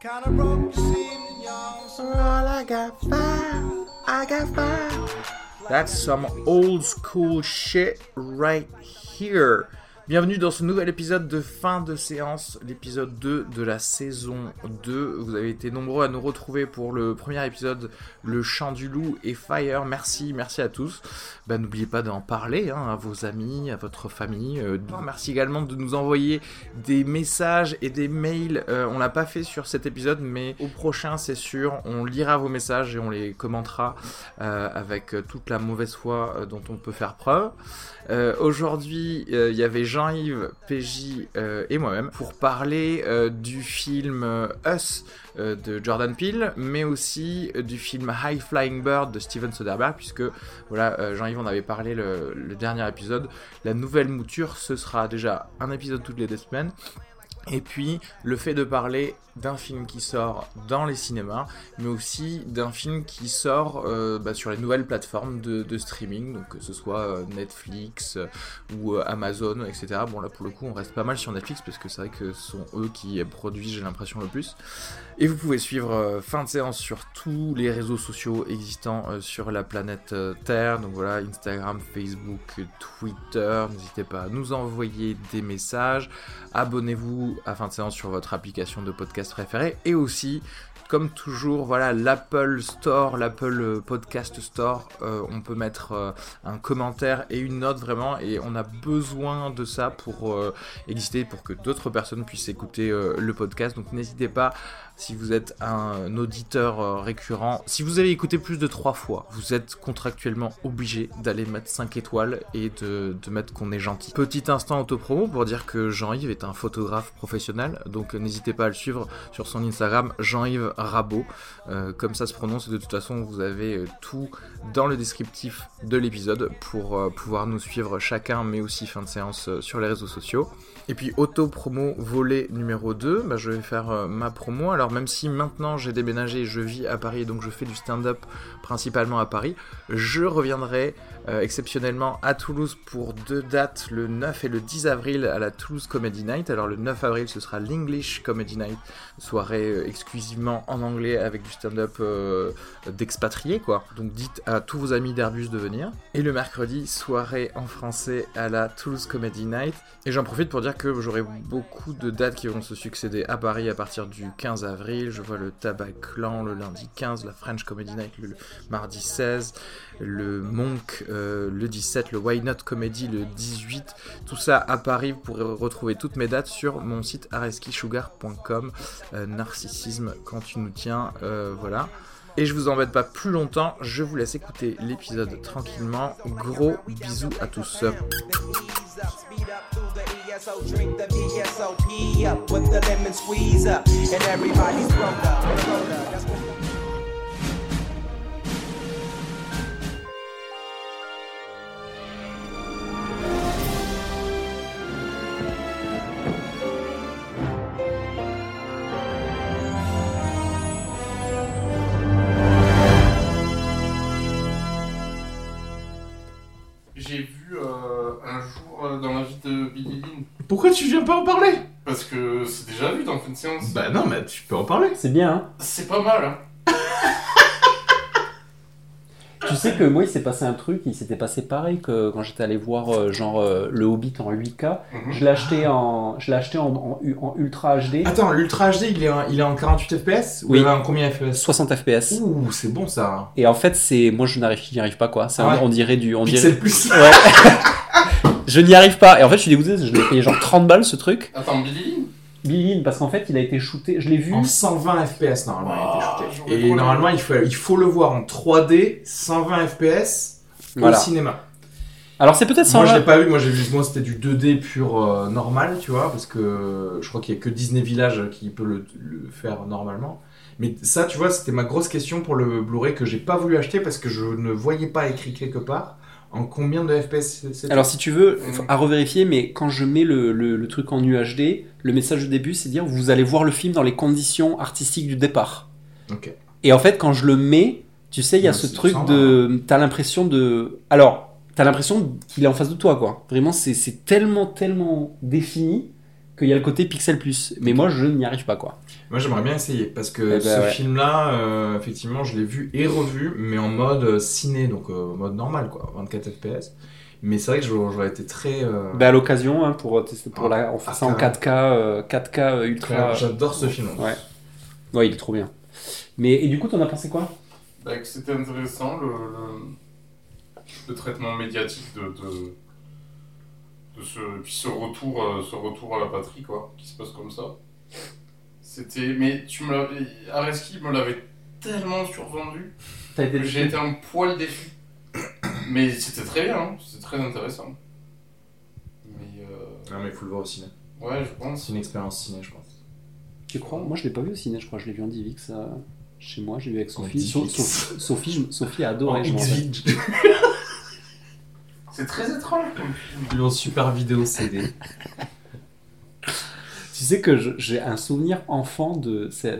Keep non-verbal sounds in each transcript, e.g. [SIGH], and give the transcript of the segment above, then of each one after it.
Kinda broke, you see me, y'all. So All I got five, I got five. That's some old school shit right here. Bienvenue dans ce nouvel épisode de fin de séance, l'épisode 2 de la saison 2. Vous avez été nombreux à nous retrouver pour le premier épisode, Le Chant du Loup et Fire. Merci, merci à tous. Bah, N'oubliez pas d'en parler hein, à vos amis, à votre famille. Euh, merci également de nous envoyer des messages et des mails. Euh, on l'a pas fait sur cet épisode, mais au prochain, c'est sûr, on lira vos messages et on les commentera euh, avec toute la mauvaise foi euh, dont on peut faire preuve. Aujourd'hui, il y avait Jean-Yves, PJ euh, et moi-même pour parler euh, du film euh, Us de Jordan Peele, mais aussi du film High Flying Bird de Steven Soderbergh, puisque voilà, Jean-Yves en avait parlé le dernier épisode. La nouvelle mouture, ce sera déjà un épisode toutes les deux semaines. Et puis le fait de parler d'un film qui sort dans les cinémas, mais aussi d'un film qui sort euh, bah, sur les nouvelles plateformes de, streaming, donc que ce soit euh, Netflix euh, ou Amazon, etc. Bon là pour le coup on reste pas mal sur Netflix parce que c'est vrai que ce sont eux qui produisent j'ai l'impression le plus. Et vous pouvez suivre fin de séance sur tous les réseaux sociaux existants sur la planète Terre, donc voilà Instagram, Facebook, Twitter. N'hésitez pas à nous envoyer des messages. Abonnez-vous à fin de séance sur votre application de podcast préférée et aussi comme toujours, voilà, l'Apple Store, l'Apple euh, Podcast Store, euh, on peut mettre euh, un commentaire et une note vraiment, et on a besoin de ça pour exister, pour que d'autres personnes puissent écouter le podcast. Donc n'hésitez pas, si vous êtes un auditeur euh, récurrent, si vous avez écouté plus de trois fois, vous êtes contractuellement obligé d'aller mettre 5 étoiles et de, mettre qu'on est gentil. Petit instant autopromo pour dire que Jean-Yves est un photographe professionnel, donc n'hésitez pas à le suivre sur son Instagram, Jean-Yves Rabot, euh, comme ça se prononce, et de toute façon vous avez euh, tout dans le descriptif de l'épisode pour pouvoir nous suivre chacun, mais aussi fin de séance sur les réseaux sociaux. Et puis auto-promo volet numéro 2, bah, je vais faire euh, ma promo. Alors même si maintenant j'ai déménagé, je vis à Paris, donc je fais du stand-up principalement à Paris, je reviendrai euh, exceptionnellement à Toulouse pour deux dates, le 9 et le 10 avril à la Toulouse Comedy Night. Alors le 9 avril ce sera l'English Comedy Night, soirée euh, exclusivement en anglais avec du stand-up euh, d'expatriés quoi. Donc dites à tous vos amis d'Airbus de venir. Et le mercredi, soirée en français à la Toulouse Comedy Night. Et j'en profite pour dire que j'aurai beaucoup de dates qui vont se succéder à Paris à partir du 15 avril. Je vois le Tabac Clan le lundi 15, la French Comedy Night le mardi 16, le Monk euh, le 17, le Why Not Comedy le 18. Tout ça à Paris. Vous pourrez retrouver toutes mes dates sur mon site areskisugar.com. Euh, narcissisme quand tu nous tiens. euh, voilà. Et je vous embête pas plus longtemps, je vous laisse écouter l'épisode tranquillement. Gros bisous à tous. Pourquoi tu viens pas en parler Parce que c'est déjà vu dans de séance. Bah non, mais tu peux en parler. C'est bien, hein C'est pas mal, hein. [LAUGHS] tu sais que moi, il s'est passé un truc, il s'était passé pareil que quand j'étais allé voir euh, genre euh, le Hobbit en 8K. Mhm. Je l'ai acheté en, je l'ai acheté en, en, en Ultra HD, Attends, l'Ultra HD, il est, en, il est en 48 FPS Ou Oui. il est en combien FPS 60 FPS. Ouh, c'est bon ça. Et en fait, c'est, moi, je n'arrive, j'y arrive pas quoi. C'est, Ah ouais. on dirait du, on dirait. Pixel plus. Ouais. [LAUGHS] je n'y arrive pas. Et en fait, je suis dégoûté. Je l'ai payé genre 30 balles ce truc. Attends, Billy Billy Lynn, parce qu'en fait, il a été shooté. Je l'ai vu. En 120 FPS normalement, il a Ah, été shooté. trop Et normalement, il faut, il faut le voir en 3D, 120 FPS Voilà. au cinéma. Alors, c'est peut-être Moi, je 120. l'ai pas vu. Moi, j'ai vu. Moi, c'était du 2D pur euh, normal, tu vois, parce que je crois qu'il y a que Disney Village qui peut le, le faire normalement. Mais ça, tu vois, c'était ma grosse question pour le Blu-ray que j'ai pas voulu acheter parce que je ne voyais pas écrit quelque part en combien de FPS. Alors, si tu veux, à revérifier, mais quand je mets le, le- le truc en UHD, le message du début, c'est dire vous allez voir le film dans les conditions artistiques du départ. Et en fait, quand je le mets, tu sais, il y a Ouais, ce truc de. T'as l'impression de. Alors, t'as l'impression qu'il est en face de toi, quoi. Vraiment, c'est c'est tellement, tellement défini qu'il y a le côté pixel plus. Mais moi, je n'y arrive pas, quoi. Moi, j'aimerais bien essayer parce que Eh ben, ce ouais. film-là, euh, effectivement, je l'ai vu et revu, mais en mode euh, ciné, donc euh, mode normal, quoi, 24 FPS. Mais c'est vrai que j'aurais été très. euh, Bah, à l'occasion, hein, pour, tester- pour Ah, la, on fait ah, ça en carrément. 4K, euh, 4K euh, très- ultra. J'adore ce film. Ouais. Ouais, il est trop bien. Mais, et du coup, t'en as pensé quoi? Bah, que C'était intéressant, le, le, le traitement médiatique de, de, de ce, puis ce retour, ce retour à la patrie, quoi, qui se passe comme ça. C'était. Mais tu me l'avais. Areski me l'avait tellement survendu T'as été que j'ai été un poil déçu. [COUGHS] Mais c'était très bien, hein, c'était très intéressant. Mais. euh, Non, mais il faut le voir au ciné. ouais, je pense. C'est une expérience ciné, je pense. Tu crois? Moi, je l'ai pas vu au ciné, je crois. Je l'ai vu en DivX euh, chez moi. J'ai vu avec Sophie. DivX. So- So- Sophie, je- Sophie a adoré. En C'est très étrange comme film. Ils super vidéo CD. [LAUGHS] Tu sais que j'ai un souvenir enfant de. C'est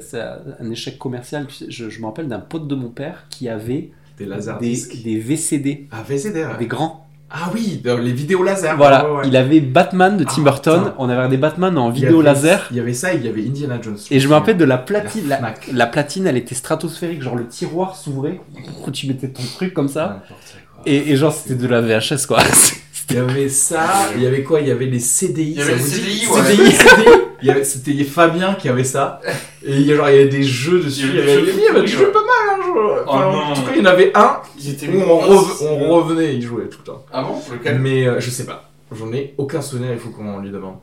un échec commercial. Tu sais, je, je me rappelle d'un pote de mon père qui avait Des des, laserdiscs. des VCD, Ah, VCD, ouais. des grands. Ah oui, les vidéos laser. Voilà, Ouais, ouais, ouais. il avait Batman de Tim Ah, Burton. putain. On avait des Batman en vidéo avait- laser. Il y avait ça, il y avait Indiana Jones. Et je me rappelle de la platine. La La, Fnac. la platine, elle était stratosphérique. Genre le tiroir s'ouvrait. [LAUGHS] Tu mettais ton truc comme ça. Quoi. Et, et genre, c'était de la VHS quoi. [LAUGHS] Il y avait ça, il y avait quoi? Il y avait les CDI. Il y avait ça les CDI, ouais. CDI, CDI. [LAUGHS] Il y avait- C'était Fabien qui avait ça. Et il y a genre, il y avait des jeux dessus. Il Il y avait des jeux ouais. pas mal, hein, je- Oh enfin, non. En tout cas, il y en avait un où on, rev- on revenait, il jouait tout le temps. Ah bon? Lequel? Mais euh, je sais pas. J'en ai aucun souvenir, il faut qu'on lui demande.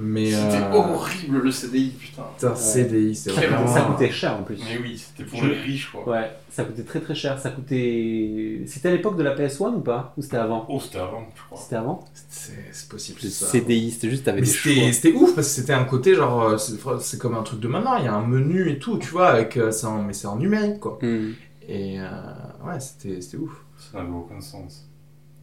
Mais. C'était euh, horrible le CDI, putain. Putain, CDI, c'est vraiment. ça coûtait cher en plus. Mais oui, c'était pour Je- les riches, quoi. Ouais, ça coûtait très très cher. Ça coûtait. C'était à l'époque de la PS1 ou pas? Ou c'était avant? Oh, c'était avant, je crois. C'était avant? C'est possible. Le ça. CDI, c'était juste, Mais des c'était ouf parce que c'était un côté genre. euh, C'est comme un truc de maintenant, il y a un menu et tout, tu vois, avec, euh, en- mais c'est en numérique quoi. Hmm. Et euh, ouais, c'était c'était ouf. Ça n'avait aucun sens.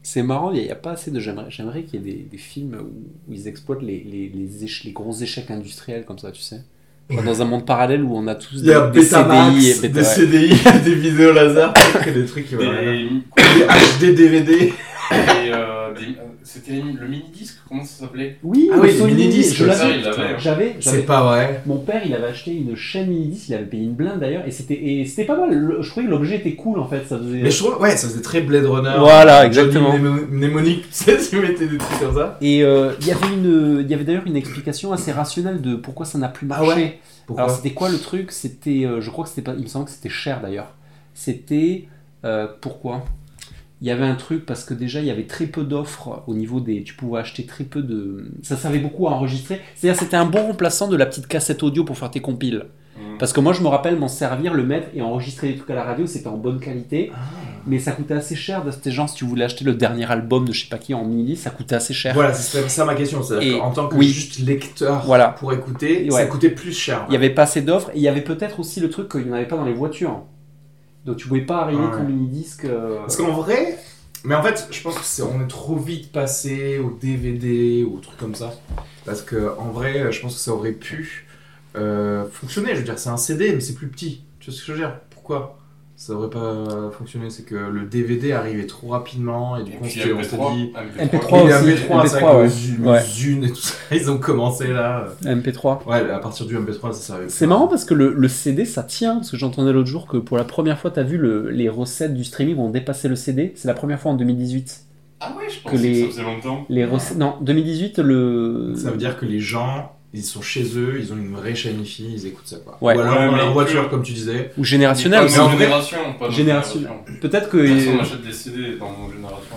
C'est marrant, il n'y a, pas assez de. J'aimerais, j'aimerais qu'il y ait des, des films où, où ils exploitent les, les, les, éche- les gros échecs industriels comme ça, tu sais. Dans un monde parallèle où on a tous Il y a des, des CDI et des Beta- ouais. CDI, des vidéos laser, des trucs qui. Des... Des HD, DVD. Euh, euh, C'était le mini-disque, comment ça s'appelait? Oui, Ah le oui, les Sony, mini-disques, je l'avais. hein. J'avais, C'est pas vrai. Mon père, il avait acheté une chaîne mini-disque, il avait payé une blinde d'ailleurs, et c'était, et c'était pas mal. Le- Je trouvais que l'objet était cool en fait. Ça faisait... Mais je trouve, ouais, ça faisait très Blade Runner. Voilà, exactement. Mnémo- Mnémonique, [LAUGHS] tu sais, tu mettais des trucs comme ça. Et euh, il y avait une, il y avait d'ailleurs une explication assez rationnelle de pourquoi ça n'a plus Ah marché. ouais? Pourquoi? Alors c'était quoi le truc? C'était, euh, je crois que c'était pas, il me semble que c'était cher d'ailleurs. C'était euh, pourquoi? Il y avait un truc parce que déjà il y avait très peu d'offres au niveau des, tu pouvais acheter très peu de, ça servait beaucoup à enregistrer. C'est-à-dire c'était un bon remplaçant de la petite cassette audio pour faire tes compiles. Mm. Parce que moi je me rappelle m'en servir, le mettre et enregistrer des trucs à la radio, c'était en bonne qualité. Ah. Mais ça coûtait assez cher. C'était genre si tu voulais acheter le dernier album de je sais pas qui en mini, ça coûtait assez cher. Voilà, c'est ça ma question. c'est En tant que oui. juste lecteur Voilà. pour écouter, Ouais. ça coûtait plus cher. Il n'y avait pas assez d'offres et il y avait peut-être aussi le truc qu'il n'y en avait pas dans les voitures. Donc tu pouvais pas arriver Ouais. ton mini-disque. euh, Parce qu'en vrai, mais en fait, je pense que c'est on est trop vite passé au DVD ou au truc comme ça. Parce que en vrai, je pense que ça aurait pu euh, fonctionner. Je veux dire, c'est un CD, mais c'est plus petit. Tu vois ce que je veux dire? Pourquoi? Ça aurait pas fonctionné, c'est que le DVD arrivait trop rapidement et du Et coup on MP3, dit. MP3 Oui, aussi, MP3, c'est MP3, vrai ouais. que Zune- Ouais. Zune et tout ça, ils ont commencé là. MP3. Ouais, à partir du MP3, ça servait. C'est marrant parce que le, le CD ça tient, parce que j'entendais l'autre jour que pour la première fois, t'as vu le- les recettes du streaming ont dépassé le CD. C'est la première fois en 2018. Ah ouais, je Que pensais que, les- ça faisait longtemps. Les recettes. Non, 2018, le. Ça veut dire que les gens, ils sont chez eux, ils ont une vraie chaîne IFI, ils écoutent ça quoi. Ouais. Ou alors Ouais, dans leur voiture, comme tu disais. Ou générationnel Pas aussi. Génération, pas notre Générationnel. génération. Peut-être que. Personne n'achète des CD dans mon génération.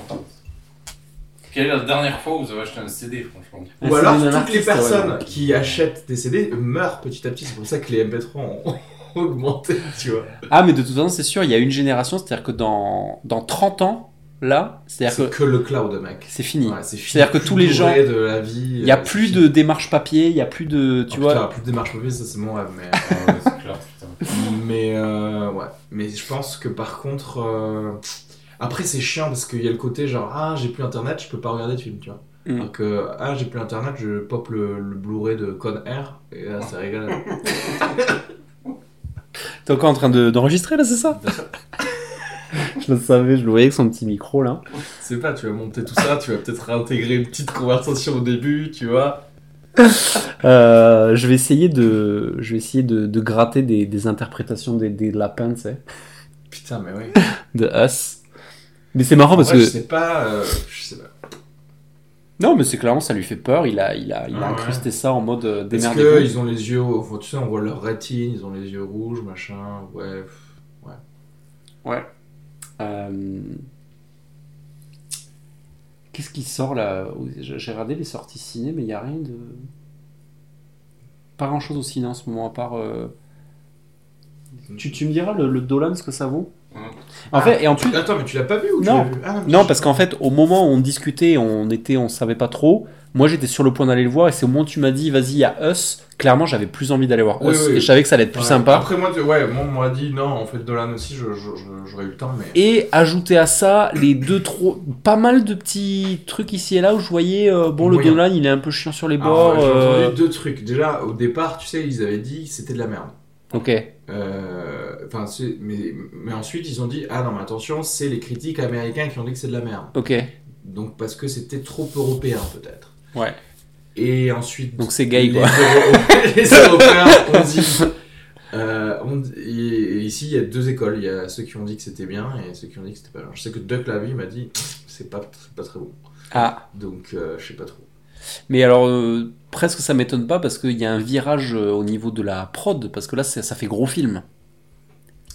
Quelle est la dernière fois où vous avez acheté un CD, franchement? Ou alors d'un toutes les ouais. personnes qui achètent des CD meurent petit à petit. C'est pour ça que les MP3 ont [LAUGHS] augmenté, tu vois. Ah, mais de toute façon, c'est sûr, il y a une génération, c'est-à-dire que dans, dans 30 ans, là, c'est-à-dire C'est que que le cloud, mec. c'est fini. Ouais, c'est fini. C'est-à-dire que Plus tous les gens- doré de la vie. Il n'y a euh, plus c'est de fini. démarche papier, il n'y a plus de. Tu Oh, vois. putain, plus de démarche papier, ça c'est mon rêve. Mais, Ah ouais, c'est clair, putain. mais euh, ouais. Mais je pense que par contre. euh, Après, c'est chiant parce qu'il y a le côté genre, ah, j'ai plus internet, je peux pas regarder de film, tu vois. Mm. Alors que, ah, j'ai plus internet, je pop le, le Blu-ray de Con Air, et là, ça rigole. [LAUGHS] T'es encore en train de- d'enregistrer là, c'est ça? [LAUGHS] Je le savais, je le voyais avec son petit micro là. C'est pas, tu vas monter tout ça, tu vas peut-être réintégrer une petite conversation au début, tu vois. Euh, je vais essayer de, je vais essayer de, de gratter des, des interprétations des, des lapins, tu sais, Putain, mais oui. de Us. Mais c'est marrant parce Ouais, que Je sais pas, euh, je sais pas. non, mais c'est clairement ça lui fait peur. Il a, il a, il a Ah ouais. incrusté ça en mode euh, Parce démerdez-vous. qu'ils ont les yeux, tu sais, on voit leur rétine, ils ont les yeux rouges, machin, ouais. Ouais. Euh, Qu'est-ce qui sort là? J'ai regardé les sorties ciné, mais il n'y a rien de. Pas grand chose au ciné en ce moment, à part. euh, Tu, tu me diras le, le Dolan ce que ça vaut? Mhm. En Ah, fait, et en plus. Attends, mais tu l'as pas vu ou tu Non. vu? Ah, Non, je- parce qu'en fait, au moment où on discutait, on était, on savait pas trop. Moi, j'étais sur le point d'aller le voir, et c'est au moment où tu m'as dit, vas-y, il y a Us. Clairement, j'avais plus envie d'aller voir Oui, Us, oui. et je savais que ça allait être plus Ouais. sympa. Après, moi, tu- ouais, moi, on m'a dit, non, en fait, Dolan aussi, je- je- je- j'aurais eu le temps, mais. Et ajouter à ça les deux, trois, pas mal de petits trucs ici et là où je voyais, euh, bon, le. Dolan, il est un peu chiant sur les Alors, bords. Ah, J'ai euh, entendu deux trucs. Déjà, au départ, tu sais, ils avaient dit c'était de la merde. Ok. Euh, mais, mais ensuite, ils ont dit, ah non, mais attention, c'est les critiques américains qui ont dit que c'est de la merde. Ok. Donc, parce que c'était trop européen, peut-être. Ouais. Et ensuite. Donc c'est gay, les quoi. [LAUGHS] Les [LAUGHS] Européens ont dit. euh, dit- et, et ici, il y a deux écoles. Il y a ceux qui ont dit que c'était bien et ceux qui ont dit que c'était pas bien. Je sais que Duck Lavie m'a dit c'est pas, c'est pas très bon. Ah. Donc, euh, je sais pas trop. Mais alors, euh, presque ça m'étonne pas parce qu'il y a un virage au niveau de la prod, parce que là, c'est- ça fait gros film.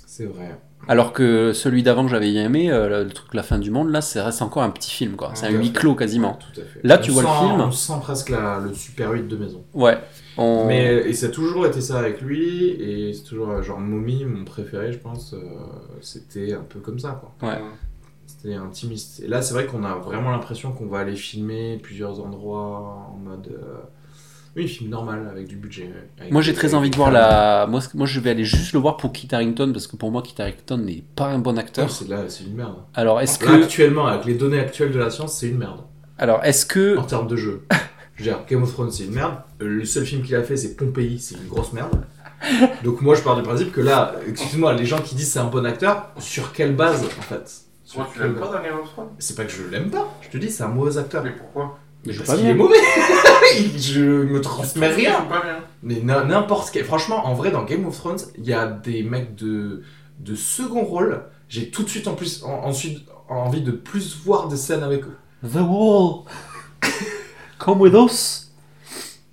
C'est vrai. Alors que celui d'avant que j'avais aimé, euh, le truc La fin du monde, là, ça reste encore un petit film, quoi. C'est un huis clos quasiment. Tout à fait. Là, On tu vois le film. On sent presque la- le Super 8 de maison. Ouais. On- Mais et ça a toujours été ça avec lui et c'est toujours euh, genre Mommy, mon préféré, je pense. euh, c'était un peu comme ça, quoi. Ouais. C'était intimiste. Et là, c'est vrai qu'on a vraiment l'impression qu'on va aller filmer plusieurs endroits en mode. euh, Oui, film normal avec du budget. avec Moi, j'ai très envie de voir la. Moi, je vais aller juste le voir pour Kit Harington parce que pour moi, Kit Harington n'est pas un bon acteur. C'est là, c'est une merde. Alors, est-ce que. actuellement, avec les données actuelles de la science, c'est une merde. Alors, est-ce que. En termes de jeu. Je veux dire, Game of Thrones, c'est une merde. Euh, Le seul film qu'il a fait, c'est Pompéi, c'est une grosse merde. [LAUGHS] Donc moi, je pars du principe que là, excuse-moi, les gens qui disent c'est un bon acteur, sur quelle base, en fait? Sur tu l'aimes pas dans Game of Thrones? C'est pas que je l'aime pas, je te dis, c'est un mauvais acteur. Mais pourquoi? Mais je Parce pas qu'il est mauvais [LAUGHS] Je me transmets rien. Mais n'importe quel... Franchement, en vrai, dans Game of Thrones, il y a des mecs de, de second rôle. J'ai tout de suite en plus, en- ensuite envie de plus voir des scènes avec eux. The Wall. [LAUGHS] Come with us.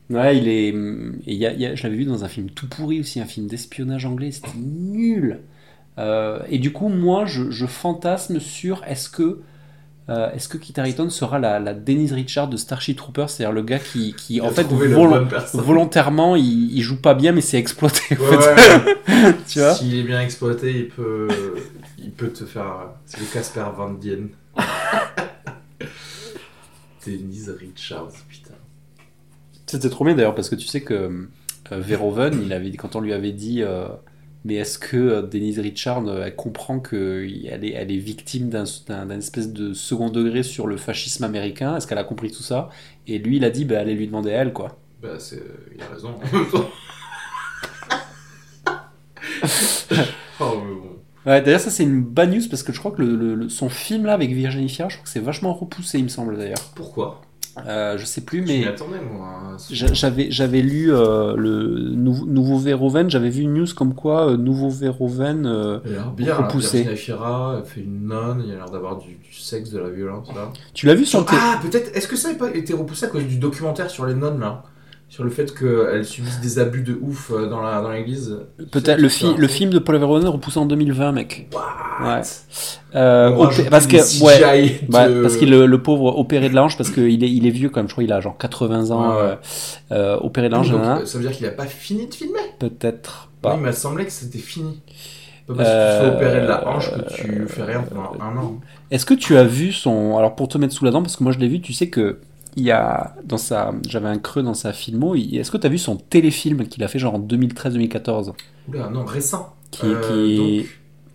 Ouais, il est. et il y a- il y a- je l'avais vu dans un film tout pourri aussi, un film d'espionnage anglais, c'était nul. Euh, et du coup, moi, je, je fantasme sur est-ce que. Euh, est-ce que Kit Harington sera la, la Denise Richard de Starship Troopers, c'est-à-dire le gars qui, qui Il en fait, volontairement, il, il joue pas bien, mais c'est exploité. en Ouais, fait. ouais. [LAUGHS] Tu vois S'il est bien exploité, il peut, il peut te faire. C'est le Casper Van Dien. [LAUGHS] Denise Richards, putain. C'était trop bien d'ailleurs parce que tu sais que euh, Verhoeven, il avait, quand on lui avait dit euh, mais est-ce que euh, Denise Richard euh, elle comprend qu'elle est, elle est victime d'un, espèce de second degré sur le fascisme américain? Est-ce qu'elle a compris tout ça? Et lui il a dit bah, allez lui demander à elle quoi. Bah, c'est... il a raison. [LAUGHS] oh, mais bon. Ouais, d'ailleurs, ça c'est une bad news parce que je crois que le- son film là avec Virginie Fira, je crois que c'est vachement repoussé, il me semble d'ailleurs. Pourquoi? Euh, je sais plus, mais hein, j'avais j'avais lu euh, le nouveau, nouveau Verhoeven, j'avais vu une news comme quoi euh, nouveau Verhoeven. Il a bien. repoussé. Virginia Fira elle fait une nonne, il a l'air d'avoir du, du sexe, de la violence là. Tu l'as vu sur le té- Ah, peut-être. Est-ce que ça n'a pas été repoussé à cause du documentaire sur les nonnes là? Sur le fait qu'elles subissent des abus de ouf euh, dans la dans l'église Peut-être le, fi- le film de Paul Verhoeven repoussé en 2020, mec. What? Ouais. Euh, parce que ouais, bah, parce qu'il le, le pauvre opéré de l'ange parce qu'il est il est vieux quand même, je crois il a genre 80 ans. Ouais, ouais. euh, opéré de l'ange, nanana. ça veut dire qu'il a pas fini de filmer? Peut-être pas. Il m'a semblé que c'était fini. Parce que tu fais opérer de la hanche que tu fais rien pendant un an. Est-ce que tu as vu son. Alors pour te mettre sous la dent, parce que moi je l'ai vu, tu sais que. Il y a dans sa, j'avais un creux dans sa filmo. il- Est-ce que tu as vu son téléfilm qu'il a fait genre en 2013-2014, Oula, non, récent. qui, Euh, qui,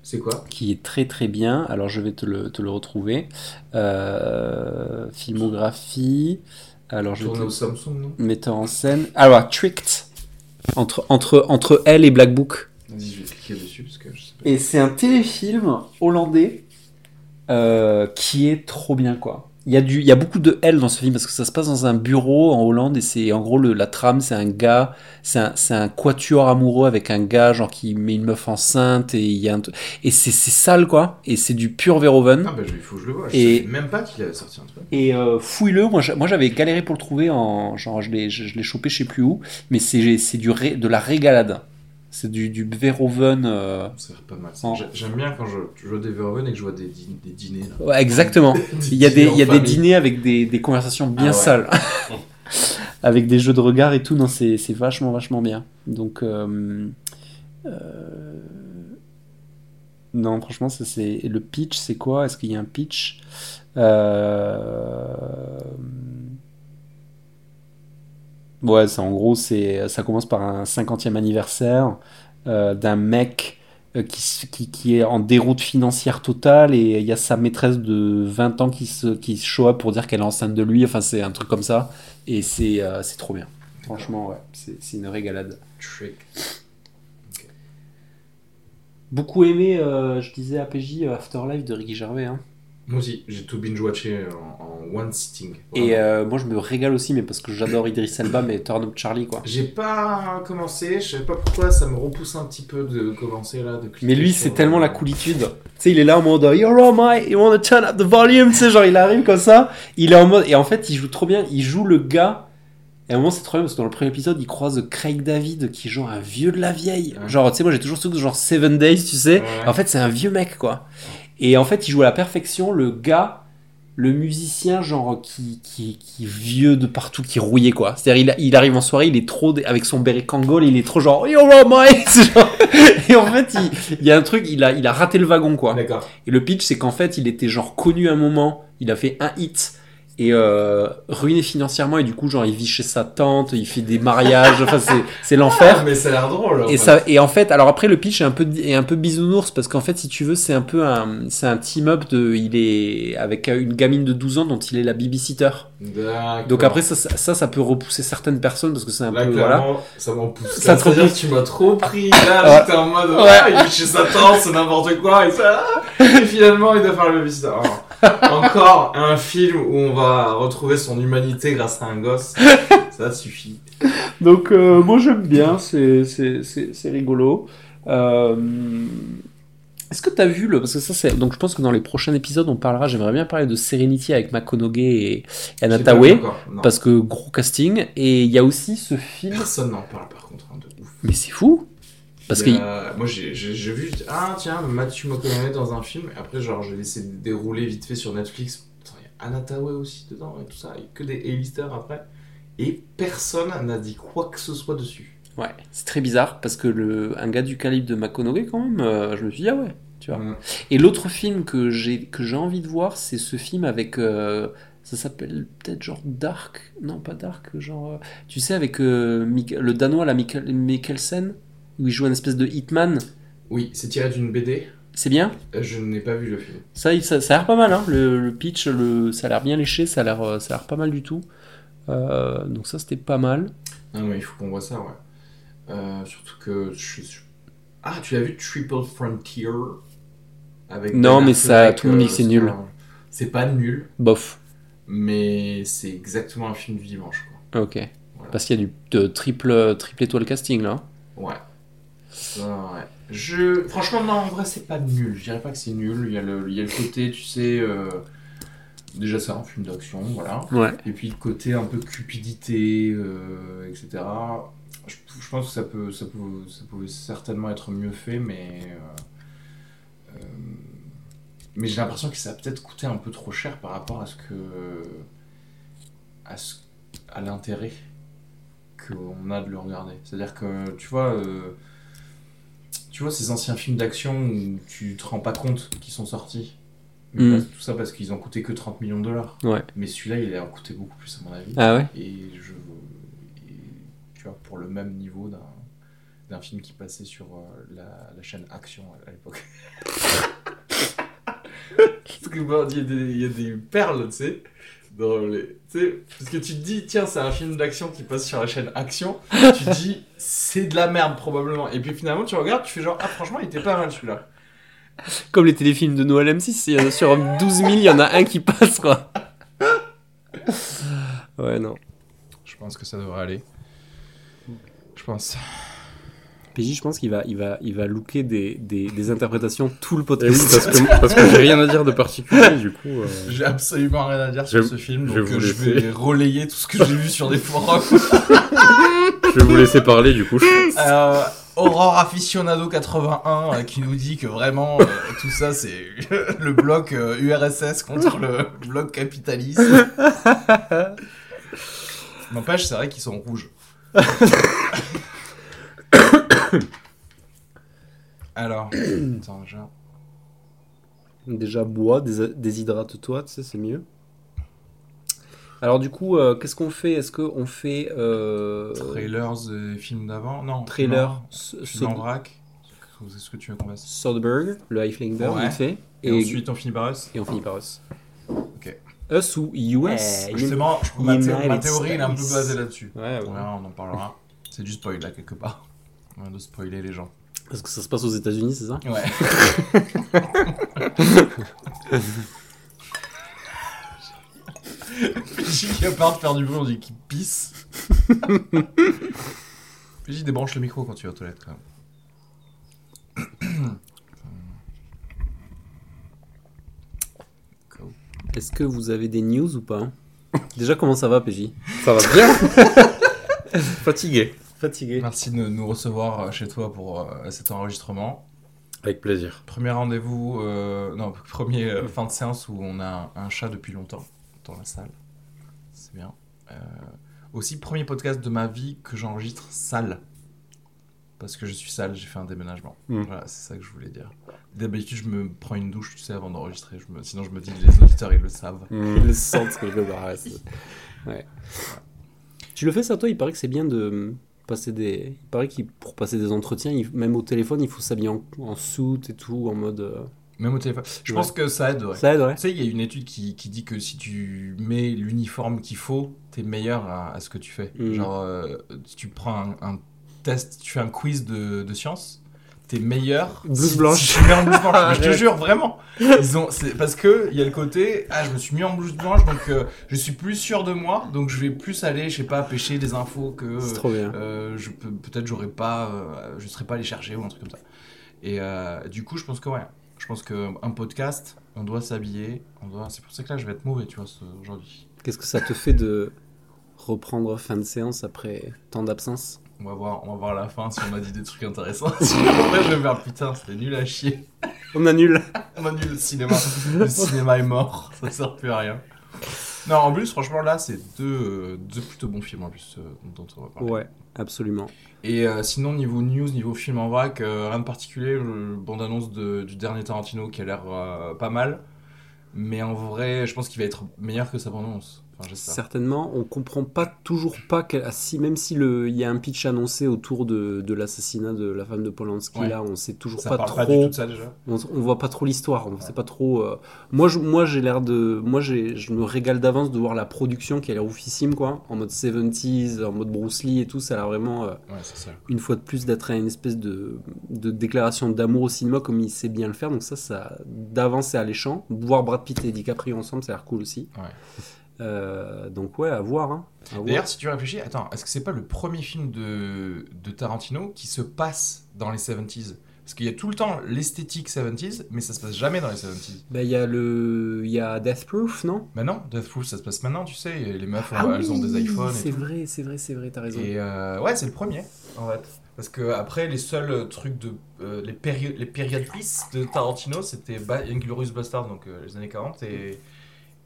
c'est quoi? qui est très très bien. Alors je vais te le, te le retrouver. Euh, filmographie. Alors je vais te- au Samsung, non? metteur en scène. Alors Tricked entre entre entre elle et Black Book. Vas-y, je vais cliquer dessus parce que je sais pas. Et c'est un téléfilm hollandais euh, qui est trop bien, quoi. Il y, a du, il y a beaucoup de L dans ce film parce que ça se passe dans un bureau en Hollande et c'est en gros le, la trame, c'est un gars, c'est un, c'est un quatuor amoureux avec un gars genre qui met une meuf enceinte et il y a un et c'est c'est sale quoi et c'est du pur Verhoeven Ah, bah, il faut que je le vois. Je Et- savais même pas qu'il avait sorti un truc. et euh, fouille-le. Moi, j'a- moi j'avais galéré pour le trouver en genre je l'ai je, je l'ai chopé je sais plus où mais c'est c'est du ré- de la régalade. C'est du, du Verhoeven. euh, pas mal. En- J'aime bien quand je, je joue des Verhoeven et que je vois des, dî- des dîners. Là. Ouais, exactement. Il y a des, il y a des dîners avec des, des conversations bien Ah ouais. sales. [LAUGHS] [LAUGHS] avec des jeux de regard et tout. Non, c'est c'est vachement, vachement bien. Donc. euh, euh, Non, franchement, ça, c'est le pitch, c'est quoi? Est-ce qu'il y a un pitch? Euh, Ouais, c'est en gros, c'est ça commence par un 50e anniversaire euh, d'un mec euh, qui, qui, qui est en déroute financière totale et il y a sa maîtresse de 20 ans qui se, qui se show up pour dire qu'elle est enceinte de lui. Enfin, c'est un truc comme ça. Et c'est euh, trop bien. Franchement, ouais, c'est une régalade. Trick. Beaucoup aimé, euh, je disais APJ Afterlife de Ricky Gervais. hein. Moi aussi, j'ai tout binge-watché en, en one sitting. Et Vraiment. euh, moi, je me régale aussi, mais parce que j'adore Idris Elba, mais Turn Up Charlie, quoi. J'ai pas commencé, je sais pas pourquoi, ça me repousse un petit peu de commencer là. De cliquer Mais lui, c'est tellement la coolitude. Tu sais, il est là en mode You're all my, you wanna turn up the volume, tu sais, genre il arrive comme ça. Il est en mode. Et en fait, il joue trop bien. Il joue le gars. Et à un moment, c'est trop bien parce que dans le premier épisode, il croise Craig David qui joue un vieux de la vieille. Ouais. Genre, tu sais, moi j'ai toujours ce truc de genre Seven Days, tu sais. Ouais. En fait, c'est un vieux mec, quoi. Et en fait, il joue à la perfection le gars, le musicien, genre qui, qui, qui est vieux de partout, qui rouillé, quoi. C'est-à-dire, il, il arrive en soirée, il est trop. Avec son béret Kangol, il est trop genre. C'est [LAUGHS] genre- Et en fait, il, il y a un truc, il a, il a raté le wagon, quoi. D'accord. Et le pitch, c'est qu'en fait, il était genre connu un moment, il a fait un hit et euh, ruiné financièrement et du coup, genre, il vit chez sa tante, il fait des mariages, enfin, c'est, c'est l'enfer. Ah, mais ça a l'air drôle. en Et fait. ça, et en fait, alors après le pitch est un peu est un peu bisounours parce qu'en fait, si tu veux, c'est un peu un c'est un team up de il est avec une gamine de 12 ans dont il est la babysitter. D'accord. Donc après ça, ça peut repousser certaines personnes parce que c'est un Là, peu voilà. ça m'en pousse. Ça te repousse. que tu m'as trop pris. Là, [LAUGHS] j'étais en mode, Ouais. ouais, il est chez sa tante, c'est n'importe quoi, et ça. Et finalement, il doit faire le babysitter. Alors, Encore un film où on va retrouver son humanité grâce à un gosse. Ça suffit. Donc euh, moi j'aime bien, c'est rigolo. Euh, Est-ce que tu as vu le parce que ça c'est donc je pense que dans les prochains épisodes on parlera, j'aimerais bien parler de Serenity avec McConaughey et, et non. parce que gros casting et il y a aussi ce film Personne n'en parle par contre, hein, de ouf. mais c'est fou parce que a- Moi j'ai vu, ah tiens, Matthew McConaughey dans un film, et après genre j'ai laissé dérouler vite fait sur Netflix. Il y a Anna Tawai aussi dedans et tout ça, et que des A-listers après. Et personne n'a dit quoi que ce soit dessus. Ouais, c'est très bizarre parce que le, un gars du calibre de McConaughey, quand même, euh, je me suis dit, ah ouais, tu vois. Mm. Et l'autre film que j'ai que j'ai envie de voir, c'est ce film avec. euh, ça s'appelle peut-être genre Dark Non, pas Dark, genre. euh, tu sais, avec euh, le Danois, la Mikkel- Mikkelsen, où il joue un espèce de Hitman. Oui, c'est tiré d'une BD. C'est bien Euh, Je n'ai pas vu le film. ça, ça, ça a l'air pas mal, hein, le, le pitch, le, ça a l'air bien léché, ça a l'air euh, ça a l'air pas mal du tout. Euh, donc ça, c'était pas mal. Non, mais il faut qu'on voit ça, ouais. Euh, surtout que je suis. Ah, tu l'as vu Triple Frontier? Avec Non, Ben mais ça, tout le monde dit que c'est nul. C'est pas nul, Bof. mais c'est exactement un film du dimanche, quoi. Ok. Parce qu'il y a du de triple, triple étoile casting là. Ouais. Ouais. Je... Franchement, non, en vrai, c'est pas nul. Je dirais pas que c'est nul. Il y, a le... il y a le côté, tu sais. euh, Déjà, c'est un film d'action, voilà. Ouais. Et puis le côté un peu cupidité, euh, etc. Je, je pense que ça peut, ça, peut, ça pouvait certainement être mieux fait, mais. euh, euh, mais j'ai l'impression que ça a peut-être coûté un peu trop cher par rapport à ce que. à, ce- à l'intérêt qu'on a de le regarder. C'est-à-dire que, tu vois. euh, tu vois ces anciens films d'action où tu te rends pas compte qu'ils sont sortis. Mais Mm. parce- Tout ça parce qu'ils ont coûté que 30 millions de dollars. Ouais. Mais celui-là, il a coûté beaucoup plus, à mon avis. Ah ouais Et je. et, tu vois, pour le même niveau d'un, d'un film qui passait sur euh, la, la chaîne Action à, à l'époque. [LAUGHS] Parce que, bon, il y, a des- il y a des perles, tu sais. Dans les, tu sais, parce que tu te dis, tiens, c'est un film d'action qui passe sur la chaîne Action. tu te dis, [LAUGHS] c'est de la merde probablement. Et puis finalement, tu regardes, tu fais genre, ah, franchement, il était pas mal celui-là. Comme les téléfilms de Noël M6, il y en a sur 12 000, il y en a un qui passe quoi. [LAUGHS] Ouais, non. Je pense que ça devrait aller. Je pense. PJ, je pense qu'il va, il va, il va looker des, des, des interprétations tout le Et podcast. oui, parce que, [LAUGHS] parce que j'ai rien à dire de particulier, du coup. euh, J'ai absolument rien à dire sur Je- ce film, je donc euh, vous je vais relayer tout ce que j'ai vu sur des [LAUGHS] forums. je vais vous laisser parler, du coup. Euh, Aurore Aficionado 81 euh, qui nous dit que vraiment euh, tout ça c'est [LAUGHS] le bloc euh, URSS contre le bloc capitaliste. N'empêche, c'est vrai qu'ils sont rouges. [COUGHS] Alors, [COUGHS] attends, genre. Déjà, bois, dés- déshydrate-toi, tu sais, c'est mieux. Alors, du coup, euh, qu'est-ce qu'on fait? Est-ce qu'on fait. Euh, Trailers des films d'avant? Non. trailer non. S- Film en Sod- vrac. C'est ce que tu veux qu'on fasse. Soderbergh, le High Flying Bird, Ouais. fait. Et, ensuite, on finit par Us? et on finit par Us. Ok. Us ou US Justement, je- ma, thé- United ma théorie elle est un peu basée là-dessus. Ouais, ouais. On en parlera. C'est du spoil là quelque part. De spoiler les gens. Parce que ça se passe aux États-Unis, c'est ça Ouais. [LAUGHS] PJ qui a peur de faire du bruit, on dit qu'il pisse. PJ débranche le micro quand tu vas aux toilettes quand même. Go. Est-ce que vous avez des news ou pas? Déjà, comment ça va, PJ Ça va bien? Fatigué. Fatigué. Merci de nous recevoir euh, chez toi pour euh, cet enregistrement. Avec plaisir. Premier rendez-vous, euh, non, premier euh, fin de séance où on a un, un chat depuis longtemps dans la salle. C'est bien. Euh, aussi, premier podcast de ma vie que j'enregistre sale. Parce que je suis sale, j'ai fait un déménagement. Mm. Voilà, c'est ça que je voulais dire. D'habitude, je me prends une douche, tu sais, avant d'enregistrer. Je me... Sinon, je me dis, les auditeurs, ils le savent. Ils le sentent quelque part. [LAUGHS] ouais, ouais. Tu le fais ça, toi? Il paraît que c'est bien de passer des. Il paraît que pour passer des entretiens, il- même au téléphone, il faut s'habiller en, en suit et tout, en mode. euh, Même au téléphone. Je Ouais. pense que ça aide, ouais. Ça aide, ouais. Tu sais, il y a une étude qui, qui dit que si tu mets l'uniforme qu'il faut, t'es meilleur à, à ce que tu fais. Mm. Genre, euh, si tu prends un, un test, tu fais un quiz de, de sciences, t'es meilleur. Blouse si- blanche. si tu mets en blouse blanche. [LAUGHS] je te jure, vraiment. Ils ont, parce que il y a le côté, ah, je me suis mis en blouse blanche, donc euh, je suis plus sûr de moi, donc je vais plus aller, je sais pas, pêcher des infos que. C'est trop bien. Euh, je peux peut-être j'aurais pas euh, je serais pas allé chercher ou un truc comme ça et du coup je pense que ouais je pense que un podcast on doit s'habiller on doit c'est pour ça que là je vais être mauvais tu vois aujourd'hui Qu'est-ce que ça te fait de reprendre fin de séance après tant d'absence on va voir on va voir à la fin si on a dit des trucs intéressants [LAUGHS] après je vais faire putain c'était nul à chier On annule. on a nul le cinéma le cinéma est mort ça sert plus à rien non en plus franchement là c'est deux, deux plutôt bons films en plus euh, dont on va parler Ouais, absolument. Et euh, sinon, niveau news, niveau film en vrac, euh, rien de particulier. Le bande-annonce de- du dernier Tarantino qui a l'air euh, pas mal. Mais en vrai, je pense qu'il va être meilleur que sa bande-annonce. Enfin. Certainement, on comprend pas toujours pas quel- ah, si même si le il y a un pitch annoncé autour de, de l'assassinat de la femme de Polanski Ouais. là, on sait toujours Ça pas parle trop. pas du tout de ça déjà. on, on voit pas trop l'histoire, on sait pas trop. euh, Moi, je, moi, j'ai l'air de, moi, je me régale d'avance de voir la production qui a l'air oufissime quoi, en mode 70s, en mode Bruce Lee et tout, ça a l'air vraiment euh, Ouais, c'est ça. une fois de plus d'être une espèce de, de déclaration d'amour au cinéma comme il sait bien le faire. Donc ça, ça d'avance c'est alléchant. Voir Brad Pitt et DiCaprio ensemble, ça a l'air cool aussi. Ouais. Euh, donc ouais, à voir. Hein. D'ailleurs, si tu réfléchis, attends, est-ce que c'est pas le premier film de, de Tarantino qui se passe dans les 70s Parce qu'il y a tout le temps l'esthétique 70s, mais ça se passe jamais dans les 70s. Bah, il y a le, il y a Death Proof, non? Maintenant, Death Proof, ça se passe maintenant, tu sais, les meufs, Ah elles ont des iPhones C'est vrai, c'est vrai, c'est vrai, t'as raison. Et euh, ouais, c'est le premier, en fait. Parce que après, les seuls trucs de. euh, les, péri les périodes de Tarantino, c'était ba Inglourious Bastard, donc euh, les années 40, et,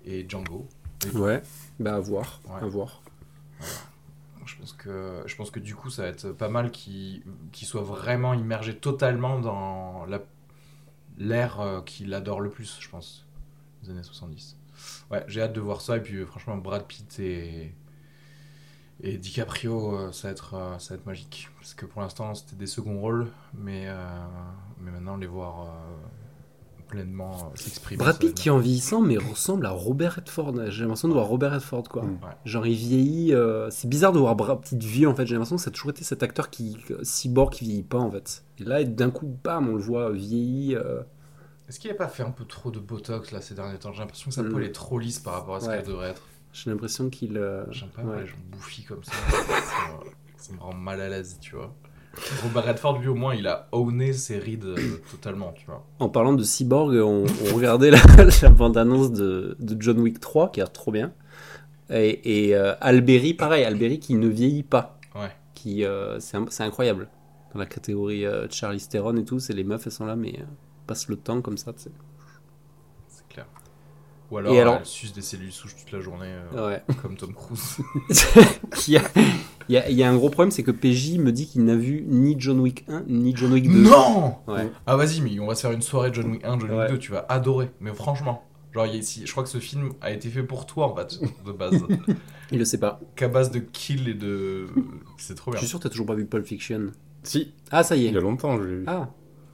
et Django. Ouais, bah à voir, Ouais. à voir. Je pense que, je pense que du coup, ça va être pas mal qu'il soit vraiment immergé totalement dans l'ère euh, qu'il adore le plus, je pense, les années 70. Ouais, j'ai hâte de voir ça. Et puis, franchement, Brad Pitt et, et DiCaprio, euh, ça, va être, euh, ça va être magique. Parce que pour l'instant, c'était des seconds rôles, mais, mais maintenant, les voir pleinement euh, s'exprimer. Brad Pitt qui en vieillissant mais ressemble à Robert Redford. J'ai l'impression de voir Robert Redford quoi. Mm. Genre il vieillit. euh, C'est bizarre de voir Brad Pitt vieux en fait. J'ai l'impression que ça a toujours été cet acteur qui euh, cyborg qui vieillit pas en fait. Et là d'un coup bam on le voit vieilli. euh, Est-ce qu'il n'a pas fait un peu trop de botox là ces derniers temps? J'ai l'impression que sa Mm. peau est trop lisse par rapport à ce Ouais. qu'elle devrait être. J'ai l'impression qu'il. euh, J'aime pas ouais. les gens bouffis comme ça. ça, [LAUGHS] me- ça me rend mal à l'aise, tu vois. Robert Redford, lui, au moins, il a owné ses rides euh, totalement, tu vois. En parlant de cyborg, on, on regardait la, [LAUGHS] la bande-annonce de, de John Wick 3 qui a l'air trop bien. Et, et euh, Alberi, pareil, Alberi qui ne vieillit pas. Ouais. Qui, euh, c'est, incroyable. Dans la catégorie euh, Charlie Theron et tout, c'est les meufs, elles sont là, mais passent le temps comme ça. tu sais. Ou alors, Et alors- elle suce des cellules souches toute la journée, euh, Ouais. [LAUGHS] comme Tom Cruise. [LAUGHS] il, y a, il, y a, il y a un gros problème, c'est que PJ me dit qu'il n'a vu ni John Wick 1 ni John Wick 2. non Ouais. Ah, vas-y, mais on va se faire une soirée John Wick 1, John Wick Ouais. 2, tu vas adorer. Mais franchement, genre, il y a ici, je crois que ce film a été fait pour toi, en fait, de base. [LAUGHS] Il le sait pas. Qu'à base de kill et de. C'est trop Je bien. suis sûr que t'as toujours pas vu Pulp Fiction. Si, Ah, ça y il y est. a longtemps, je l'ai vu. Ah,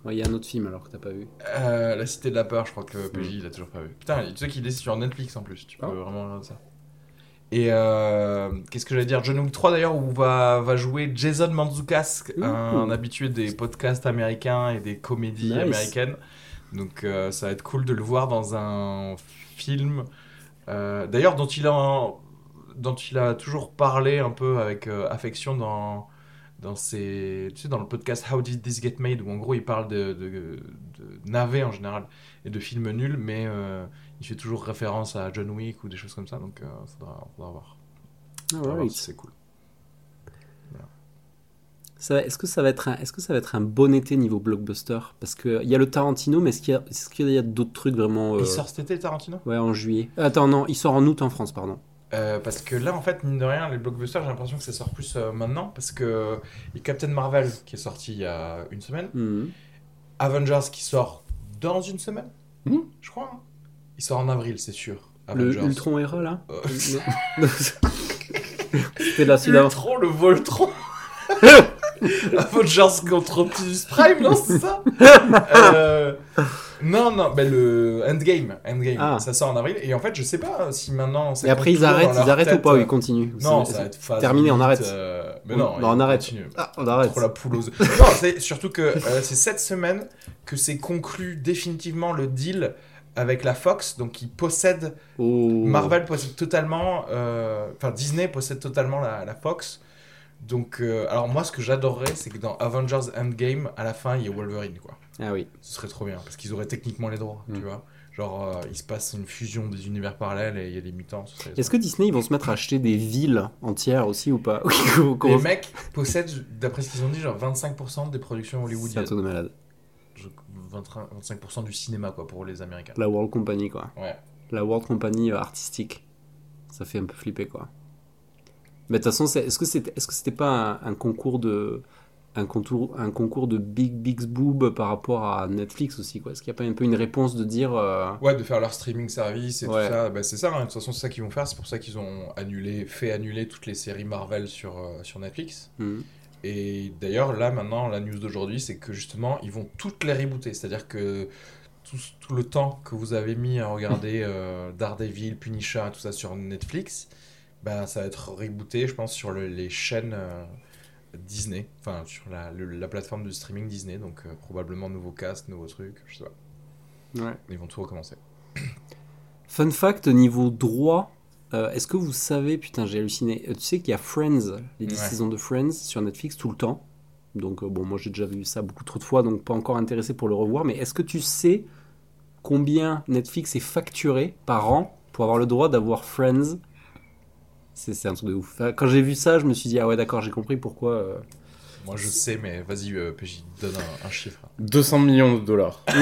Ouais, il y a un autre film alors que t'as pas vu. Euh, la Cité de la Peur, je crois que PJ Mm. il a toujours pas vu. Putain, tu sais qu'il est sur Netflix en plus, tu peux Ah. vraiment regarder ça. Et euh, qu'est-ce que j'allais dire? John Wick 3 d'ailleurs, où va, va jouer Jason Mantzoukas, un, Ouh. un habitué des podcasts américains et des comédies Nice. américaines. Donc euh, ça va être cool de le voir dans un film, d'ailleurs dont il a dont il a toujours parlé un peu avec affection dans dans ses, tu sais, dans le podcast How Did This Get Made, où en gros il parle de, de, de navets en général et de films nuls, mais euh, il fait toujours référence à John Wick ou des choses comme ça, donc euh, faudra, faudra voir. Si c'est cool. Est-ce que ça va être un, est-ce que ça va être un bon été niveau blockbuster? Parce que il y a le Tarantino, mais est-ce qu'il y a, qu'il d'autres trucs vraiment euh, Il sort cet été Tarantino? Ouais, en juillet. Attends, non, il sort en août en France, pardon. Euh, Parce que là, en fait, mine de rien, les blockbusters, j'ai l'impression que ça sort plus euh, maintenant, parce que il y a Captain Marvel qui est sorti il y a une semaine, Mhm. Avengers qui sort dans une semaine, Mhm. je crois. hein. Il sort en avril, c'est sûr. Le Avengers. Ultron Era là Euh, [LAUGHS] C'était là. Ultron, le Voltron. [LAUGHS] Avengers contre Optimus Prime, non, c'est ça Euh, [LAUGHS] Non, non, ben le Endgame, Endgame, Ah. ça sort en avril. Et en fait, je sais pas si maintenant. Et après ils arrêtent, ils arrêtent ou tête, pas ou euh, ils continuent Non, C'est- ça va être phase terminé, on arrête. euh, Mais non, bah, on ils arrête. Ah, on arrête. Trop la poule aux œufs. [LAUGHS] Non, c'est surtout que euh, c'est cette semaine que c'est conclu définitivement le deal avec la Fox, donc qui possède Oh. Marvel possède totalement, euh, enfin Disney possède totalement la, la Fox. Donc, euh, alors moi, ce que j'adorerais, c'est que dans Avengers Endgame, à la fin, il y ait Wolverine, quoi. Ah oui. Ce serait trop bien, parce qu'ils auraient techniquement les droits, tu vois. Genre, euh, il se passe une fusion des univers parallèles et il y a des mutants. Est-ce que Disney ils vont se mettre à acheter des villes entières aussi ou pas [LAUGHS] Les mecs possèdent, d'après ce qu'ils ont dit, genre 25% des productions C'est un hollywoodiennes. truc de malade. Je- 20 25% du cinéma, quoi, pour les Américains. La World Company quoi. Ouais. La World Company euh, artistique. Ça fait un peu flipper quoi. Mais de toute façon, est-ce que c'était est -ce que pas un, un concours de un concours, un concours de Big Big Boob par rapport à Netflix aussi quoi Est-ce qu'il n'y a pas un peu une réponse de dire euh, Ouais, de faire leur streaming service et Ouais. tout ça. Bah, c'est ça, hein. de toute façon, c'est ça qu'ils vont faire. C'est pour ça qu'ils ont annulé, fait annuler toutes les séries Marvel sur, euh, sur Netflix. hmm, Et d'ailleurs, là, maintenant, la news d'aujourd'hui, c'est que justement, ils vont toutes les rebooter. C'est-à-dire que tout, tout le temps que vous avez mis à regarder [LAUGHS] euh, Daredevil, Punisher et tout ça sur Netflix, bah, ça va être rebooté, je pense, sur le- les chaînes euh, Disney. Enfin, sur la, le- la plateforme de streaming Disney. Donc, euh, probablement nouveau cast, nouveau truc, je sais pas. ouais. Ils vont tout recommencer. Fun fact niveau droit, euh, est-ce que vous savez, putain j'ai halluciné, euh, tu sais qu'il y a Friends, les 10 Ouais. saisons de Friends sur Netflix tout le temps? Donc euh, bon, moi j'ai déjà vu ça beaucoup trop de fois, donc pas encore intéressé pour le revoir. Mais est-ce que tu sais combien Netflix est facturé par an pour avoir le droit d'avoir Friends c'est, un truc de ouf. Enfin, Quand j'ai vu ça, je me suis dit, ah ouais d'accord, j'ai compris pourquoi... euh, Moi, je sais, mais vas-y, euh, PJ, donne un, un chiffre. 200 millions de dollars. [LAUGHS]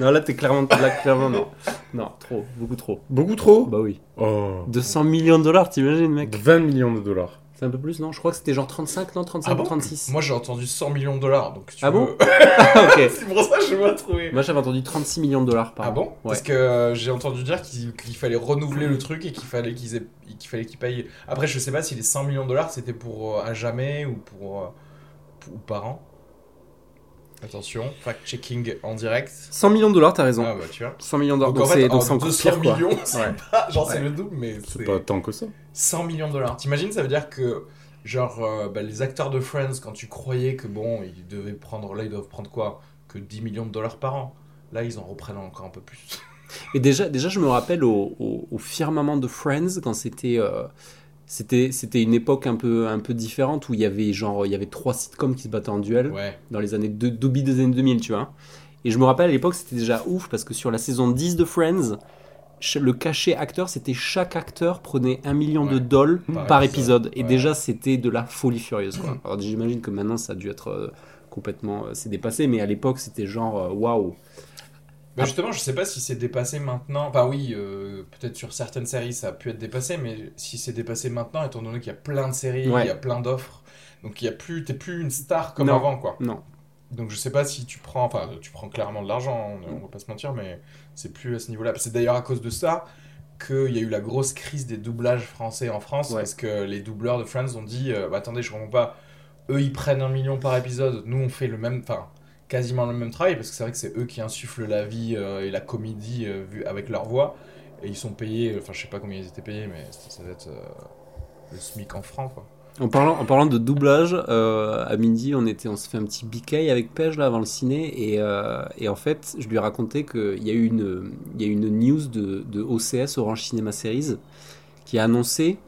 Non là t'es clairement... Là, clairement non. Non, trop, beaucoup trop. Beaucoup trop? Bah oui. Oh. 200 millions de dollars, t'imagines mec? 20 millions de dollars. C'est un peu plus, non Je crois que c'était genre 35, non 35 Ah ou bon 36 Moi, j'ai entendu 100 millions de dollars. Donc, tu Ah bon veux- [LAUGHS] [LAUGHS] Ok. C'est pour ça que je vais trouver. Moi j'avais entendu 36 millions de dollars par Ah an. bon Ouais. Parce que euh, j'ai entendu dire qu'il fallait renouveler le truc et qu'il fallait qu'ils aient- qu'il fallait qu'ils payent. Après, je sais pas si les 100 millions de dollars c'était pour euh, à jamais ou pour, euh, pour- ou par an. Attention, fact-checking en direct. 100 millions de dollars, t'as raison. Ah bah tu vois. 100 millions de dollars. Donc, en Donc fait, c'est donc en c'est encore 200 pire quoi. millions, c'est Ouais. pas- genre c'est le double, mais C'est c'est pas tant que ça. 100 millions de dollars. T'imagines, ça veut dire que genre euh, bah, les acteurs de Friends, quand tu croyais que bon, ils devaient prendre, là ils doivent prendre quoi? Que 10 millions de dollars par an. Là, ils en reprennent encore un peu plus. Et déjà, déjà, je me rappelle au, au- au firmament de Friends quand c'était. euh, c'était, c'était une époque un peu, un peu différente où il y avait genre il y avait trois sitcoms qui se battaient en duel Ouais. dans les années de, début des années 2000 tu vois et je me rappelle à l'époque c'était déjà ouf parce que sur la saison 10 de Friends le cachet acteur c'était chaque acteur prenait un million de dollars Par par, épisode. épisode, et Ouais. déjà c'était de la folie furieuse quoi. alors j'imagine que maintenant ça a dû être euh, complètement euh, c'est dépassé mais à l'époque c'était genre euh, waouh Bah justement, je sais pas si c'est dépassé maintenant. Enfin oui, euh, peut-être sur certaines séries ça a pu être dépassé, mais si c'est dépassé maintenant, étant donné qu'il y a plein de séries, Ouais. il y a plein d'offres, donc il y a plus, t'es plus une star comme Non. avant quoi. non Donc je sais pas si tu prends, enfin tu prends clairement de l'argent, on, on va pas se mentir, mais c'est plus à ce niveau-là. C'est d'ailleurs à cause de ça qu'il y a eu la grosse crise des doublages français en France, Ouais. parce que les doubleurs de Friends ont dit, euh, bah, attendez, je comprends pas, eux ils prennent un million par épisode, nous on fait le même, enfin quasiment le même travail, parce que c'est vrai que c'est eux qui insufflent la vie euh, et la comédie euh, avec leur voix, et ils sont payés, enfin je sais pas combien ils étaient payés, mais ça, doit être euh, le SMIC en francs. En parlant, en parlant de doublage, à midi, on, était, on se fait un petit bicaille avec Pej là, avant le ciné. Et, et en fait, je lui ai raconté qu'il y a eu une, y a une news de, de OCS, Orange Cinema Series, qui a annoncé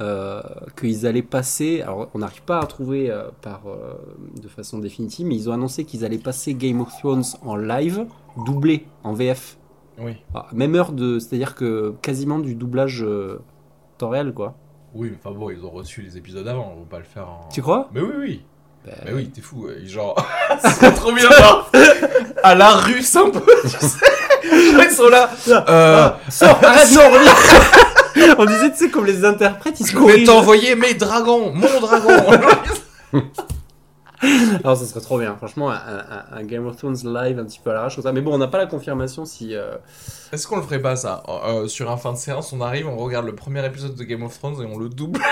euh, qu'ils allaient passer. Alors, on n'arrive pas à trouver euh, par, euh, de façon définitive, mais ils ont annoncé qu'ils allaient passer Game of Thrones en live, doublé en VF. Oui. Ah, même heure de. C'est-à-dire que quasiment du doublage euh, temps réel, quoi. Oui, mais enfin bon, ils ont reçu les épisodes avant, on va pas le faire en... Tu crois? Mais oui, oui. Ben, Mais oui, t'es fou. Genre, [LAUGHS] c'est trop bien genre, à la russe un peu, tu sais. [LAUGHS] Ils sont là. Euh, Sors, arrête, non, reviens [LAUGHS] On disait, tu sais, comme les interprètes, ils se je vais corrigent. t'envoyer mes dragons, mon dragon. Alors, [LAUGHS] ça serait trop bien. Franchement, un, un- un Game of Thrones live un petit peu à l'arrache comme ça. Mais bon, on n'a pas la confirmation si. euh, Est-ce qu'on le ferait pas ça? Euh, Sur un fin de séance, on arrive, on regarde le premier épisode de Game of Thrones et on le double [LAUGHS]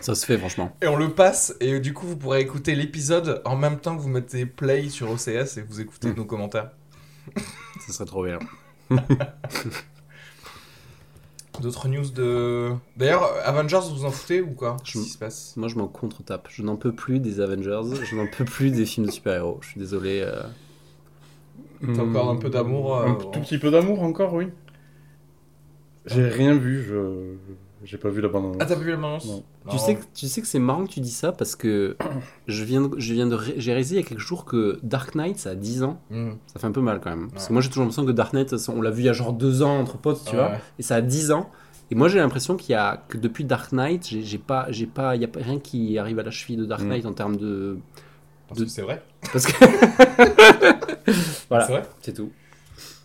Ça se fait, franchement. et on le passe. Et du coup, vous pourrez écouter l'épisode en même temps que vous mettez play sur OCS et que vous écoutez Mm. nos commentaires. Ça serait trop bien. [LAUGHS] D'autres news de. D'ailleurs, Avengers, vous vous en foutez ou quoi Je- Qu'est-ce qui se passe Moi, je m'en contre-tape. Je n'en peux plus des Avengers. Je n'en peux plus des films de super-héros. Je suis désolé. euh. T'as encore un peu d'amour, euh, Un tout petit peu d'amour encore, oui. J'ai rien vu, je. J'ai pas vu la bande Ah, t'as pas vu la bande-annonce Non. Tu sais, que, tu sais que c'est marrant que tu dis ça parce que [COUGHS] je viens de, je viens de ré- j'ai réalisé il y a quelques jours que Dark Knight, ça a 10 ans. Hmm. Ça fait un peu mal quand même. Parce que moi, j'ai toujours l'impression que Dark Knight, on l'a vu il y a genre 2 ans entre potes, tu Ouais. vois. Et ça a 10 ans. Et moi, j'ai l'impression qu'il y a que depuis Dark Knight, j'ai j'ai pas, j'ai pas, il y a pas rien qui arrive à la cheville de Dark Mm. Knight en termes de. Parce De- que c'est vrai. Parce que [LAUGHS] voilà, C'est vrai. c'est tout.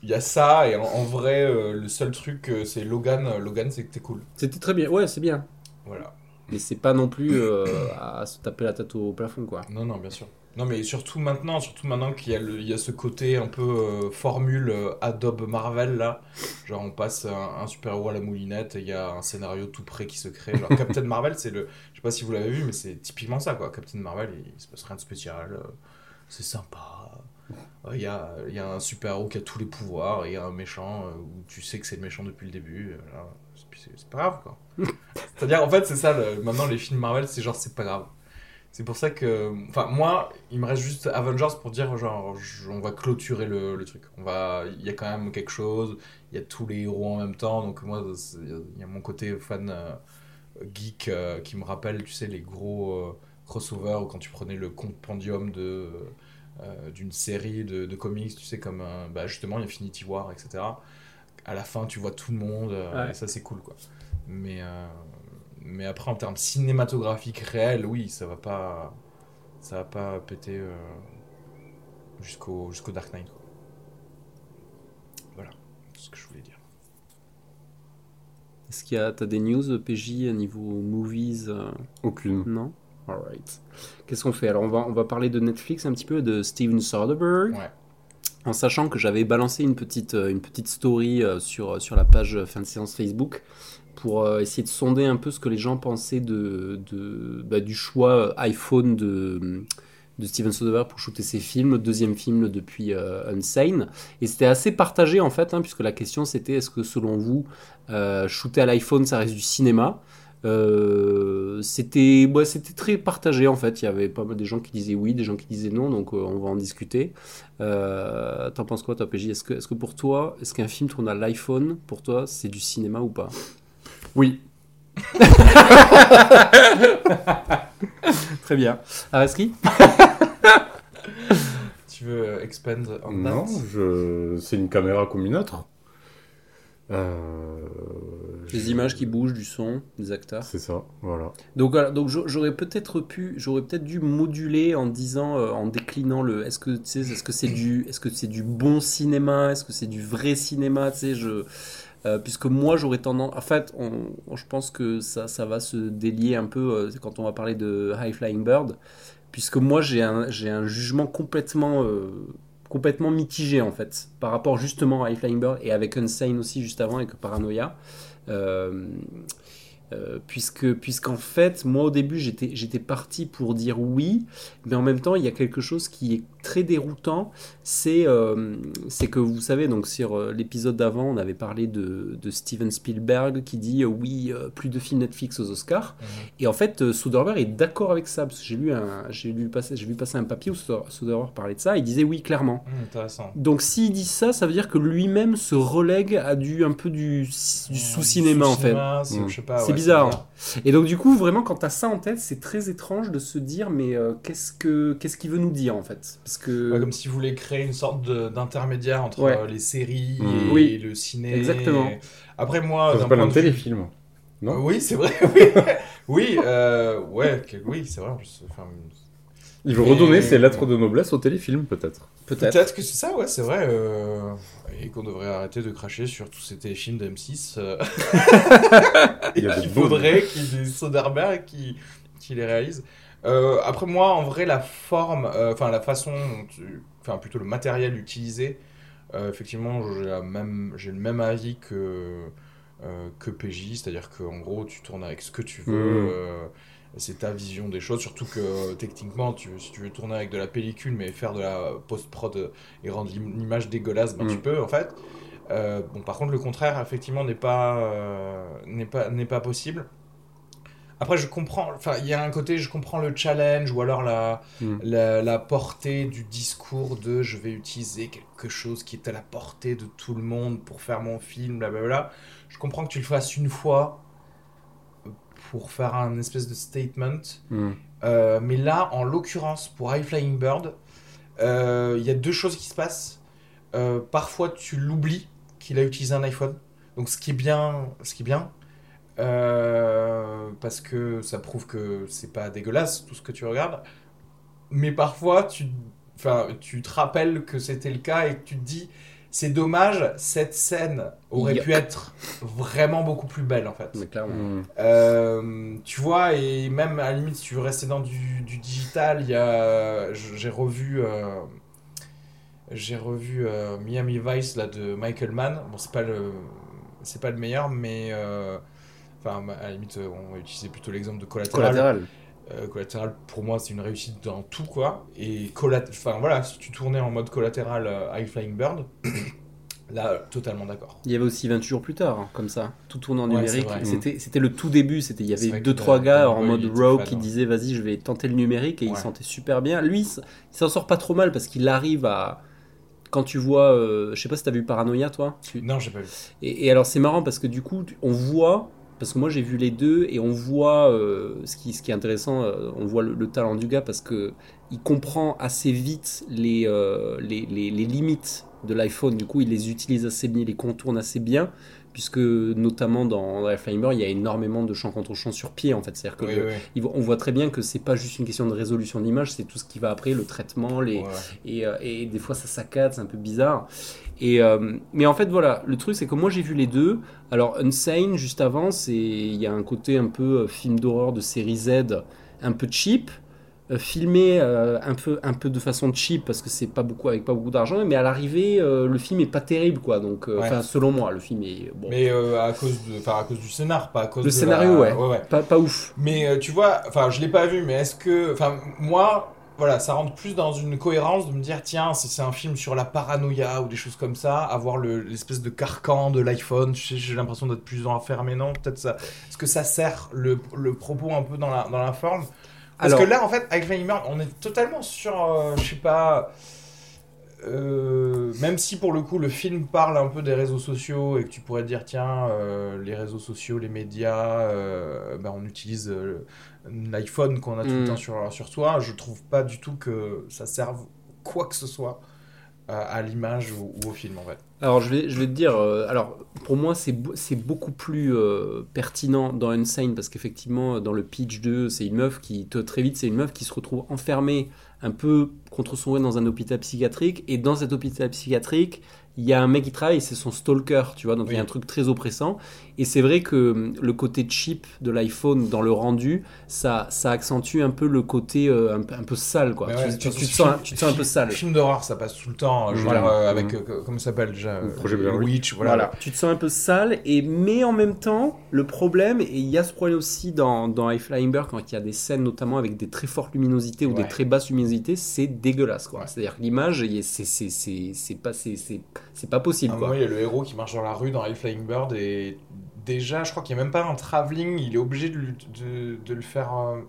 Il y a ça, et en, en vrai, euh, le seul truc, euh, c'est Logan. Euh, Logan, c'est que t'es cool. C'était très bien. Ouais, c'est bien. Voilà. mais c'est pas non plus euh, à se taper la tête au plafond, quoi. Non, non, bien sûr. Non, mais surtout maintenant, surtout maintenant qu'il y, a le- il y a ce côté un peu formule Adobe Marvel là. Genre, on passe un, un super-héros à la moulinette et il y a un scénario tout prêt qui se crée. Genre, Captain [LAUGHS] Marvel, c'est le. Je sais pas si vous l'avez vu, mais c'est typiquement ça quoi. Captain Marvel, il, il se passe rien de spécial. euh, c'est sympa. Euh, Il y, a, y a un super-héros qui a tous les pouvoirs et il y a un méchant euh, où tu sais que c'est le méchant depuis le début. euh. C'est- pas grave quoi. [LAUGHS] C'est-à-dire, en fait, c'est ça. le- maintenant, les films Marvel, c'est genre, c'est pas grave. C'est pour ça que, enfin, moi, il me reste juste Avengers pour dire, genre, je- on va clôturer le, le truc. On va, il y a quand même quelque chose. Il y a tous les héros en même temps. Donc moi, il y a mon côté fan euh, geek euh, qui me rappelle, tu sais, les gros euh, crossovers où quand tu prenais le compendium de euh, d'une série de, de comics, tu sais, comme euh, bah, justement Infinity War, etc. À la fin, tu vois tout le monde. euh, Ouais. et ça, c'est cool, quoi. Mais euh, mais après, en termes cinématographiques réels, oui, ça va pas, ça va pas péter euh, jusqu'au jusqu'au Dark Knight. Quoi. Voilà, c'est ce que je voulais dire. Est-ce qu'il y a, t'as des news PJ à niveau movies euh, Aucune. Non? Alright. Qu'est-ce qu'on fait? Alors, on va, on va parler de Netflix un petit peu, de Steven Soderbergh. Ouais. En sachant que j'avais balancé une petite, euh, une petite story euh, sur, sur la page euh, fin de séance Facebook pour euh, essayer de sonder un peu ce que les gens pensaient de, de, bah, du choix euh, iPhone de, de Steven Soderbergh pour shooter ses films, deuxième film depuis euh, Unsane. Et c'était assez partagé en fait, hein, puisque la question c'était est-ce que selon vous, euh, shooter à l'iPhone ça reste du cinéma? Euh, c'était ouais, c'était très partagé en fait. Il y avait pas mal des gens qui disaient oui, des gens qui disaient non, donc euh, on va en discuter. Euh, T'en penses quoi, toi, PJ Est-ce que, est que pour toi, est-ce qu'un film tourné à l'iPhone, pour toi, c'est du cinéma ou pas? Oui. [LAUGHS] Très bien. Araski [LAUGHS] Tu veux euh, expand on Non, je... c'est une caméra comme une autre. Euh, Des je- images qui bougent, du son, des acteurs. C'est ça, voilà. Donc, voilà, donc j'a- j'aurais peut-être pu, j'aurais peut-être dû moduler en disant, euh, en déclinant le, est-ce que tu sais, est-ce que c'est du, est-ce que c'est du bon cinéma, est-ce que c'est du vrai cinéma, tu sais, je, euh, puisque moi j'aurais tendance, en fait, on, on- je pense que ça, ça va se délier un peu euh, quand on va parler de High Flying Bird, puisque moi j'ai un, j'ai un jugement complètement, euh, complètement mitigé en fait, par rapport justement à High Flying Bird et avec Unsane aussi juste avant avec Paranoia. Euh, euh, puisque puisqu'en fait moi au début j'étais j'étais parti pour dire oui mais en même temps il y a quelque chose qui est très déroutant c'est euh, c'est que vous savez donc sur euh, l'épisode d'avant on avait parlé de, de Steven Spielberg qui dit euh, oui plus de films Netflix aux Oscars Mhm. et en fait Soderbergh est d'accord avec ça parce que j'ai lu un j'ai lu vu passer un papier où Soder- Soderbergh parlait de ça il disait oui clairement Hum, Intéressant. donc s'il dit ça, ça veut dire que lui-même se relègue à du un peu du, du sous-cinéma en fait. C'est- Mm. ouais, bizarre, hein. Et donc du coup, vraiment, quand t'as ça en tête, c'est très étrange de se dire, mais euh, qu'est-ce que qu'est-ce qu'il veut nous dire en fait? Parce que Ouais, comme s'il voulait créer une sorte d'intermédiaire entre Ouais. euh, les séries Mm. et Oui. le ciné. Exactement. Après moi, Ça s'appelle un téléfilm. Non? Euh, Oui, c'est vrai. [LAUGHS] Oui, oui, euh, ouais, que- oui, c'est vrai. en plus, enfin, Il veut Mais- redonner ses lettres de noblesse au téléfilm, peut-être. peut-être. Que c'est ça, ouais, c'est vrai. euh, Et qu'on devrait arrêter de cracher sur tous ces téléfilms d'M6. euh, [LAUGHS] Il y a des [LAUGHS] Il beaux- faudrait qu'il y ait des Soderbergh qui, qui les réalisent. Euh, après, moi, en vrai, la forme, euh, enfin, la façon, enfin, plutôt le matériel utilisé, euh, effectivement, j'ai le même avis que, que PJ, c'est-à-dire qu'en gros, tu tournes avec ce que tu veux. Mhm. c'est ta vision des choses, surtout que techniquement, tu, si tu veux tourner avec de la pellicule, mais faire de la post-prod et rendre l'im- l'image dégueulasse, ben, tu Mhm. peux en fait. Bon, par contre, le contraire, effectivement, n'est pas, n'est pas, n'est pas possible. Après, je comprends, enfin, il y a un côté, je comprends le challenge ou alors la, Mm. la, la portée du discours de je vais utiliser quelque chose qui est à la portée de tout le monde pour faire mon film, blablabla. Je comprends que tu le fasses une fois pour faire un espèce de statement. Hmm. Euh, mais là, en l'occurrence, pour High Flying Bird, euh, il y a deux choses qui se passent. Euh, parfois, tu l'oublies qu'il a utilisé un iPhone. Donc, ce qui est bien, ce qui est bien, euh, parce que ça prouve que c'est pas dégueulasse tout ce que tu regardes. Mais parfois, tu, enfin, tu te rappelles que c'était le cas et que tu te dis, c'est dommage, cette scène aurait Yuck. pu être vraiment beaucoup plus belle en fait. Mais clairement. Hmm. Euh, tu vois, et même à la limite, si tu veux rester dans du, du digital, il y a, j'ai revu, euh, j'ai revu euh, Miami Vice là de Michael Mann. Bon, c'est pas le, c'est pas le meilleur, mais euh, enfin, à la limite, on va utiliser plutôt l'exemple de Collateral. Collatéral. Euh, collatéral, pour moi, c'est une réussite dans tout quoi. Et enfin voilà, si tu tournais en mode collatéral euh, High Flying Bird, [COUGHS] là, totalement d'accord. Il y avait aussi 28 jours plus tard, hein, comme ça, tout tourné en Ouais, numérique. C'était le tout début, c'était il y avait deux trois gars en mode il fan, qui disaient vas-y, je vais tenter le numérique et il Ouais. sentait super bien. Lui, il il s'en sort pas trop mal parce qu'il arrive à quand tu vois, euh, je sais pas si t'as vu Paranoia toi? Tu- Non, j'ai pas vu. Et, et alors c'est marrant parce que du coup on voit, parce que moi j'ai vu les deux et on voit euh, ce, qui, est intéressant, euh, on voit le, le talent du gars parce que il comprend assez vite euh, les limites de l'iPhone, du coup il les utilise assez bien, il les contourne assez bien. Puisque notamment dans Flamer, il y a énormément de champs contre champs sur pied en fait. C'est-à-dire que Oui, le- oui. il voit- on voit très bien que c'est pas juste une question de résolution d'image, c'est tout ce qui va après, le traitement, les, Ouais. et, euh, et des fois ça saccade, c'est un peu bizarre. Et, euh, mais en fait, voilà, le truc c'est que moi j'ai vu les deux. Alors, Unsane, juste avant, il y a un côté un peu euh, film d'horreur de série Z, un peu cheap. Euh, filmé euh, un peu un peu de façon cheap parce que c'est pas beaucoup avec pas beaucoup d'argent mais à l'arrivée euh, le film est pas terrible quoi. Donc Ouais. enfin selon moi le film est bon. Mais à cause de, à cause du scénar, pas à cause le de scénario la... ouais, Pas, pas ouf. Mais tu vois, enfin je l'ai pas vu, mais est-ce que, enfin moi, voilà, ça rentre plus dans une cohérence de me dire tiens, si c'est un film sur la paranoïa ou des choses comme ça, avoir le- l'espèce de carcan de l'iPhone, j'ai l'impression d'être plus enfermé, non? Peut-être ça. Est-ce que ça sert le, le propos un peu dans la, dans la forme? Parce Alors- que là, en fait, avec Bird, on est totalement sur, euh, je sais pas. euh, même si pour le coup le film parle un peu des réseaux sociaux et que tu pourrais te dire tiens euh, les réseaux sociaux les médias euh, ben, on utilise l'iPhone qu'on a tout le Mm. temps sur, sur soi je trouve pas du tout que ça serve quoi que ce soit à, à l'image ou, ou au film en fait Alors je vais, je vais te dire, euh, alors pour moi c'est beaucoup plus euh, pertinent dans Unsane parce qu'effectivement dans le pitch 2 c'est une meuf qui, très vite c'est une meuf qui se retrouve enfermée un peu contre son gré dans un hôpital psychiatrique et dans cet hôpital psychiatrique il y a un mec qui travaille, c'est son stalker, tu vois, donc il y a un truc très oppressant. Et c'est vrai que hum, le côté cheap de l'iPhone dans le rendu, ça, ça accentue un peu le côté euh, un, peu- un peu sale, quoi. Tu, te film- sens, tu te sens un peu sale. film d'horreur ça passe tout le temps je veux Voilà. dire, euh, avec Mm. euh, comment ça s'appelle déjà Le euh, projet Blair Witch. Voilà, Voilà, tu te sens un peu sale, et, mais en même temps, le problème, et il y a ce problème aussi dans, dans High Flying Bird, quand il y a des scènes notamment avec des très fortes luminosités ou des très basses luminosités, c'est dégueulasse. quoi. Ouais. C'est-à-dire que l'image, c'est- pas, pas possible. Un quoi. moment, il y a le héros qui marche dans la rue dans High Flying Bird et déjà, je crois qu'il n'y a même pas un travelling, il est obligé de, lui- de, de le faire euh,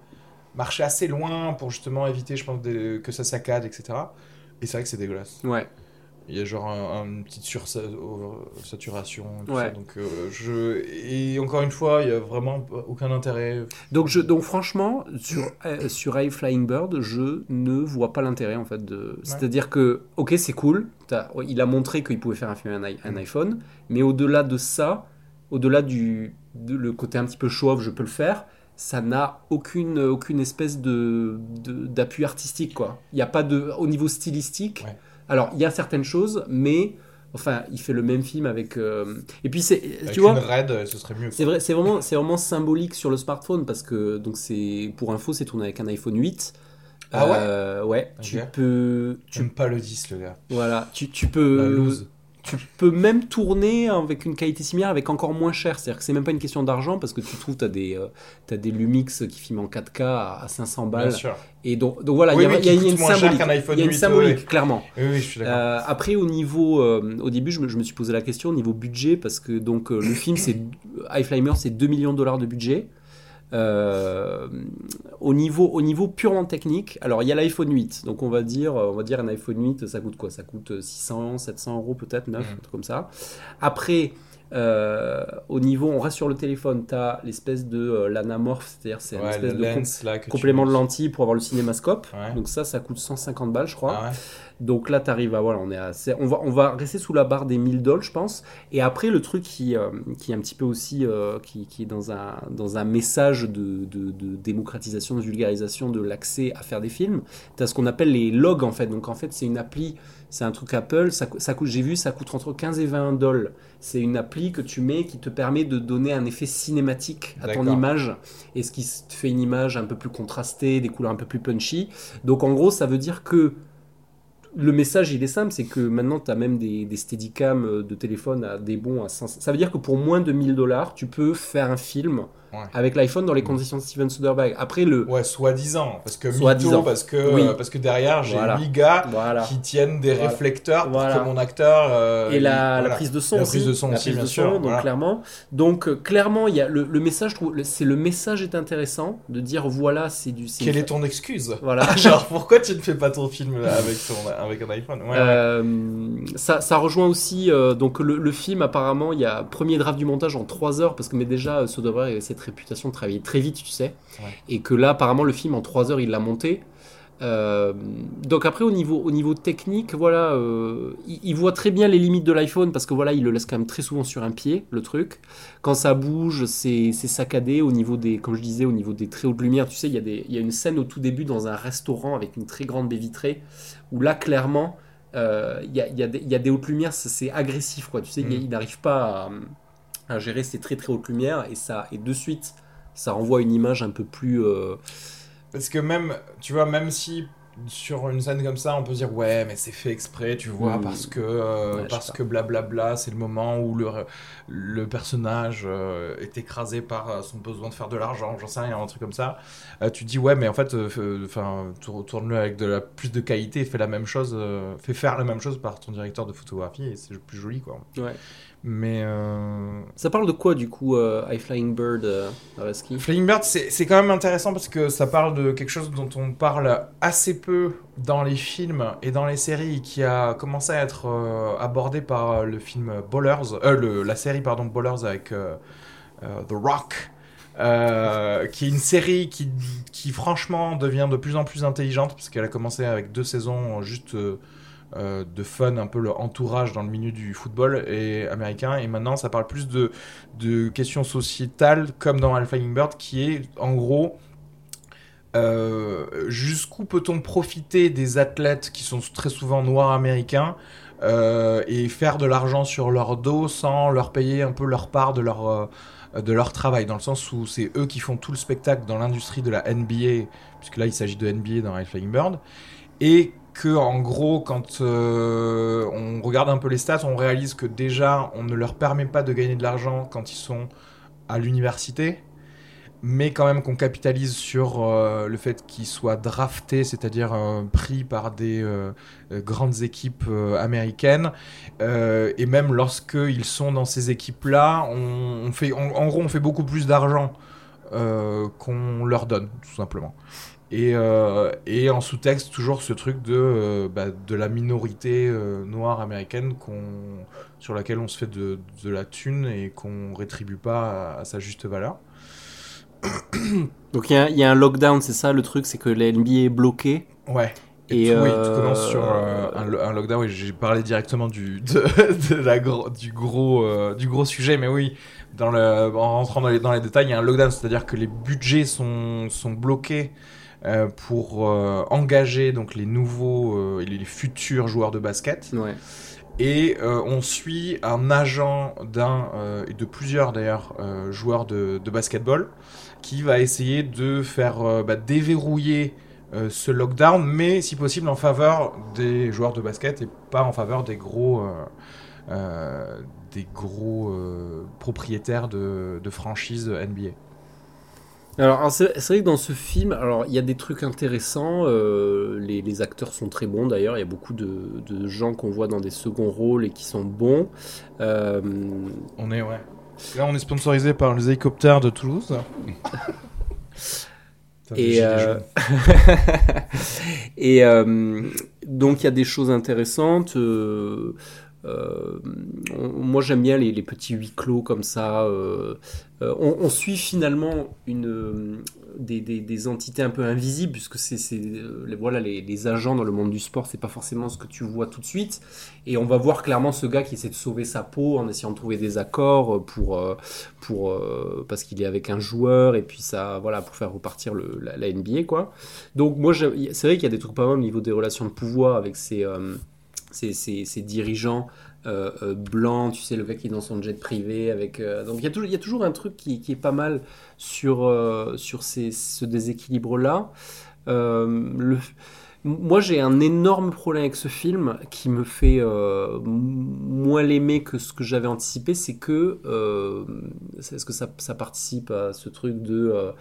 marcher assez loin pour justement éviter, je pense, que ça saccade, etc. Et c'est vrai que c'est dégueulasse. Ouais. Il y a genre un- un- une petite sursaturation. Ouais. Donc, euh, je... Et encore une fois, il n'y a vraiment aucun intérêt. Donc, je, donc franchement, sur, euh, sur High Flying Bird, je ne vois pas l'intérêt en fait. De... C'est-à-dire que, ok, c'est cool, il a montré qu'il pouvait faire un film un, i- un Mm. iPhone, mais au-delà de ça, au-delà du de- le côté un petit peu show-off, je peux le faire, ça n'a aucune, aucune espèce de, d'appui artistique, quoi. Il n'y a pas de. Au niveau stylistique, Ouais. alors il y a certaines choses, mais. Enfin, il fait le même film avec. euh, Et puis, c'est. Avec Tu vois une raid, euh, ce serait mieux. c'est vrai, c'est vraiment, c'est vraiment symbolique sur le smartphone parce que donc c'est pour info, c'est tourné avec un iPhone 8. Ah ouais Euh, Ouais. Tu peux, Tu n'aimes pas le 10, le gars. voilà, tu, tu La peux. Tu peux même tourner avec une qualité similaire avec encore moins cher. C'est-à-dire que c'est même pas une question d'argent parce que tu trouves t'as des, euh, des Lumix qui filment en 4K à, à 500 Bien balles. sûr. Et donc, donc voilà, il Oui, y a, oui, y y une cher symbolique. Il y a une 8, symbolique, clairement. Oui, je suis. Euh, après, au niveau, euh, au début, je me, je me suis posé la question au niveau budget parce que donc euh, le film, c'est High Flymer, c'est 2 millions de dollars de budget. Euh, au niveau, au niveau purement technique, alors il y a l'iPhone 8, donc on va dire, on va dire un iPhone 8, ça coûte quoi? Ça coûte 600, 700 euros peut-être, 9, Mhm. un truc comme ça. Après, euh, au niveau, on reste sur le téléphone, tu as l'espèce de euh, l'anamorphe, c'est-à-dire c'est Ouais, espèce de com- là, complément de lentille pour avoir le cinémascope. Ouais. Donc ça, ça coûte 150 balles, je crois. Ah ouais. Donc là, tu arrives à. Voilà, on, est à, on, va, on va rester sous la barre des 1000 dollars, je pense. Et après, le truc qui, euh, qui est un petit peu aussi. euh, qui, qui est dans un, dans un message de, de- de démocratisation, de vulgarisation de l'accès à faire des films, tu as ce qu'on appelle les logs en fait. Donc en fait, c'est une appli. C'est un truc Apple, ça, ça coûte, j'ai vu, ça coûte entre 15 et 20 dollars. C'est une appli que tu mets qui te permet de donner un effet cinématique à ton image et ce qui te fait une image un peu plus contrastée, des couleurs un peu plus punchy. Donc en gros, ça veut dire que le message, il est simple, c'est que maintenant, tu as même des, des euh, de téléphone à des bons à 500. Ça veut dire que pour moins de 1000 dollars, tu peux faire un film Ouais. avec l'iPhone dans les conditions de Steven Soderbergh. Après, le... Ouais, soi-disant. Parce que mytho, parce que, Oui. euh, parce que derrière, j'ai Voilà. 8 gars Voilà. qui tiennent des Voilà. réflecteurs pour Voilà. que mon acteur. euh, Et la, prise de son La aussi. prise de son La aussi, prise bien de sûr, son, donc clairement. Donc euh, clairement, y a le, le message, c'est le message est intéressant de dire voilà, c'est du. c'est Quelle une- est ton excuse Voilà. [LAUGHS] Genre, pourquoi tu ne fais pas ton film avec, ton, avec un iPhone? Ouais. Euh, ça, ça rejoint aussi donc le, le film apparemment il y a premier draft du montage en 3 heures parce que mais déjà Soderbergh avait cette réputation de travailler très vite tu sais Ouais. et que là apparemment le film en 3 heures il l'a monté Euh, donc après au niveau, au niveau technique voilà euh, il, il voit très bien les limites de l'iPhone parce que voilà il le laisse quand même très souvent sur un pied le truc quand ça bouge c'est saccadé au niveau des comme je disais au niveau des très hautes lumières tu sais il y, a des- il y a une scène au tout début dans un restaurant avec une très grande baie vitrée où là clairement euh, il y, a, il y a des- il y a des hautes lumières, c'est agressif, quoi. Tu sais, il- Mm. il n'arrive pas à, à gérer ces très très hautes lumières et ça, et de suite, ça renvoie une image un peu plus. euh, Parce que même, tu vois, même si sur une scène comme ça, on peut se dire ouais, mais c'est fait exprès, tu vois, Mm. parce que euh, Ouais, parce que blablabla, c'est le moment où le le personnage euh, est écrasé par son besoin de faire de l'argent, j'en sais rien, un truc comme ça. Tu dis ouais, mais en fait, enfin, tour- tourne-le avec de la plus de qualité, fais la même chose, fais faire la même chose par ton directeur de photographie et c'est plus joli quoi. Ouais. Mais euh, Ça parle de quoi du coup, euh, High Flying Bird, euh, Araski Flying Bird, c'est quand même intéressant parce que ça parle de quelque chose dont on parle assez peu dans les films et dans les séries qui a commencé à être euh, abordé par le film Ballers, euh, le- la série pardon Ballers avec The Rock. qui est une série qui, qui franchement devient de plus en plus intelligente parce qu'elle a commencé avec deux saisons juste euh, de fun, un peu le entourage dans le milieu du football et américain. Et maintenant ça parle plus de, de questions sociétales comme dans Alpha Bird qui est en gros euh, jusqu'où peut-on profiter des athlètes qui sont très souvent noirs américains euh, et faire de l'argent sur leur dos sans leur payer un peu leur part de leur, de leur travail, dans le sens où c'est eux qui font tout le spectacle dans l'industrie de la NBA, puisque là il s'agit de NBA dans High Flying Bird, et que en gros quand euh, on regarde un peu les stats, on réalise que déjà on ne leur permet pas de gagner de l'argent quand ils sont à l'université, mais quand même qu'on capitalise sur euh, le fait qu'ils soient draftés, c'est-à-dire euh, pris par des grandes équipes américaines. Et même lorsqu'ils sont dans ces équipes-là, on, on fait, en- gros, on fait beaucoup plus d'argent qu'on leur donne, tout simplement. Et, euh, et en sous-texte, toujours ce truc de, euh, bah, de la minorité euh, noire américaine sur laquelle on se fait de, de la thune et qu'on rétribue pas à- à sa juste valeur. Donc il y, y a un lockdown, c'est ça le truc, c'est que la NBA est bloquée. Ouais. Et, Et, tout- oui, tu commences sur un, lo- un lockdown. Oui, j'ai parlé directement du, de, [LAUGHS] de la gro- du, gros, du gros sujet, mais oui, dans le, en rentrant dans les, dans les détails, il y a un lockdown, c'est-à-dire que les budgets sont, sont bloqués euh, pour euh, engager donc, les nouveaux euh, et les futurs joueurs de basket. Ouais. Et euh, on suit un agent d'un euh, et de plusieurs d'ailleurs euh, joueurs de, de basketball qui va essayer de faire euh, bah, déverrouiller euh, ce lockdown, mais si possible en faveur des joueurs de basket et pas en faveur des gros, euh, euh, des gros euh, propriétaires de, de franchises NBA. Alors, c'est vrai que dans ce film, alors il y a des trucs intéressants. euh, les, les acteurs sont très bons d'ailleurs. Il y a beaucoup de, de gens qu'on voit dans des seconds rôles et qui sont bons. Euh, On est ouais. Là, on est sponsorisé par les hélicoptères de Toulouse. [LAUGHS] Et, euh, [LAUGHS] et euh, donc il y a des choses intéressantes. Euh, on- moi j'aime bien les, petits huis clos comme ça. euh, euh, on, suit finalement une, des, entités un peu invisibles, puisque c'est les, voilà, les, agents dans le monde du sport, c'est pas forcément ce que tu vois tout de suite. Et on va voir clairement ce gars qui essaie de sauver sa peau en essayant de trouver des accords pour, pour, parce qu'il est avec un joueur et puis ça, voilà, pour faire repartir la, NBA quoi. Donc moi c'est vrai qu'il y a des trucs pas mal au niveau des relations de pouvoir avec ces, ces, dirigeants euh, euh, blancs, tu sais le gars qui est dans son jet privé avec. euh, donc il y a toujours un truc qui, est pas mal sur sur ce déséquilibre là. le moi, j'ai un énorme problème avec ce film qui me fait euh, moins l'aimer que ce que j'avais anticipé. C'est que, euh, est-ce que ça, ça participe à ce truc de, euh,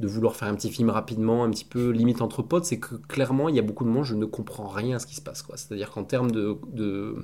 de vouloir faire un petit film rapidement, un petit peu limite entre potes? C'est que clairement, il y a beaucoup de moments, je ne comprends rien à ce qui se passe. quoi. C'est-à-dire qu'en termes de. de-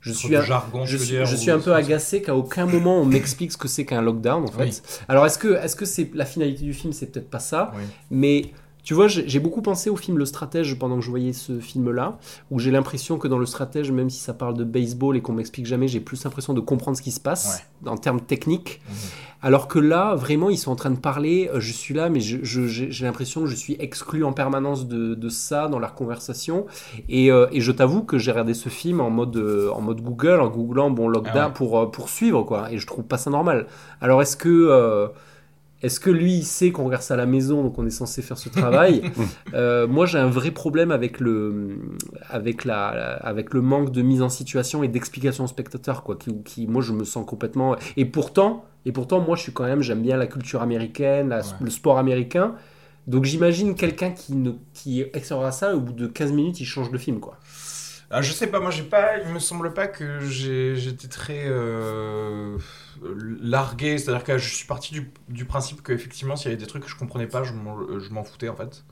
je suis, un, jargon, je suis, je suis un peu agacé qu'à aucun moment on m'explique ce que c'est qu'un lockdown en fait. Oui. Alors est-ce que est-ce que c'est la finalité du film C'est peut-être pas ça, Oui. mais tu vois, j'ai beaucoup pensé au film Le Stratège pendant que je voyais ce film-là, où j'ai l'impression que dans Le Stratège, même si ça parle de baseball et qu'on m'explique jamais, j'ai plus l'impression de comprendre ce qui se passe en termes techniques. Mhm. Alors que là, vraiment, ils sont en train de parler, euh, je suis là, mais j'ai l'impression que je suis exclu en permanence de, de ça dans leur conversation. Et, euh, et je t'avoue que j'ai regardé ce film en mode, euh, en mode Google, en googlant bon lockdown Ah ouais. pour, pour suivre, quoi. Et je trouve pas ça normal. Alors est-ce que. euh, est-ce que lui, il sait qu'on regarde ça à la maison, donc on est censé faire ce travail [LAUGHS] Euh, Moi, j'ai un vrai problème avec le, avec, la, avec le manque de mise en situation et d'explication au spectateur, quoi. Qui, qui- moi, je me sens complètement. Et pourtant, et pourtant, moi, je suis quand même, j'aime bien la culture américaine, la- Ouais. le sport américain. Donc, j'imagine quelqu'un qui ne, qui explorera ça, au bout de 15 minutes, il change de film, quoi. Ah, je sais pas, moi j'ai pas, il me semble pas que j'étais très euh, largué, c'est-à-dire que je suis parti du, du principe qu'effectivement s'il y avait des trucs que je comprenais pas, je m'en foutais en fait.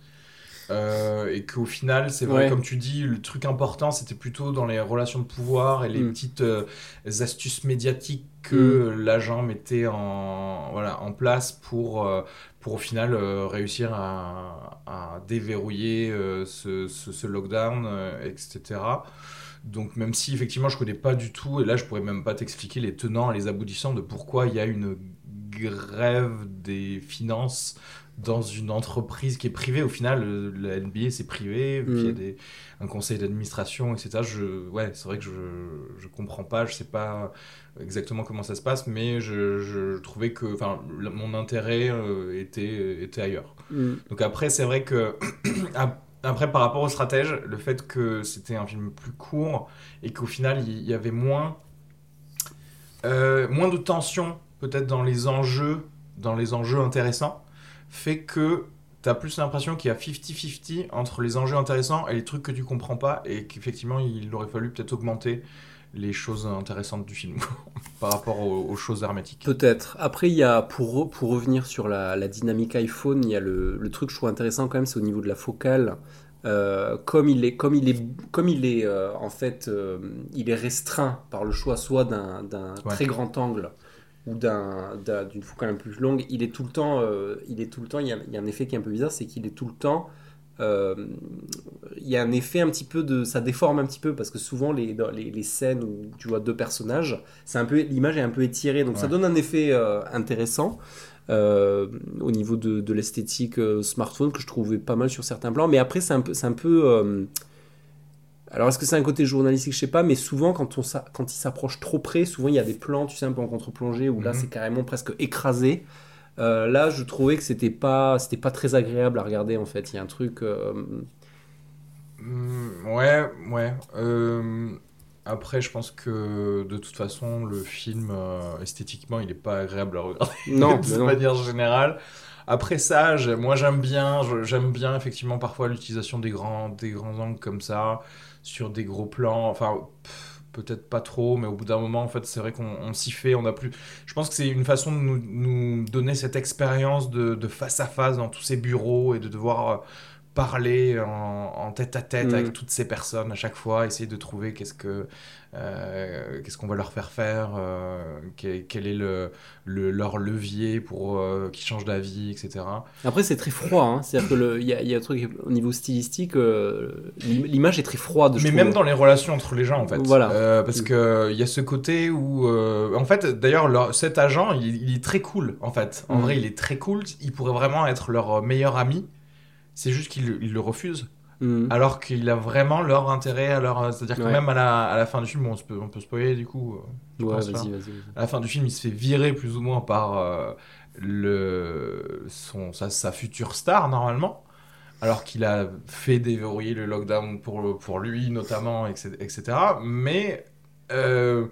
Euh, et qu'au final, c'est vrai, Ouais. comme tu dis, le truc important c'était plutôt dans les relations de pouvoir et les Mm. petites euh, astuces médiatiques que l'agent mettait en, voilà, en place pour, euh, pour au final euh, réussir à, déverrouiller euh, ce lockdown, euh, etc. Donc même si effectivement je connais pas du tout, et là je pourrais même pas t'expliquer les tenants et les aboutissants de pourquoi il y a une grève des finances dans une entreprise qui est privée. Au final, la NBA c'est privé, puis il y a Mm. des, un conseil d'administration, etc. Je, ouais, c'est vrai que je, je comprends pas, je sais pas exactement comment ça se passe, mais je, je trouvais que, enfin, mon intérêt euh, était, était ailleurs. Donc après, c'est vrai que [CLEARS THROAT] ap- après par rapport au stratège, le fait que c'était un film plus court et qu'au final il y avait moins euh, moins de tension peut-être dans les enjeux, dans les enjeux intéressants, fait que T'as plus l'impression qu'il y a 50-50 entre les enjeux intéressants et les trucs que tu comprends pas, et qu'effectivement il aurait fallu peut-être augmenter les choses intéressantes du film [LAUGHS] par rapport aux, aux choses hermétiques. Peut-être. Après, il y a, pour, pour revenir sur la, la dynamique iPhone, il y a le, le truc que je trouve intéressant quand même, c'est au niveau de la focale. Euh, comme il est, comme il est, comme il est euh, en fait, euh, il est restreint par le choix soit d'un d'un Ouais. très grand angle ou d'un- d'un- d'une un peu plus longue. Il est tout le temps, euh, il est tout le temps. Il y, a, il y a un effet qui est un peu bizarre, c'est qu'il est tout le temps. euh, il y a un effet un petit peu de, ça déforme un petit peu parce que souvent les, dans les, les scènes où tu vois deux personnages, c'est un peu, l'image est un peu étirée, donc ça donne un effet euh, intéressant au niveau de, de l'esthétique smartphone que je trouvais pas mal sur certains plans. Mais après, c'est un peu, c'est un peu. Alors, est-ce que c'est un côté journalistique? Je sais pas, mais souvent, quand, on, s'a- quand il s'approche trop près, souvent il y a des plans, tu sais, un peu en contre-plongée où là Mhm. c'est carrément presque écrasé. Euh, là, je trouvais que c'était pas, c'était pas très agréable à regarder en fait. Il y a un truc. euh, Mm, ouais, ouais. Euh, après, je pense que de toute façon, le film, esthétiquement, il est pas agréable à regarder. [LAUGHS] Non, [LAUGHS] de non. manière générale. Après ça, moi j'aime bien, j'aime bien effectivement parfois l'utilisation des grands, des grands angles comme ça, sur des gros plans. Enfin, peut-être pas trop, mais au bout d'un moment, en fait, c'est vrai qu'on on s'y fait, on a plus. Je pense que c'est une façon de nous, donner cette expérience de, de face à face dans tous ces bureaux et de devoir euh, parler en, en tête à tête Mm. avec toutes ces personnes à chaque fois, essayer de trouver qu'est-ce que euh, qu'est-ce qu'on va leur faire faire, euh, quel, quel est le, le- leur levier pour euh, qu'ils changent d'avis, etc. Après, c'est très froid. Hein. C'est-à-dire qu'il y a, il y a un truc au niveau stylistique, euh, l'im- l'image est très froide. je Mais trouve. même dans les relations entre les gens, en fait. Voilà. Parce que il y a ce côté où, en fait, d'ailleurs, leur- cet agent, il, il est très cool, en fait. En Mhm. vrai, il est très cool. Il pourrait vraiment être leur meilleur ami. C'est juste qu'il il le refuse. Mm. Alors qu'il a vraiment leur intérêt à leur. C'est-à-dire que Ouais. même à la, à la fin du film, bon, on, peut, on peut spoiler du coup. euh, Ouais, vas-y, hein. vas-y. vas-y. À la fin du film, il se fait virer plus ou moins par euh, le, son, sa, sa future star, normalement. Alors qu'il a fait déverrouiller le lockdown pour, pour lui, notamment, etc. etc. Mais, euh,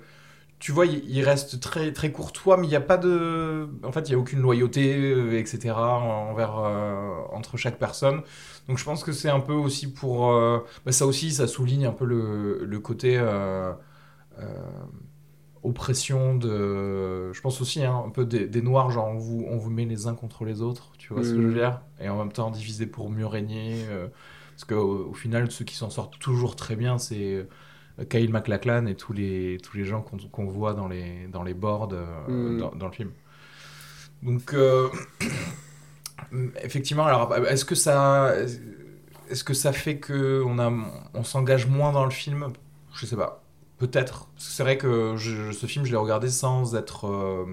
tu vois, il, reste très, très courtois, mais il n'y a pas de. En fait, il n'y a aucune loyauté, euh, etc. envers, euh, entre chaque personne. Donc, je pense que c'est un peu aussi pour. euh, bah, ça aussi, ça souligne un peu le, le côté. euh, oppression de je pense aussi hein, un peu des, des noirs genre on vous on vous met les uns contre les autres tu vois ce que je veux Mhm. dire? Et en même temps diviser pour mieux régner parce que au, au final ceux qui s'en sortent toujours très bien c'est Kyle MacLachlan et tous les tous les gens qu'on qu'on voit dans les dans les boards euh, Mhm. dans, dans le film donc euh, [CLEARS THROAT] effectivement alors est-ce que ça est-ce que ça fait que on a on s'engage moins dans le film? Je sais pas Peut-être. C'est vrai que je- ce film, je l'ai regardé sans être. euh,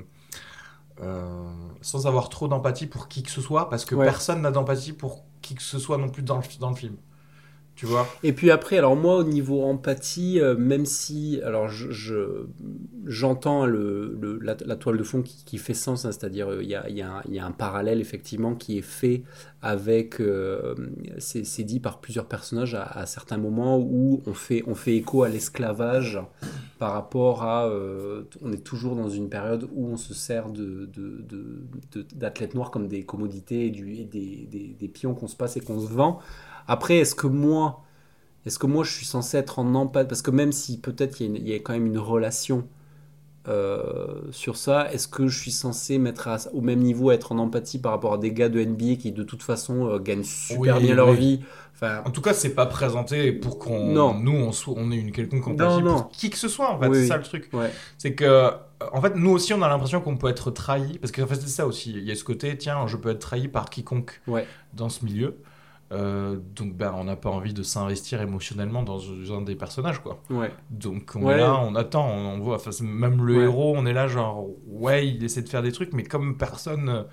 euh, sans avoir trop d'empathie pour qui que ce soit, parce que Ouais. personne n'a d'empathie pour qui que ce soit non plus dans le, dans le film. Et puis après, alors moi, au niveau empathie, euh, même si, alors je, je- j'entends le, le- la, toile de fond qui, fait sens, hein, c'est-à-dire euh, il y, a, y a un- parallèle effectivement qui est fait avec, euh, c'est dit par plusieurs personnages à, certains moments où on fait, on fait écho à l'esclavage par rapport à, on est toujours dans une période où on se sert de, d'athlètes noirs comme des commodités et, du, des, des- des pions qu'on se passe et qu'on se vend. Après, est-ce que moi, est-ce que moi je suis censé être en empathie? Parce que même si peut-être il y, a y quand même une relation euh, sur ça, est-ce que je suis censé mettre à- au même niveau, être en empathie par rapport à des gars de NBA qui de toute façon euh, gagnent super Oui, bien leur oui. vie? Enfin, En tout cas, c'est pas présenté pour qu'on. Nous, on, soit, on ait une quelconque empathie Non, non. pour qui que ce soit, en fait. Oui, c'est ça le truc. ouais. C'est que, euh, en fait, nous aussi, on a l'impression qu'on peut être trahi. Parce qu'en fait, c'est ça aussi. Il y a ce côté, tiens, je peux être trahi par quiconque Ouais. dans ce milieu. Euh, donc, ben, on n'a pas envie de s'investir émotionnellement dans un des personnages, quoi. Ouais. Donc, on Ouais. est là, on attend, on, on voit. Enfin, même le Ouais. héros, on est là, genre, ouais, il essaie de faire des trucs, mais comme personne euh,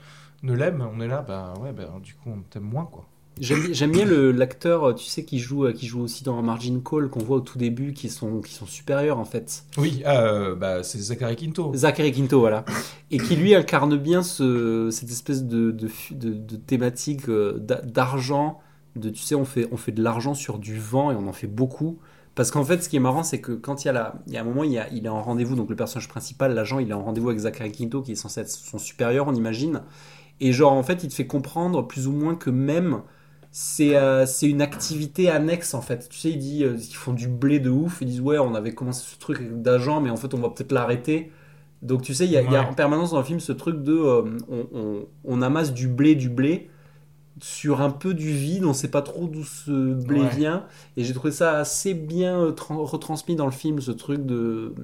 ne l'aime, on est là, bah ouais, bah, du coup, on t'aime moins, quoi. J'aime bien le- l'acteur, tu sais, qui joue, qui joue aussi dans Margin Call, qu'on voit au tout début, qui sont, qui sont supérieurs en fait. Oui, euh, bah, c'est Zachary Quinto. Zachary Quinto, voilà. Et qui lui incarne bien ce, cette espèce de, de, de- de thématique euh, d'a- d'argent. De, tu sais, on fait, on fait de l'argent sur du vent et on en fait beaucoup. Parce qu'en fait, ce qui est marrant, c'est que quand il y a, la, il y a un moment, il, y a, il est en rendez-vous, donc le personnage principal, l'agent, il est en rendez-vous avec Zachary Quinto, qui est censé être son supérieur, on imagine. Et genre, en fait, il te fait comprendre plus ou moins que même c'est euh, c'est une activité annexe en fait. Tu sais, il dit euh, qu'ils font du blé de ouf. Ils disent ouais, on avait commencé ce truc avec d'agents, mais en fait, on va peut-être l'arrêter. Donc tu sais, il y, a- y en permanence dans le film ce truc de euh, on, on- on amasse du blé, du blé sur un peu du vide. On sait pas trop d'où ce blé Ouais. vient. Et j'ai trouvé ça assez bien euh, tran- retransmis dans le film, ce truc de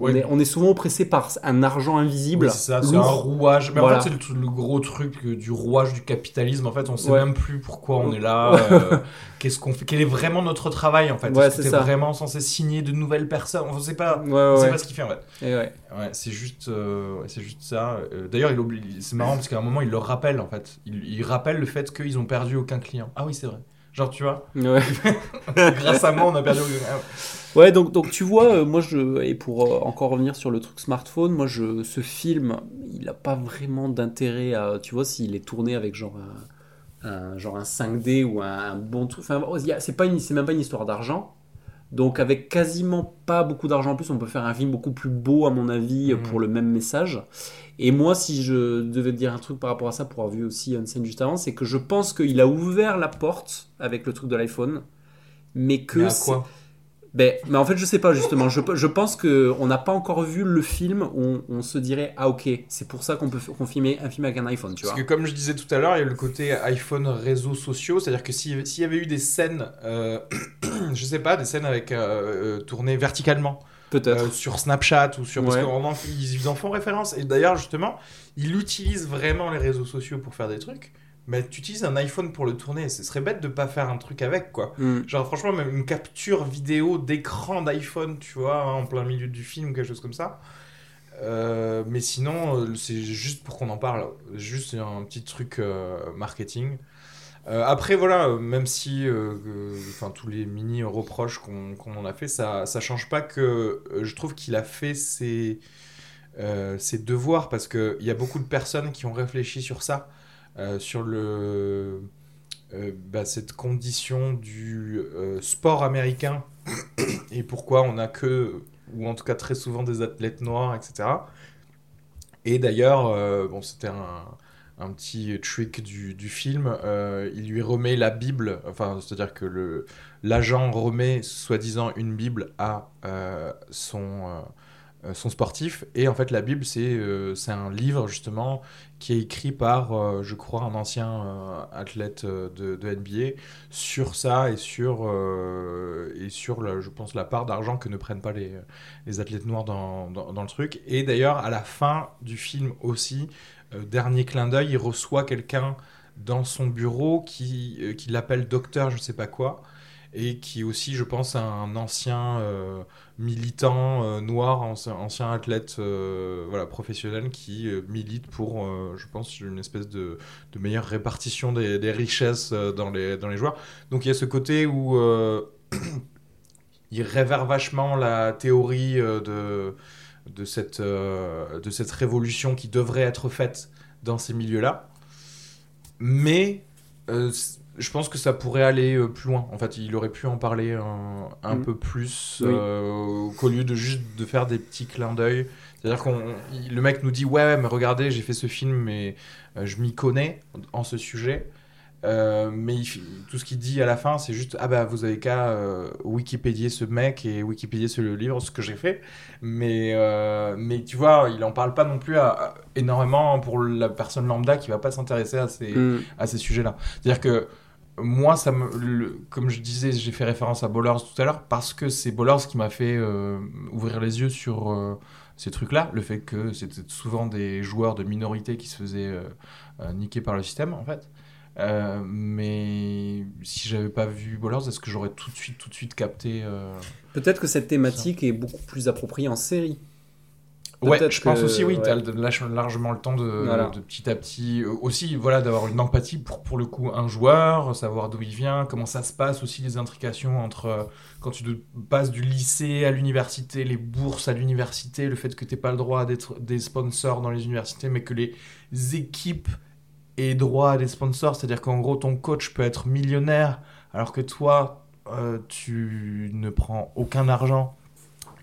Ouais. on, est, on est souvent oppressé par un argent invisible. Oui, c'est ça, c'est un rouage. Mais Voilà. en fait, c'est le, le gros truc euh, du rouage du capitalisme. En fait, on sait Ouais. même plus pourquoi on est là. euh, [LAUGHS] Qu'est-ce qu'on fait Quel est vraiment notre travail en fait Ouais, Est-ce que c'est t'es ça. vraiment censé signer de nouvelles personnes? On sait pas. Ouais, On ouais, sait ouais. pas ce qu'il fait en fait. Et ouais. Ouais, c'est juste, euh, c'est juste ça. Euh, D'ailleurs, il oublie. C'est marrant parce qu'à un moment, il le rappelle en fait. Il, il rappelle le fait qu'ils ont perdu aucun client. Ah oui, c'est vrai. Genre, tu vois, Ouais. [LAUGHS] grâce à moi, on a perdu Ouais, donc, donc tu vois, euh, moi, je, et pour euh, encore revenir sur le truc smartphone, moi, je, ce film, il n'a pas vraiment d'intérêt à, tu vois, s'il est tourné avec genre un, un- genre un 5D ou un, un bon truc, enfin, a- c'est pas une, c'est même pas une histoire d'argent. Donc, avec quasiment pas beaucoup d'argent en plus, on peut faire un film beaucoup plus beau, à mon avis, Mhm. pour le même message. Et moi, si je devais te dire un truc par rapport à ça, pour avoir vu aussi Unsane juste avant, c'est que je pense qu'il a ouvert la porte avec le truc de l'iPhone, mais que Mais à quoi? Ben, mais en fait, je sais pas justement. Je, je pense que on n'a pas encore vu le film où on, on se dirait ah ok, c'est pour ça qu'on peut qu'on filmer un film avec un iPhone, tu Parce vois. que comme je disais tout à l'heure, il y a le côté iPhone réseaux sociaux, c'est-à-dire que si- s'il y avait eu des scènes, euh, [CLEARS THROAT] je sais pas, des scènes avec euh, euh, tournées verticalement Peut-être. euh, sur Snapchat ou sur parce Ouais. qu'on en- ils en font référence. Et d'ailleurs justement, il utilise vraiment les réseaux sociaux pour faire des trucs. Mais tu utilises un iPhone pour le tourner, ce serait bête de pas faire un truc avec quoi. Hmm. Genre franchement même une capture vidéo d'écran d'iPhone, tu vois, hein, en plein milieu du film, quelque chose comme ça. Euh, mais sinon, euh, c'est juste pour qu'on en parle, juste un petit truc euh, marketing. Euh, après voilà, même si, enfin tous les mini reproches qu'on qu'on en a fait, ça ça change pas que je trouve qu'il a fait ses ses devoirs parce que il y a beaucoup de personnes qui ont réfléchi sur ça, sur le euh, bah, cette condition du euh, sport américain [COUGHS] et pourquoi on a que, ou en tout cas très souvent des athlètes noirs, etc. Et d'ailleurs, euh, bon, c'était un, un petit trick du, du film, euh, il lui remet la Bible, enfin, c'est-à-dire que l'agent remet soi-disant une Bible à euh, son, euh, euh, son sportif, et en fait la Bible euh, c'est un livre justement qui est écrit par, euh, je crois, un ancien euh, athlète euh, de, NBA sur ça et sur, et sur la- je pense, la part d'argent que ne prennent pas les, les athlètes noirs dans, dans, le truc. Et d'ailleurs, à la fin du film aussi, dernier clin d'œil, il reçoit quelqu'un dans son bureau qui, qui l'appelle docteur, je sais pas quoi. Et qui est aussi, je pense, un ancien euh, militant euh, noir, ancien, athlète euh, voilà, professionnel qui milite pour, je pense, une espèce de, de meilleure répartition des, richesses dans, les, dans les joueurs. Donc il y a ce côté où [CLEARS THROAT] il révère vachement la théorie de, de, cette, de cette révolution qui devrait être faite dans ces milieux-là. Mais je pense que ça pourrait aller euh, plus loin. En fait, il aurait pu en parler un, un Mhm. peu plus Oui. euh, qu'au lieu de juste de faire des petits clins d'œil. C'est-à-dire qu'on le mec nous dit ouais, mais regardez, j'ai fait ce film, mais euh, je m'y connais en ce sujet. Mais il tout ce qu'il dit à la fin, c'est juste ah bah vous avez qu'à Wikipédier ce mec et Wikipédier ce livre, ce que j'ai fait. Mais mais tu vois, il en parle pas non plus à- à- énormément pour la personne lambda qui va pas s'intéresser à ces Hmm. à ces sujets-là. C'est-à-dire que moi, ça me, le- comme je disais, j'ai fait référence à Ballers tout à l'heure parce que c'est Ballers qui m'a fait euh, ouvrir les yeux sur euh, ces trucs-là. Le fait que c'était souvent des joueurs de minorité qui se faisaient euh, niquer par le système, en fait. Mais si j'avais pas vu Ballers, est-ce que j'aurais tout de suite, tout de suite capté Peut-être que cette thématique est beaucoup plus appropriée en série. Ouais, je pense que- aussi, oui, ouais. tu as largement le temps de, Voilà. de petit à petit, euh, aussi, voilà, d'avoir une empathie pour, pour le coup, un joueur, savoir d'où il vient, comment ça se passe, aussi les intrications entre euh, quand tu passes du lycée à l'université, les bourses à l'université, le fait que tu pas le droit d'être des sponsors dans les universités, mais que les équipes aient droit à des sponsors, c'est-à-dire qu'en gros, ton coach peut être millionnaire, alors que toi, euh, tu ne prends aucun argent,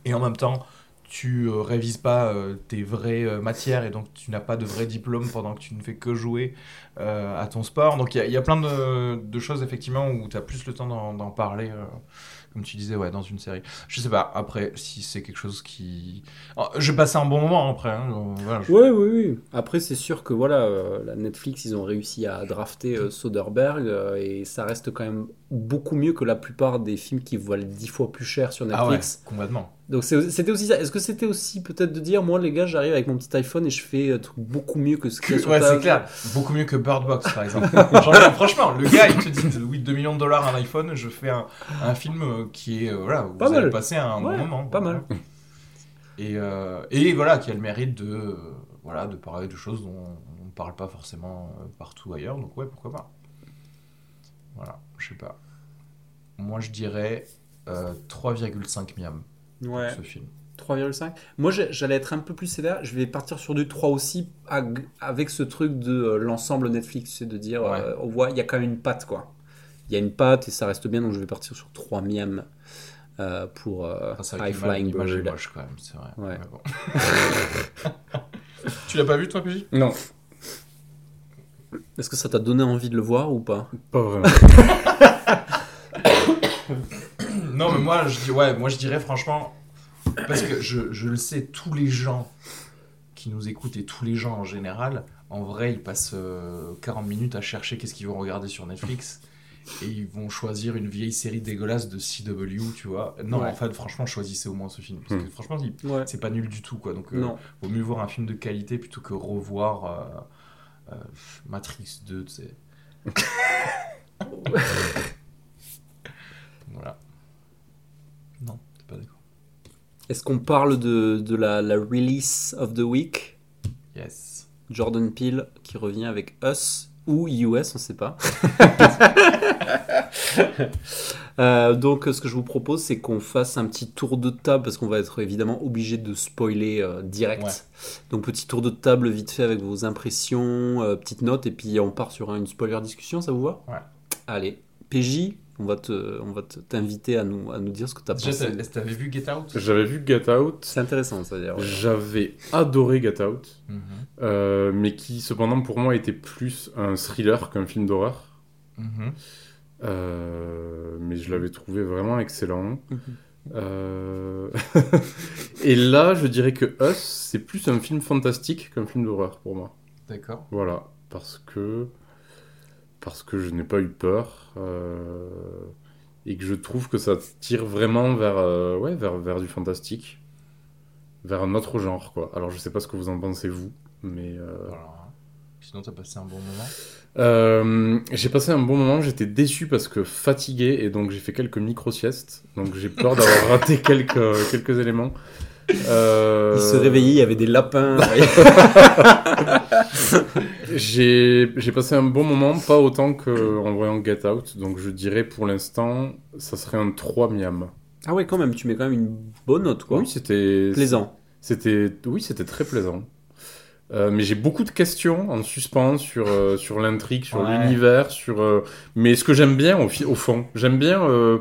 et en même temps, tu euh, révises pas euh, tes vraies euh, matières et donc tu n'as pas de vrai diplôme pendant que tu ne fais que jouer à ton sport. Donc il y, a- il y a plein de, de choses effectivement où tu as plus le temps d'en parler, comme tu disais, ouais, dans une série. Je sais pas, après, si c'est quelque chose qui... Oh, je vais passer un bon moment après. hein, voilà, je- Oui, oui, oui. Après, c'est sûr que voilà, la Netflix, ils ont réussi à drafter Soderbergh et ça reste quand même beaucoup mieux que la plupart des films qui valent dix fois plus cher sur Ah ouais, Netflix. complètement. Donc c'était aussi ça. Est-ce que c'était aussi peut-être de dire, moi les gars, j'arrive avec mon petit iPhone et je fais un truc beaucoup mieux que ce qu'il y a sur Ouais, c'est clair. Beaucoup mieux que Bird Box, par exemple. [LAUGHS] Genre, franchement, le gars, il te dit, oui, 2 millions de dollars un iPhone, je fais un, un film euh, qui est, euh, voilà, où Pas vous allez mal. passer un Ouais, bon moment. pas mal. Et, euh, et voilà, qui a le mérite de, euh, voilà, de parler de choses dont on ne parle pas forcément euh, partout ailleurs. Donc ouais, pourquoi pas. Voilà, je sais pas. Moi, je dirais euh, 3,5 miam Ouais. ce film. 3,5. Moi, j'allais être un peu plus sévère. Je vais partir sur du 3 aussi, avec ce truc de euh, l'ensemble Netflix, c'est de dire, Ouais. euh, on voit, il y a quand même une patte, quoi. Il y a une patte et ça reste bien, donc je vais partir sur 3 miam euh, pour euh, Enfin, c'est High Flying Bird. moche quand même, c'est vrai. Ouais. Mais bon. [LAUGHS] tu l'as pas vu toi, PJ Non, Est-ce que ça t'a donné envie de le voir ou pas? Pas vraiment. [LAUGHS] [COUGHS] non, mais moi je, dis, ouais, moi, je dirais franchement, parce que je, je le sais, tous les gens qui nous écoutent et tous les gens en général, en vrai, ils passent euh, 40 minutes à chercher qu'est-ce qu'ils vont regarder sur Netflix. Et ils vont choisir une vieille série dégueulasse de CW, tu vois. Non, Ouais. en fait, franchement, choisissez au moins ce film. Parce que Hmm. franchement, il- Ouais. c'est pas nul du tout, quoi. Donc, euh, Non. vaut mieux voir un film de qualité plutôt que revoir euh, euh, Matrix 2, tu sais. [LAUGHS] voilà. Non, t'es pas d'accord. Est-ce qu'on parle de, de la, la release of the week? Yes. Jordan Peele qui revient avec Us ou US, on sait pas. [LAUGHS] Euh, donc, ce que je vous propose, c'est qu'on fasse un petit tour de table parce qu'on va être évidemment obligé de spoiler euh, direct. Ouais. Donc, petit tour de table vite fait avec vos impressions, euh, petites notes, et puis on part sur une spoiler discussion, ça vous va? Ouais. Allez, PJ, on va te, on va te- t'inviter à nous, à nous dire ce que tu as Déjà, pensé. t'as- t'avais vu Get Out? J'avais vu Get Out. C'est intéressant, ça dire. ouais. J'avais adoré Get Out. Mhm. euh, mais qui cependant pour moi était plus un thriller qu'un film d'horreur. Mhm. Euh, mais je l'avais trouvé vraiment excellent. Mhm. Euh, [LAUGHS] Et là, je dirais que Us, c'est plus un film fantastique qu'un film d'horreur pour moi. D'accord. Voilà, parce que parce que je n'ai pas eu peur euh, et que je trouve que ça tire vraiment vers euh, ouais vers vers du fantastique, vers un autre genre quoi. Alors je sais pas ce que vous en pensez vous, mais. Sinon, t'as passé un bon moment. euh, j'ai passé un bon moment. J'étais déçu parce que fatigué et donc j'ai fait quelques micro siestes. Donc j'ai peur d'avoir [LAUGHS] raté quelques quelques éléments. Euh, Il se réveillait, il y avait des lapins. [LAUGHS] J'ai j'ai passé un bon moment, pas autant qu'en voyant Get Out, donc je dirais pour l'instant, ça serait un 3 miam. ah ouais, quand même, tu mets quand même une bonne note, quoi. Oui, c'était Plaisant. C'était oui, c'était très plaisant. Euh, mais j'ai beaucoup de questions en suspens sur, euh, sur l'intrigue, sur Ouais. l'univers, sur. euh, Mais ce que j'aime bien au, fond, j'aime bien euh,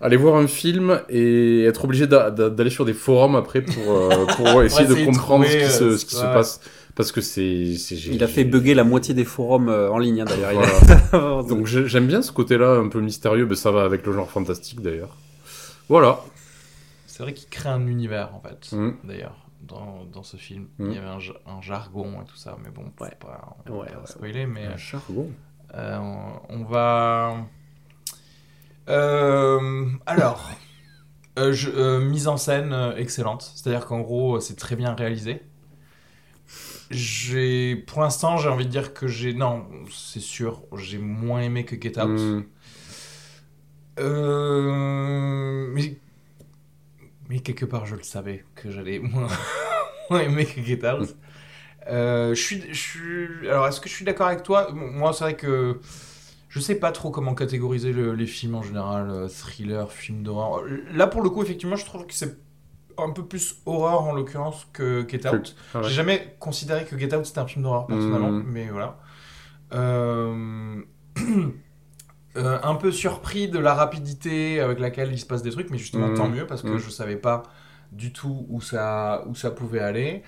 aller voir un film et être obligé d'a- d'a- d'aller sur des forums après pour, euh, pour [LAUGHS] essayer essayer de comprendre trouver, ce qui, se, ce qui ouais. se passe. Parce que c'est. Il a fait bugger la moitié des forums euh, en ligne, hein, d'ailleurs. Voilà. [LAUGHS] Donc j'ai- j'aime bien ce côté-là un peu mystérieux, mais ça va avec le genre fantastique d'ailleurs. Voilà. C'est vrai qu'il crée un univers, en fait, Mm. d'ailleurs, dans, dans ce film. Mm. Il y avait un, ja- un jargon et tout ça, mais bon, on va pas, on Ouais, pas ouais, spoiler, mais Un charbon. euh, on, on va... Euh, alors, euh, je- euh, mise en scène euh, excellente, c'est-à-dire qu'en gros, c'est très bien réalisé. J'ai, pour l'instant, j'ai envie de dire que j'ai, non, c'est sûr, j'ai moins aimé que Get Out. Mm. Euh, mais, mais quelque part, je le savais que j'allais moins, [LAUGHS] moins aimer que Get Out. Euh, je suis, je suis, alors, est-ce que je suis d'accord avec toi? Moi, c'est vrai que je sais pas trop comment catégoriser le- les films en général, euh, thriller, film d'horreur. Là, pour le coup, effectivement, je trouve que c'est un peu plus horreur en l'occurrence que Get Out. Ah ouais. J'ai jamais considéré que Get Out c'était un film d'horreur personnellement, Mhm. mais voilà. Euh, [CLEARS THROAT] euh, un peu surpris de la rapidité avec laquelle il se passe des trucs, mais justement Mhm. tant mieux parce que Mhm. je savais pas du tout où ça, où ça pouvait aller.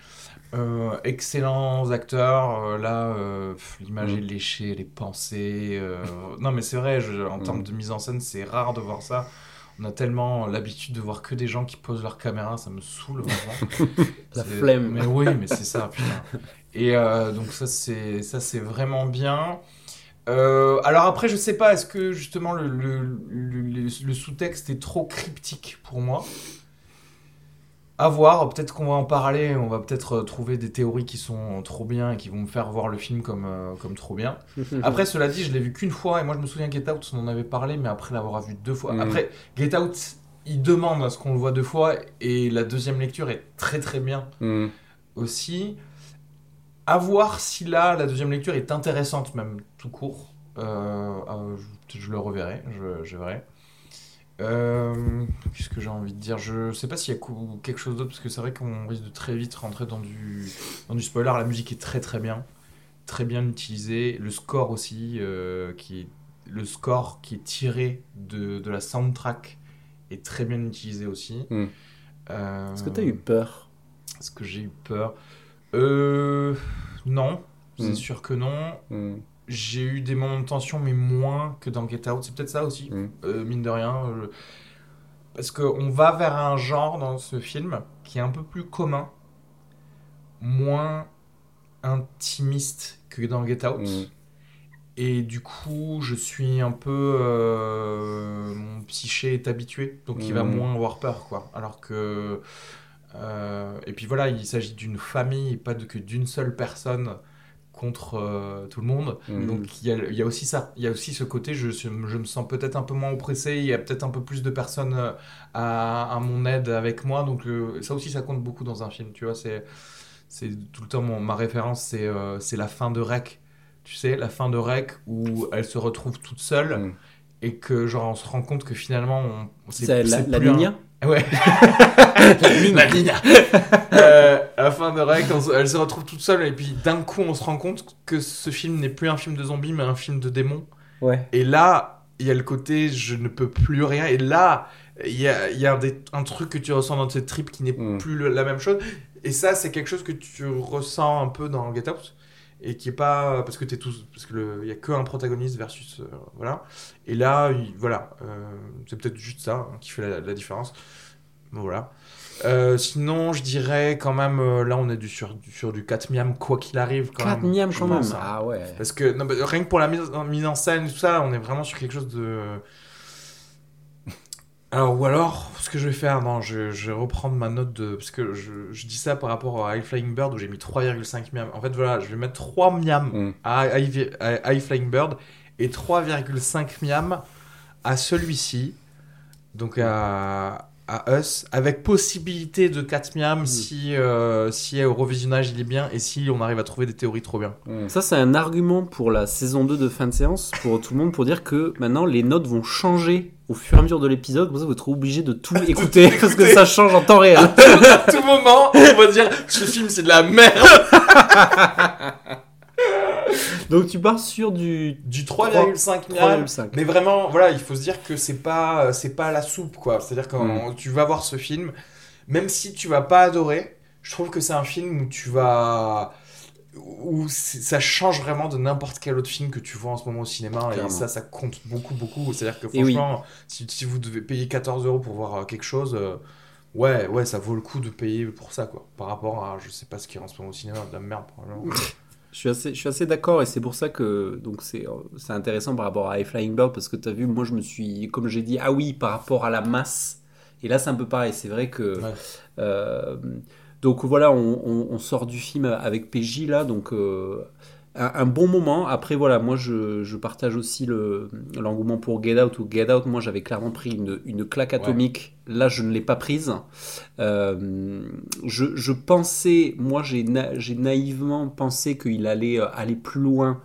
Euh, excellents acteurs, euh, là l'image Mhm. est léchée, les pensées. non mais c'est vrai, je- en termes de mise en scène, c'est rare de voir ça. On a tellement l'habitude de voir que des gens qui posent leur caméra, ça me saoule vraiment. [LAUGHS] La flemme. Mais oui, mais c'est ça, putain. Et donc ça c'est ça c'est vraiment bien. Euh, alors après, je sais pas, est-ce que justement le, le, le- le- le sous-texte est trop cryptique pour moi? À voir, peut-être qu'on va en parler, on va peut-être euh, trouver des théories qui sont trop bien et qui vont me faire voir le film comme, euh, comme trop bien. [LAUGHS] Après, cela dit, je l'ai vu qu'une fois et moi je me souviens Get Out, on en avait parlé, mais après l'avoir vu deux fois. Mhm. Après, Get Out, il demande à ce qu'on le voit deux fois et la deuxième lecture est très très bien Mm. aussi. À voir si là, la deuxième lecture est intéressante, même tout court. Euh, euh, je, je le reverrai, je, je verrai. Euh, Qu'est-ce que j'ai envie de dire? Je sais pas s'il y a quelque chose d'autre, parce que c'est vrai qu'on risque de très vite rentrer dans du, dans du spoiler. La musique est très très bien, très bien utilisée. Le score aussi, qui est, le score qui est tiré de, de la soundtrack est très bien utilisé aussi. Mm. Euh, Est-ce que t'as eu peur? est-ce que j'ai eu peur? Euh. Non, c'est Mm. sûr que non. Mm. J'ai eu des moments de tension, mais moins que dans Get Out. C'est peut-être ça aussi, Mm. euh, mine de rien. euh, parce qu'on va vers un genre dans ce film qui est un peu plus commun, moins intimiste que dans Get Out. Et du coup, je suis un peu. euh, mon psyché est habitué, donc il va moins avoir peur, quoi. Alors que. Euh, et puis voilà, il s'agit d'une famille, pas de, que d'une seule personne contre euh, tout le monde. Mm. Donc il y, a, il y a aussi ça, il y a aussi ce côté, je, me sens peut-être un peu moins oppressé, il y a peut-être un peu plus de personnes euh, à, à mon aide avec moi, donc euh, ça aussi ça compte beaucoup dans un film, tu vois, c'est, c'est tout le temps mon- ma référence, c'est, c'est la fin de Rec, tu sais, la fin de Rec où elle se retrouve toute seule Mm. et que genre on se rend compte que finalement on, C'est la, la plus un- Nina Ouais. la ligne. [LAUGHS] Euh, à la fin de se- elle se retrouve toute seule et puis d'un coup on se rend compte que ce film n'est plus un film de zombies mais un film de démons. Ouais. Et là, il y a le côté je ne peux plus rien. Et là, il y a, il y a des- un truc que tu ressens dans cette trip qui n'est Mm. plus le- la même chose. Et ça, c'est quelque chose que tu ressens un peu dans Get Out. Et qui est pas. Parce que t'es tous. Parce qu'il n'y a qu'un protagoniste versus. euh, voilà. Et là, il- voilà. euh, c'est peut-être juste ça hein, qui fait la, la différence. Bon, Voilà. Euh, sinon, je dirais quand même. là, on est du, sur, du, sur du 4 miam, quoi qu'il arrive. Quand 4 même, miam quand même. Ah ouais. Parce que non, bah, rien que pour la mise, mise en scène tout ça, on est vraiment sur quelque chose de. Alors, ou alors, ce que je vais faire, non, je, je vais reprendre ma note de. Parce que je, je dis ça par rapport à High Flying Bird où j'ai mis 3,5 miam. En fait, voilà, je vais mettre 3 miam Mm. à High, à High Flying Bird et 3,5 miam à celui-ci. Donc à, à Us, avec possibilité de 4 miam si, euh, si au revisionnage il est bien et si on arrive à trouver des théories trop bien. Mm. Ça, c'est un argument pour la saison 2 de fin de séance, pour tout le monde, pour dire que maintenant les notes vont changer au fur et à mesure de l'épisode. Comme ça, vous êtes obligé de tout [LAUGHS] écouter, parce que ça change en temps réel. à tout moment, on va dire ce film c'est de la merde. [LAUGHS] Donc tu pars sur du Du 3,5 miam. 3,5. Mais vraiment, voilà, il faut se dire que c'est pas, c'est pas la soupe, quoi. C'est-à-dire quand tu vas voir ce film, même si tu vas pas adorer, je trouve que c'est un film où tu vas, où c'est- ça change vraiment de n'importe quel autre film que tu vois en ce moment au cinéma. Clairement. Et ça, ça compte beaucoup, beaucoup. C'est-à-dire que Et oui. franchement, si, si vous devez payer 14 euros pour voir euh, quelque chose, euh, ouais, ouais, ça vaut le coup de payer pour ça, quoi. Par rapport à, je sais pas ce qui est en ce moment au cinéma, de la merde, probablement. [LAUGHS] Je suis assez, je suis assez d'accord et c'est pour ça que donc c'est, c'est intéressant par rapport à High Flying Bird parce que tu as vu, moi je me suis, comme j'ai dit, ah oui, par rapport à la masse. Et là c'est un peu pareil, c'est vrai que. Ouais. euh, donc voilà, on, on- on sort du film avec PJ là, donc euh, un, bon moment. Après voilà, moi je, je partage aussi le, l'engouement pour Get Out ou Get Out. Moi j'avais clairement pris une, une claque atomique. Là je ne l'ai pas prise. Euh, je, je pensais, moi j'ai, na- naïvement pensé qu'il allait euh, aller plus loin.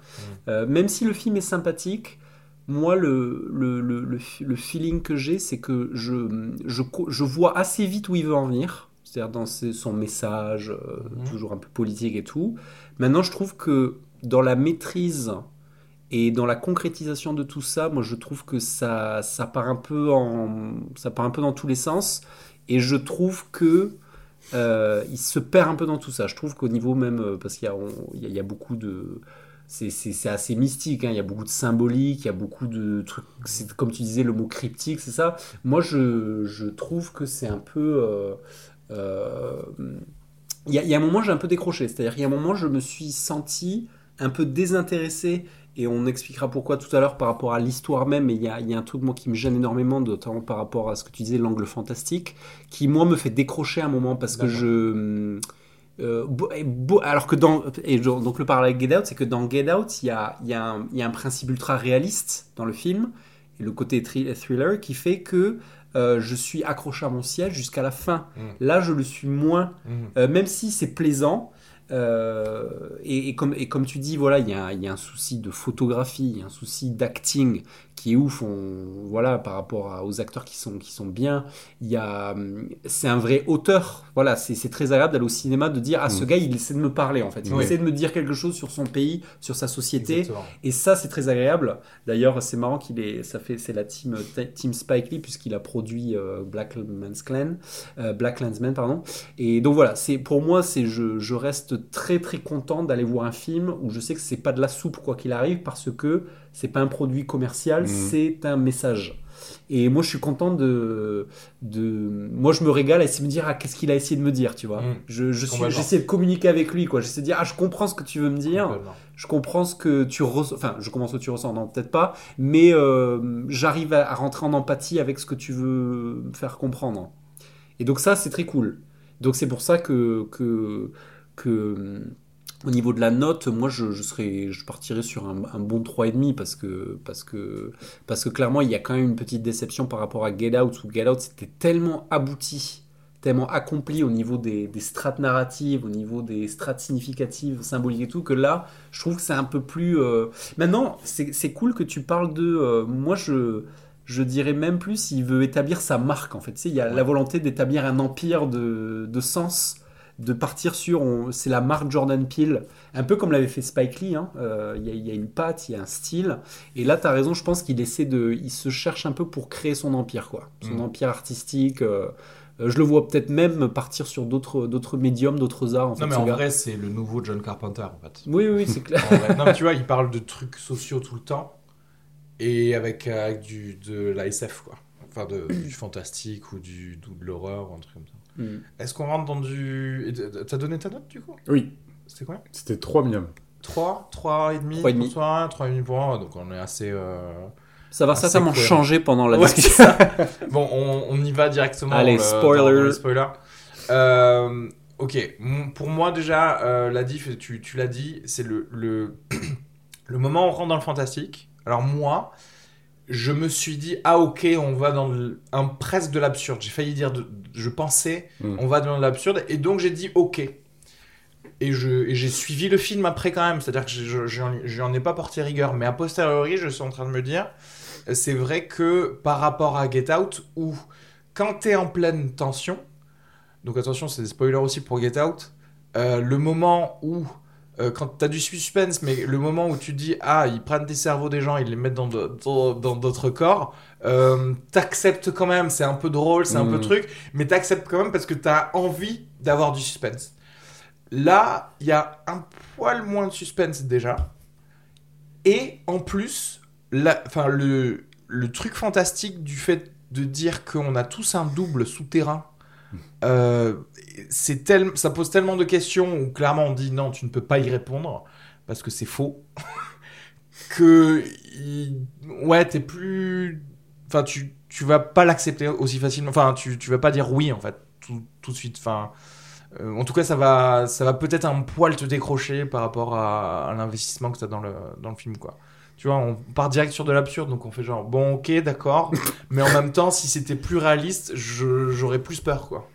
Euh, même si le film est sympathique, moi le, le, le, le, feeling que j'ai, c'est que je, je, je vois assez vite où il veut en venir. C'est-à-dire dans ses- son message, euh, Mhm. toujours un peu politique et tout. Maintenant, je trouve que dans la maîtrise et dans la concrétisation de tout ça, moi je trouve que ça, ça, part, un peu ça part un peu dans tous les sens. Et je trouve que euh, il se perd un peu dans tout ça. Je trouve qu'au niveau même, euh, parce qu'il y a, y a- beaucoup de... C'est assez mystique, hein. il y a beaucoup de symbolique, il y a beaucoup de trucs, comme tu disais, le mot cryptique, c'est ça. Moi, je, je trouve que c'est un peu... euh, il y, a, il y a un moment, j'ai un peu décroché. C'est-à-dire qu'il y a un moment, je me suis senti un peu désintéressé. Et on expliquera pourquoi tout à l'heure par rapport à l'histoire même. Mais il y a, il y a un truc, moi, qui me gêne énormément, notamment par rapport à ce que tu disais, l'angle fantastique, qui, moi, me fait décrocher un moment parce que je. euh, et alors que dans. Et donc, le parallèle avec Get Out, c'est que dans Get Out, il y a, il y, a un- il y a un principe ultra réaliste dans le film. Et le côté thri- thriller qui fait que euh, je suis accroché à mon siège jusqu'à la fin. Mm. Là, je le suis moins, Mhm. euh, même si c'est plaisant. Euh, et, comme, tu dis, voilà, il y, y a un souci de photographie, y a un souci d'acting qui est ouf. On, voilà, par rapport à- aux acteurs qui sont, qui sont bien, il y a, hum, c'est un vrai auteur. Voilà, c'est c'est très agréable d'aller au cinéma de dire, ah, ce Mm. gars, il essaie de me parler en fait. Il Oui. essaie de me dire quelque chose sur son pays, sur sa société. Exactement. Et ça, c'est très agréable. D'ailleurs, c'est marrant qu'il est, ça fait, c'est la team, team Spike Lee puisqu'il a produit euh, Black Man's Clan, euh, Black Landsman, pardon. Et donc voilà, c'est pour moi, c'est je, je reste très très content d'aller voir un film où je sais que c'est pas de la soupe quoi qu'il arrive parce que c'est pas un produit commercial, Mhm. c'est un message. Et moi, je suis content de, de. Moi, je me régale à essayer de me dire ah, qu'est-ce qu'il a essayé de me dire, tu vois. Mm. Je, je suis- j'essaie de communiquer avec lui, quoi. J'essaie de dire ah, je comprends ce que tu veux me dire. Je comprends ce que tu ressens. Enfin, je comprends ce que tu ressens, non, peut-être pas. Mais euh, j'arrive à, à rentrer en empathie avec ce que tu veux me faire comprendre. Et donc, ça, c'est très cool. Donc, c'est pour ça que. que, que au niveau de la note, moi je, je serais, je partirais sur un, un bon 3,5 parce que, parce, que, parce que clairement il y a quand même une petite déception par rapport à Get Out où Get Out c'était tellement abouti, tellement accompli au niveau des, des strates narratives, au niveau des strates significatives, symboliques et tout, que là je trouve que c'est un peu plus. euh, Maintenant, c'est c'est cool que tu parles de. euh, moi je. Je dirais même plus, il veut établir sa marque en fait. Tu sais, il y a la volonté d'établir un empire de, de sens de partir sur, c'est la marque Jordan Peele, un peu comme l'avait fait Spike Lee. hein. Euh, Il y, a- il y a une patte, il y a un style. Et là, tu as raison, je pense qu'il essaie de, il se cherche un peu pour créer son empire, quoi, son Mm. empire artistique. euh, euh, je le vois peut-être même partir sur d'autres, d'autres médiums, d'autres arts. En fait, Non, mais ce en gars. vrai, c'est le nouveau John Carpenter, en fait. Oui, oui, c'est [LAUGHS] clair. Non, mais tu vois, il parle de trucs sociaux tout le temps et avec, avec du, de la SF, quoi. Enfin, de, du [CLEARS THROAT] fantastique ou du, ou de l'horreur un truc comme ça. Mm. Est-ce qu'on rentre dans du. T'as donné ta note du coup? Oui, C'était quoi c'était 3 miam. 3 3,5 Trois et demi. pour toi 3,5 pour moi, donc on est assez. euh, Ça va certainement changer pendant la Ouais, discussion. Bon, on, on y va directement. Allez, dans le- spoiler. dans- dans le spoiler. Euh, ok, pour moi déjà, euh, la diff, tu, tu l'as dit, c'est le, le, [CLEARS THROAT] le moment où on rentre dans le fantastique. Alors moi, je me suis dit, ah ok, on va dans le- un presque de l'absurde. J'ai failli dire, de- je pensais, Mm. on va dans l'absurde, et donc j'ai dit ok. Et je- j'ai suivi le film après quand même, c'est-à-dire que je- je j'en j'en ai pas porté rigueur, mais a posteriori, je suis en train de me dire, c'est vrai que par rapport à Get Out, où quand t'es en pleine tension, donc attention, c'est des spoilers aussi pour Get Out, euh, le moment où, euh, quand t'as du suspense, mais le moment où tu dis, ah, ils prennent des cerveaux des gens, ils les mettent dans de- dans dans d'autres corps, euh, t'acceptes quand même, c'est un peu drôle, c'est un peu Mhm. truc, mais t'acceptes quand même parce que t'as envie d'avoir du suspense. Là, il y a un poil moins de suspense déjà. Et en plus, la, le, le truc fantastique du fait de dire qu'on a tous un double souterrain, euh, c'est tel, ça pose tellement de questions où clairement on dit non, tu ne peux pas y répondre parce que c'est faux. [LAUGHS] que, ouais, t'es plus. Enfin, tu, tu vas pas l'accepter aussi facilement. Enfin, tu, tu vas pas dire oui en fait tout, tout de suite. Enfin. Euh, en tout cas, ça va, ça va peut-être un poil te décrocher par rapport à, à l'investissement que tu as dans le, dans le film. Quoi. Tu vois, on part direct sur de l'absurde, donc on fait genre, bon, ok, d'accord, [LAUGHS] mais en même temps, si c'était plus réaliste, j'aurais plus peur, quoi.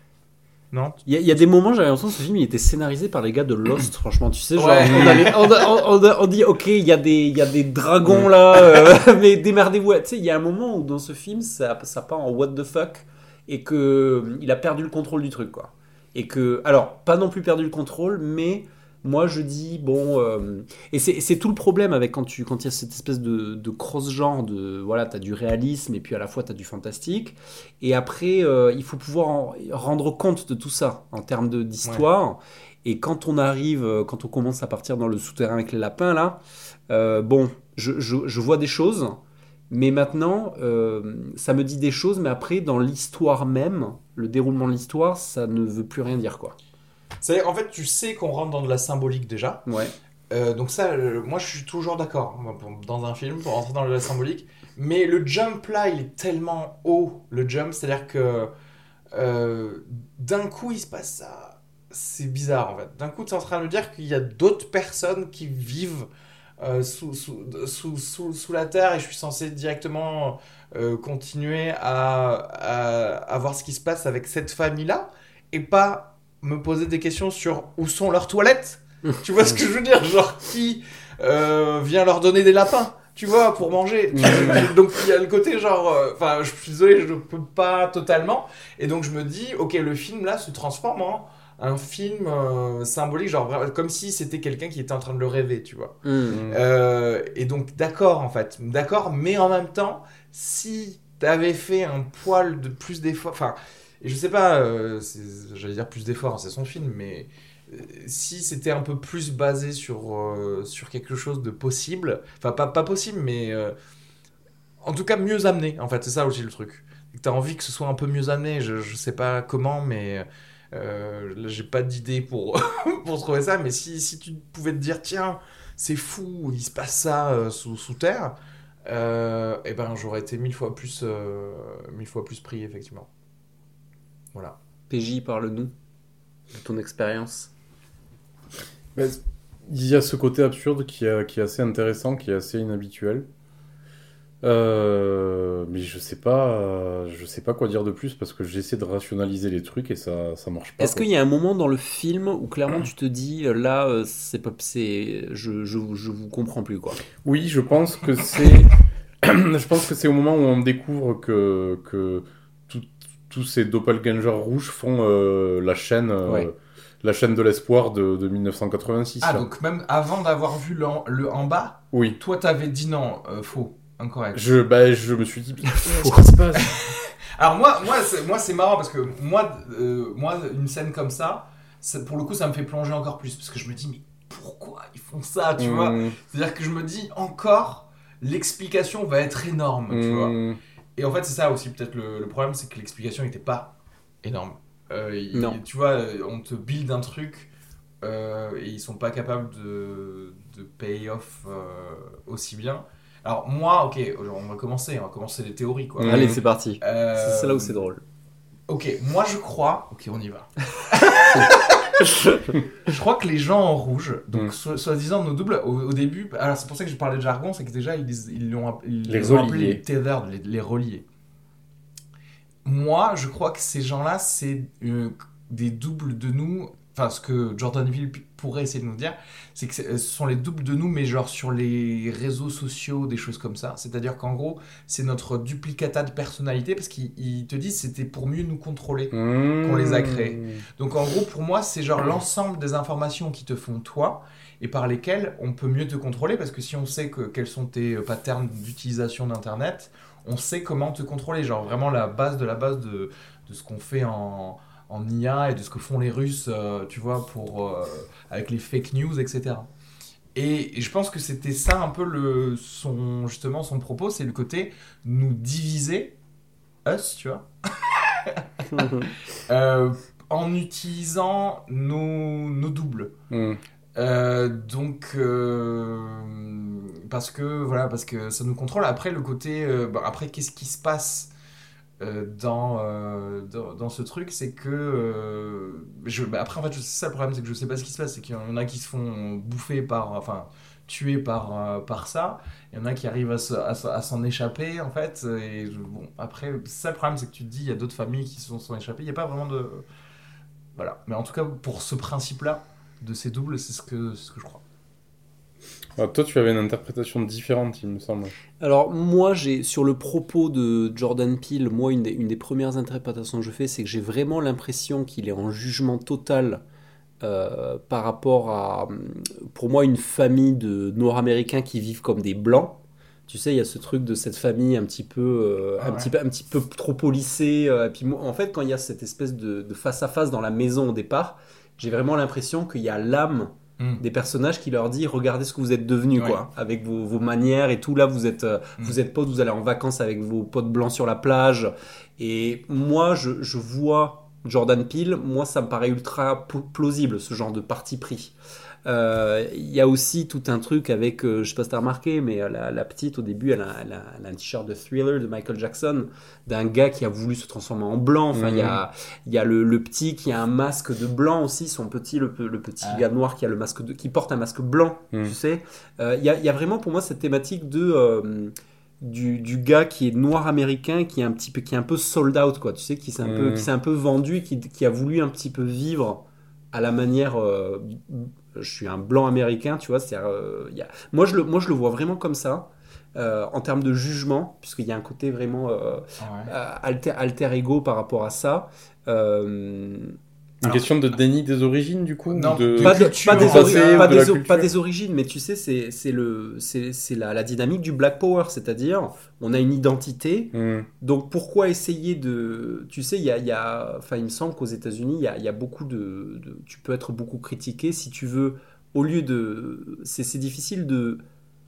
Non Il y, a- il y a des moments, j'avais l'impression que ce film il était scénarisé par les gars de Lost, [CLEARS THROAT] franchement. Tu sais, genre, Ouais. on, avait- on a- on a- on dit, ok, il y, a des- il y a des dragons là, euh, [LAUGHS] mais démerdez-vous. Tu sais, il y a un moment où dans ce film, ça, ça part en what the fuck, et que euh, il a perdu le contrôle du truc, quoi. Et que, alors, pas non plus perdu le contrôle, mais moi je dis, bon. euh, et c'est tout le problème avec quand tu quand il y a cette espèce de, de cross-genre, de. Voilà, t'as du réalisme, et puis à la fois t'as du fantastique. Et après, euh, il faut pouvoir en- rendre compte de tout ça en termes d'histoire. Et quand on arrive, euh, quand on commence à partir dans le souterrain avec les lapins, là, euh, bon, je, je- je vois des choses, mais maintenant, euh, ça me dit des choses, mais après, dans l'histoire même, le déroulement de l'histoire, ça ne veut plus rien dire, quoi. C'est en fait, tu sais qu'on rentre dans de la symbolique déjà. Ouais. Euh, donc ça, euh, moi, je suis toujours d'accord dans un film pour rentrer dans la symbolique. Mais le jump là, il est tellement haut, le jump, c'est-à-dire que euh, d'un coup, il se passe ça. C'est bizarre en fait. D'un coup, tu es en train de me dire qu'il y a d'autres personnes qui vivent euh, sous, sous, sous, sous, sous la terre et je suis censé directement euh, continuer à, à, à voir ce qui se passe avec cette famille-là et pas me poser des questions sur où sont leurs toilettes. tu vois ce que je veux dire? Genre qui euh, vient leur donner des lapins tu vois, pour manger. [LAUGHS] [LAUGHS] Donc il y a le côté genre, euh, enfin, je suis désolé, je ne peux pas totalement. Et donc je me dis, ok, le film là se transforme en un film euh, symbolique, genre comme si c'était quelqu'un qui était en train de le rêver, tu vois. Euh, et donc d'accord en fait, d'accord, mais en même temps, si t'avais fait un poil de plus d'efforts, enfin, et je sais pas, euh, j'allais dire plus d'efforts, c'est son film, mais euh, si c'était un peu plus basé sur, euh, sur quelque chose de possible, enfin pas, pas possible, mais En tout cas, mieux amené, en fait, c'est ça aussi le truc. Tu as envie que ce soit un peu mieux amené, je, je sais pas comment, mais là, j'ai pas d'idée pour, [LAUGHS] pour trouver ça, mais si, si tu pouvais te dire, tiens, c'est fou, il se passe ça sous, sous terre, euh, eh ben j'aurais été mille fois plus, mille fois plus pris, effectivement. Voilà. PJ, parle-nous de ton expérience. Mais Il y a ce côté absurde qui, est- qui est assez intéressant, qui est assez inhabituel. Euh, mais je sais pas, je sais pas quoi dire de plus parce que j'essaie de rationaliser les trucs et ça, ça marche pas. Est-ce qu'il y a un moment dans le film où clairement tu te dis euh, là, euh, c'est pas, c'est, je, je, je vous comprends plus quoi? Oui, je pense que c'est, [COUGHS] je pense que c'est au moment où on découvre que que tous ces doppelgangers rouges font euh, la chaîne, euh, Ouais. la chaîne de l'espoir de, de 1986. Ah, là. donc même avant d'avoir vu le, en- le en bas, Oui. toi t'avais dit non, euh, faux, incorrect. Je, bah, je me suis dit, Qu'est-ce [LAUGHS] qui se passe [LAUGHS] Alors moi, moi, c'est, moi c'est marrant parce que moi, euh, moi, une scène comme ça, ça- pour le coup, ça me fait plonger encore plus parce que je me dis mais pourquoi ils font ça, tu vois? Hum, C'est-à-dire que je me dis encore, l'explication va être énorme, tu vois. hum, Et en fait, c'est ça aussi peut-être le, le problème, c'est que l'explication n'était pas énorme. Euh, il- Non. Tu vois, euh, on te build un truc euh, et ils sont pas capables de, de pay off euh, aussi bien. Alors moi, ok, on va commencer, on va commencer les théories quoi. Mhm. Allez, c'est parti. Euh, C'est c'est là où c'est drôle. Ok, moi je crois. Ok, on y va. [LAUGHS] [LAUGHS] je crois que les gens en rouge, donc Mm. so- soi-disant nos doubles, au, au début, alors c'est pour ça que je parlais de jargon, c'est que déjà ils, ils l'ont app- ils Les reliés. les tethered, les, les reliés. Moi, je crois que ces gens-là, c'est euh, des doubles de nous. Enfin, ce que Jordan Peele pourrait essayer de nous dire, c'est que c'est- ce sont les doubles de nous, mais genre sur les réseaux sociaux, des choses comme ça. C'est-à-dire qu'en gros, c'est notre duplicata de personnalité parce qu'ils ils te disent c'était pour mieux nous contrôler. hum. les a créés. Donc en gros, pour moi, c'est genre l'ensemble des informations qui te font toi et par lesquelles on peut mieux te contrôler parce que si on sait que, quels sont tes euh, patterns d'utilisation d'Internet, on sait comment te contrôler. Genre vraiment la base de la base de, de ce qu'on fait en, en IA et de ce que font les Russes, euh, tu vois, pour, euh, avec les fake news, etc. Et, et je pense que c'était ça un peu le, son, justement son propos, c'est le côté nous diviser, us, tu vois, [LAUGHS] euh, en utilisant nos, nos doubles. Euh, donc, euh, parce que voilà, parce que ça nous contrôle. Après, le côté, euh, bah, après, qu'est-ce qui se passe dans, euh, dans, dans ce truc, c'est que euh, je, bah, après, en fait, c'est ça le problème, c'est que je sais pas ce qui se passe, c'est qu'il y en a qui se font bouffer par, enfin, tuer par, euh, par ça. Il y en a qui arrivent à, se- à se- à s'en échapper, en fait. Et bon, après, ça le problème, c'est que tu te dis, il y a d'autres familles qui se sont, échappées. Il n'y a pas vraiment de, voilà. Mais en tout cas, pour ce principe-là de ces doubles, c'est ce que, ce que je crois. Ah, toi, tu avais une interprétation différente, il me semble. Alors moi, j'ai sur le propos de Jordan Peele, moi une des, une des premières interprétations que je fais, c'est que j'ai vraiment l'impression qu'il est en jugement total euh, par rapport à, pour moi, une famille de Nord-Américains qui vivent comme des blancs. Tu sais, il y a ce truc de cette famille un petit peu, euh, Ah un ouais. petit peu, un petit peu trop policée. euh, et puis moi, en fait, quand il y a cette espèce de, de face à face dans la maison au départ, j'ai vraiment l'impression qu'il y a l'âme Mm. des personnages qui leur dit regardez ce que vous êtes devenus quoi. Avec vos, vos manières et tout. Là vous êtes euh, Mm. vous êtes potes vous allez en vacances avec vos potes blancs sur la plage. Et moi je, je vois Jordan Peele. Moi ça me paraît ultra pl- plausible ce genre de parti pris il y a aussi tout un truc avec, euh, je sais pas si t'as remarqué, mais euh, la, la petite au début, elle a, elle a- elle a un t-shirt de Thriller de Michael Jackson, d'un gars qui a voulu se transformer en blanc. Enfin, il y a, il y a le, le petit qui a un masque de blanc aussi, son petit, le, le petit Ah. gars noir qui a le masque de, qui porte un masque blanc, Mm. tu sais. Euh, Il y, a, il y a vraiment pour moi cette thématique de euh, du, du gars qui est noir américain, qui est un petit peu, qui est un peu sold out, quoi. Tu sais, qui s'est un peu, Mm. qui s'est un peu vendu, qui, qui a voulu un petit peu vivre à la manière. euh, je suis un blanc américain, tu vois. c'est a... moi, je le, moi, je le vois vraiment comme ça. euh, en termes de jugement, puisqu'il y a un côté vraiment euh, euh, alter, alter ego par rapport à ça. Euh, Une Alors- question de déni des origines, du coup Non, de... pas, de- culture, pas des, passé, pas pas origines, mais tu sais, c'est c'est le c'est c'est la, la dynamique du Black Power, c'est-à-dire on a une identité. Hmm. Donc pourquoi essayer de, tu sais, il y a, y a- enfin il me semble qu'aux États-Unis il y a, y a beaucoup de, de- tu peux être beaucoup critiqué si tu veux au lieu de, c'est c'est difficile de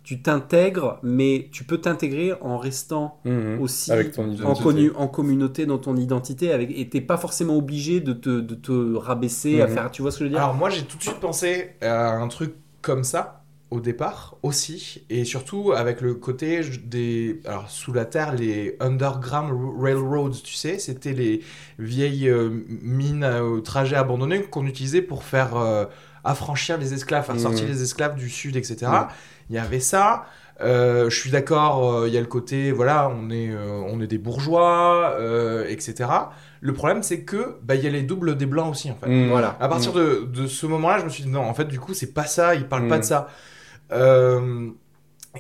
tu t'intègres, mais tu peux t'intégrer en restant Mhm. aussi Avec ton en, identité. connu- en communauté dans ton identité avec, et t'es pas forcément obligé de te, de te rabaisser à Mhm. faire tu vois ce que je veux dire? Alors moi j'ai tout de suite pensé à un truc comme ça au départ aussi et surtout avec le côté des alors sous la terre les underground railroads tu sais c'était les vieilles euh, mines au trajet abandonné qu'on utilisait pour faire euh, affranchir les esclaves faire Mhm. sortir les esclaves du sud etc. il y avait ça Euh, je suis d'accord, euh, il y a le côté, voilà, on est, euh, on est des bourgeois, etc. Le problème, c'est que bah, il y a les doubles des blancs aussi, en fait. Mhm. Voilà. À partir de, de ce moment-là, je me suis dit non, en fait, du coup, c'est pas ça, il parle Mm. pas de ça. Euh,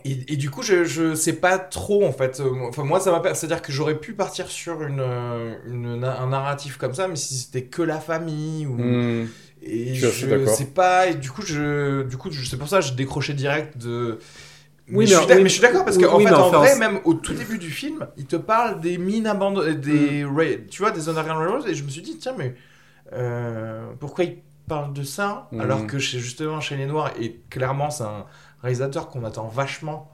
et, et du coup, je, je sais pas trop, en fait. Enfin, moi, ça m'a. C'est-à-dire que j'aurais pu partir sur une, une, un narratif comme ça, mais si c'était que la famille ou. Et Je je sais pas, et du coup, je, du coup, je- c'est pour ça que j'ai décroché direct de. Oui, mais, je suis d'ac- oui, mais je suis d'accord parce oui, qu'en oui, fait, en enfin, vrai, on- même au tout début du film, il te parle des mines abandonnées, des, Mm. ra- tu vois, des underground railroads, et je me suis dit, tiens, mais euh, pourquoi il parle de ça Mm. alors que chez, justement chez les Noirs, et clairement, c'est un réalisateur qu'on attend vachement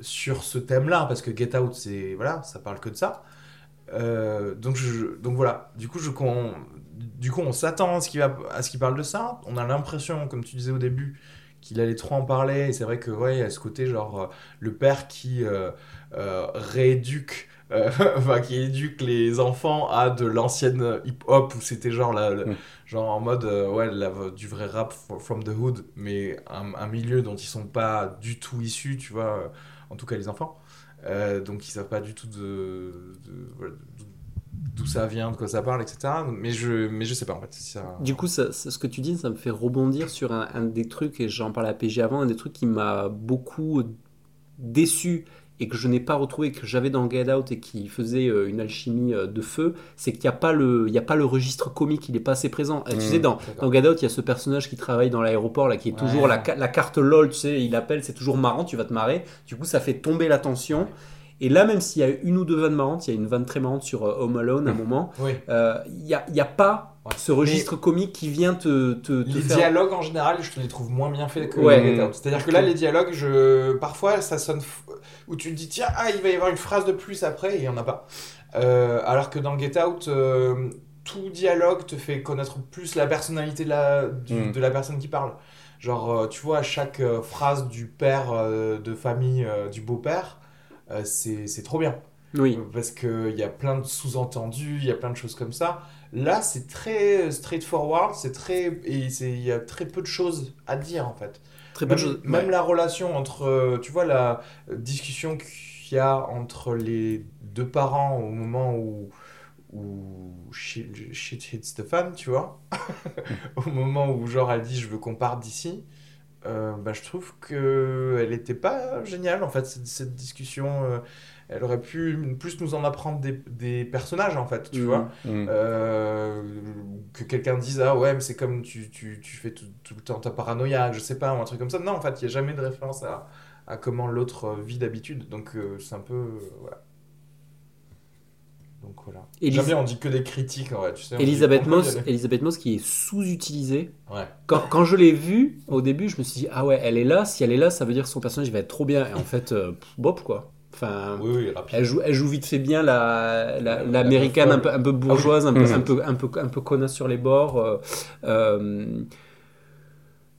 sur ce thème-là, parce que Get Out, c'est voilà, ça parle que de ça. Euh, donc, je, donc voilà, du coup, je, qu'on- du coup on s'attend à ce qu'il à parle de ça. On a l'impression, comme tu disais au début, qu'il allait trop en parler. Et c'est vrai que ouais, a ce côté genre euh, le père qui euh, euh, rééduque, [LAUGHS] enfin qui éduque les enfants à de l'ancienne hip-hop où c'était genre la, la- Mm. genre en mode ouais la- du vrai rap from the hood, mais un, un milieu dont ils sont pas du tout issus, tu vois. En tout cas les enfants. Euh, donc ils savent pas du tout de, d'où- ça vient, de quoi ça parle, etc. Mais je, mais je sais pas en fait. Du coup, ça- ce que tu dis, ça me fait rebondir sur un, un des trucs, et j'en parlais à PG avant, un des trucs qui m'a beaucoup déçu et que je n'ai pas retrouvé, que j'avais dans Get Out et qui faisait euh, une alchimie euh, de feu, c'est qu'il n'y a, pas le- il y a pas le registre comique, il n'est pas assez présent. Euh, Tu sais, dans, D'accord. dans Get Out, il y a ce personnage qui travaille dans l'aéroport, là, qui est Ouais. toujours la, ca- la carte LOL, tu sais, il appelle, c'est toujours marrant, tu vas te marrer. Du coup, ça fait tomber la tension. Et là, même s'il y a une ou deux vannes marrantes, il y a une vanne très marrante sur euh, Home Alone à un moment, Oui. euh, il n'y a, il y a pas Ouais. ce registre comique qui vient te, te, te Les faire... dialogues en général, je te les trouve moins bien faits que Ouais. Get Out. C'est-à-dire que là, les dialogues, je... parfois, ça sonne. f- où tu te dis, tiens, ah, il va y avoir une phrase de plus après, et il n'y en a pas. Euh, alors que dans Get Out, euh, tout dialogue te fait connaître plus la personnalité de la, du- Mm. de la personne qui parle. Genre, euh, tu vois, à chaque phrase du père de famille, du beau-père, c'est c'est trop bien. Oui. Parce qu'il y a plein de sous-entendus, il y a plein de choses comme ça. Là, c'est très straightforward, c'est très et il y a très peu de choses à dire en fait. Très peu Même, de choses. même ouais. la relation entre, euh, tu vois, la discussion qu'il y a entre les deux parents au moment où où shit, shit hits the fan, tu vois, [LAUGHS] au moment où genre elle dit je veux qu'on parte d'ici. euh, bah, je trouve que elle était pas géniale en fait cette, cette discussion euh, elle aurait pu plus nous en apprendre des, des personnages en fait tu Mhm. vois Mhm. euh, que quelqu'un dise ah ouais mais c'est comme tu, tu, tu fais tout, tout le temps ta paranoïa je sais pas ou un truc comme ça non en fait il y a jamais de référence à, à comment l'autre vit d'habitude donc euh, c'est un peu euh, voilà donc voilà jamais on dit que des critiques en vrai tu sais Elisabeth Moss. Elisabeth Moss qui est sous-utilisée. ouais Quand, quand je l'ai vue au début, je me suis dit ah ouais, elle est là. Si elle est là, ça veut dire que son personnage va être trop bien. Et en fait, euh, bop quoi. Enfin, oui oui rapide elle joue, elle joue vite fait bien la, la- l'américaine La un peu, un peu bourgeoise, un peu, Mhm. un peu, un peu, un peu connasse sur les bords. euh, euh,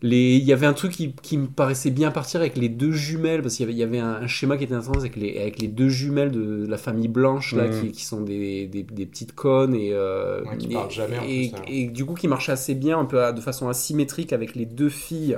les, il y avait un truc qui, qui me paraissait bien partir avec les deux jumelles, parce qu'il y avait, il y avait un, un schéma qui était intéressant avec les, avec les deux jumelles de la famille blanche, là, Mhm. qui, qui sont des, des, des petites connes, et, euh, Ouais, qui et, parlent jamais, en et, plus, alors. et du coup qui marchait assez bien, un peu de façon asymétrique avec les deux filles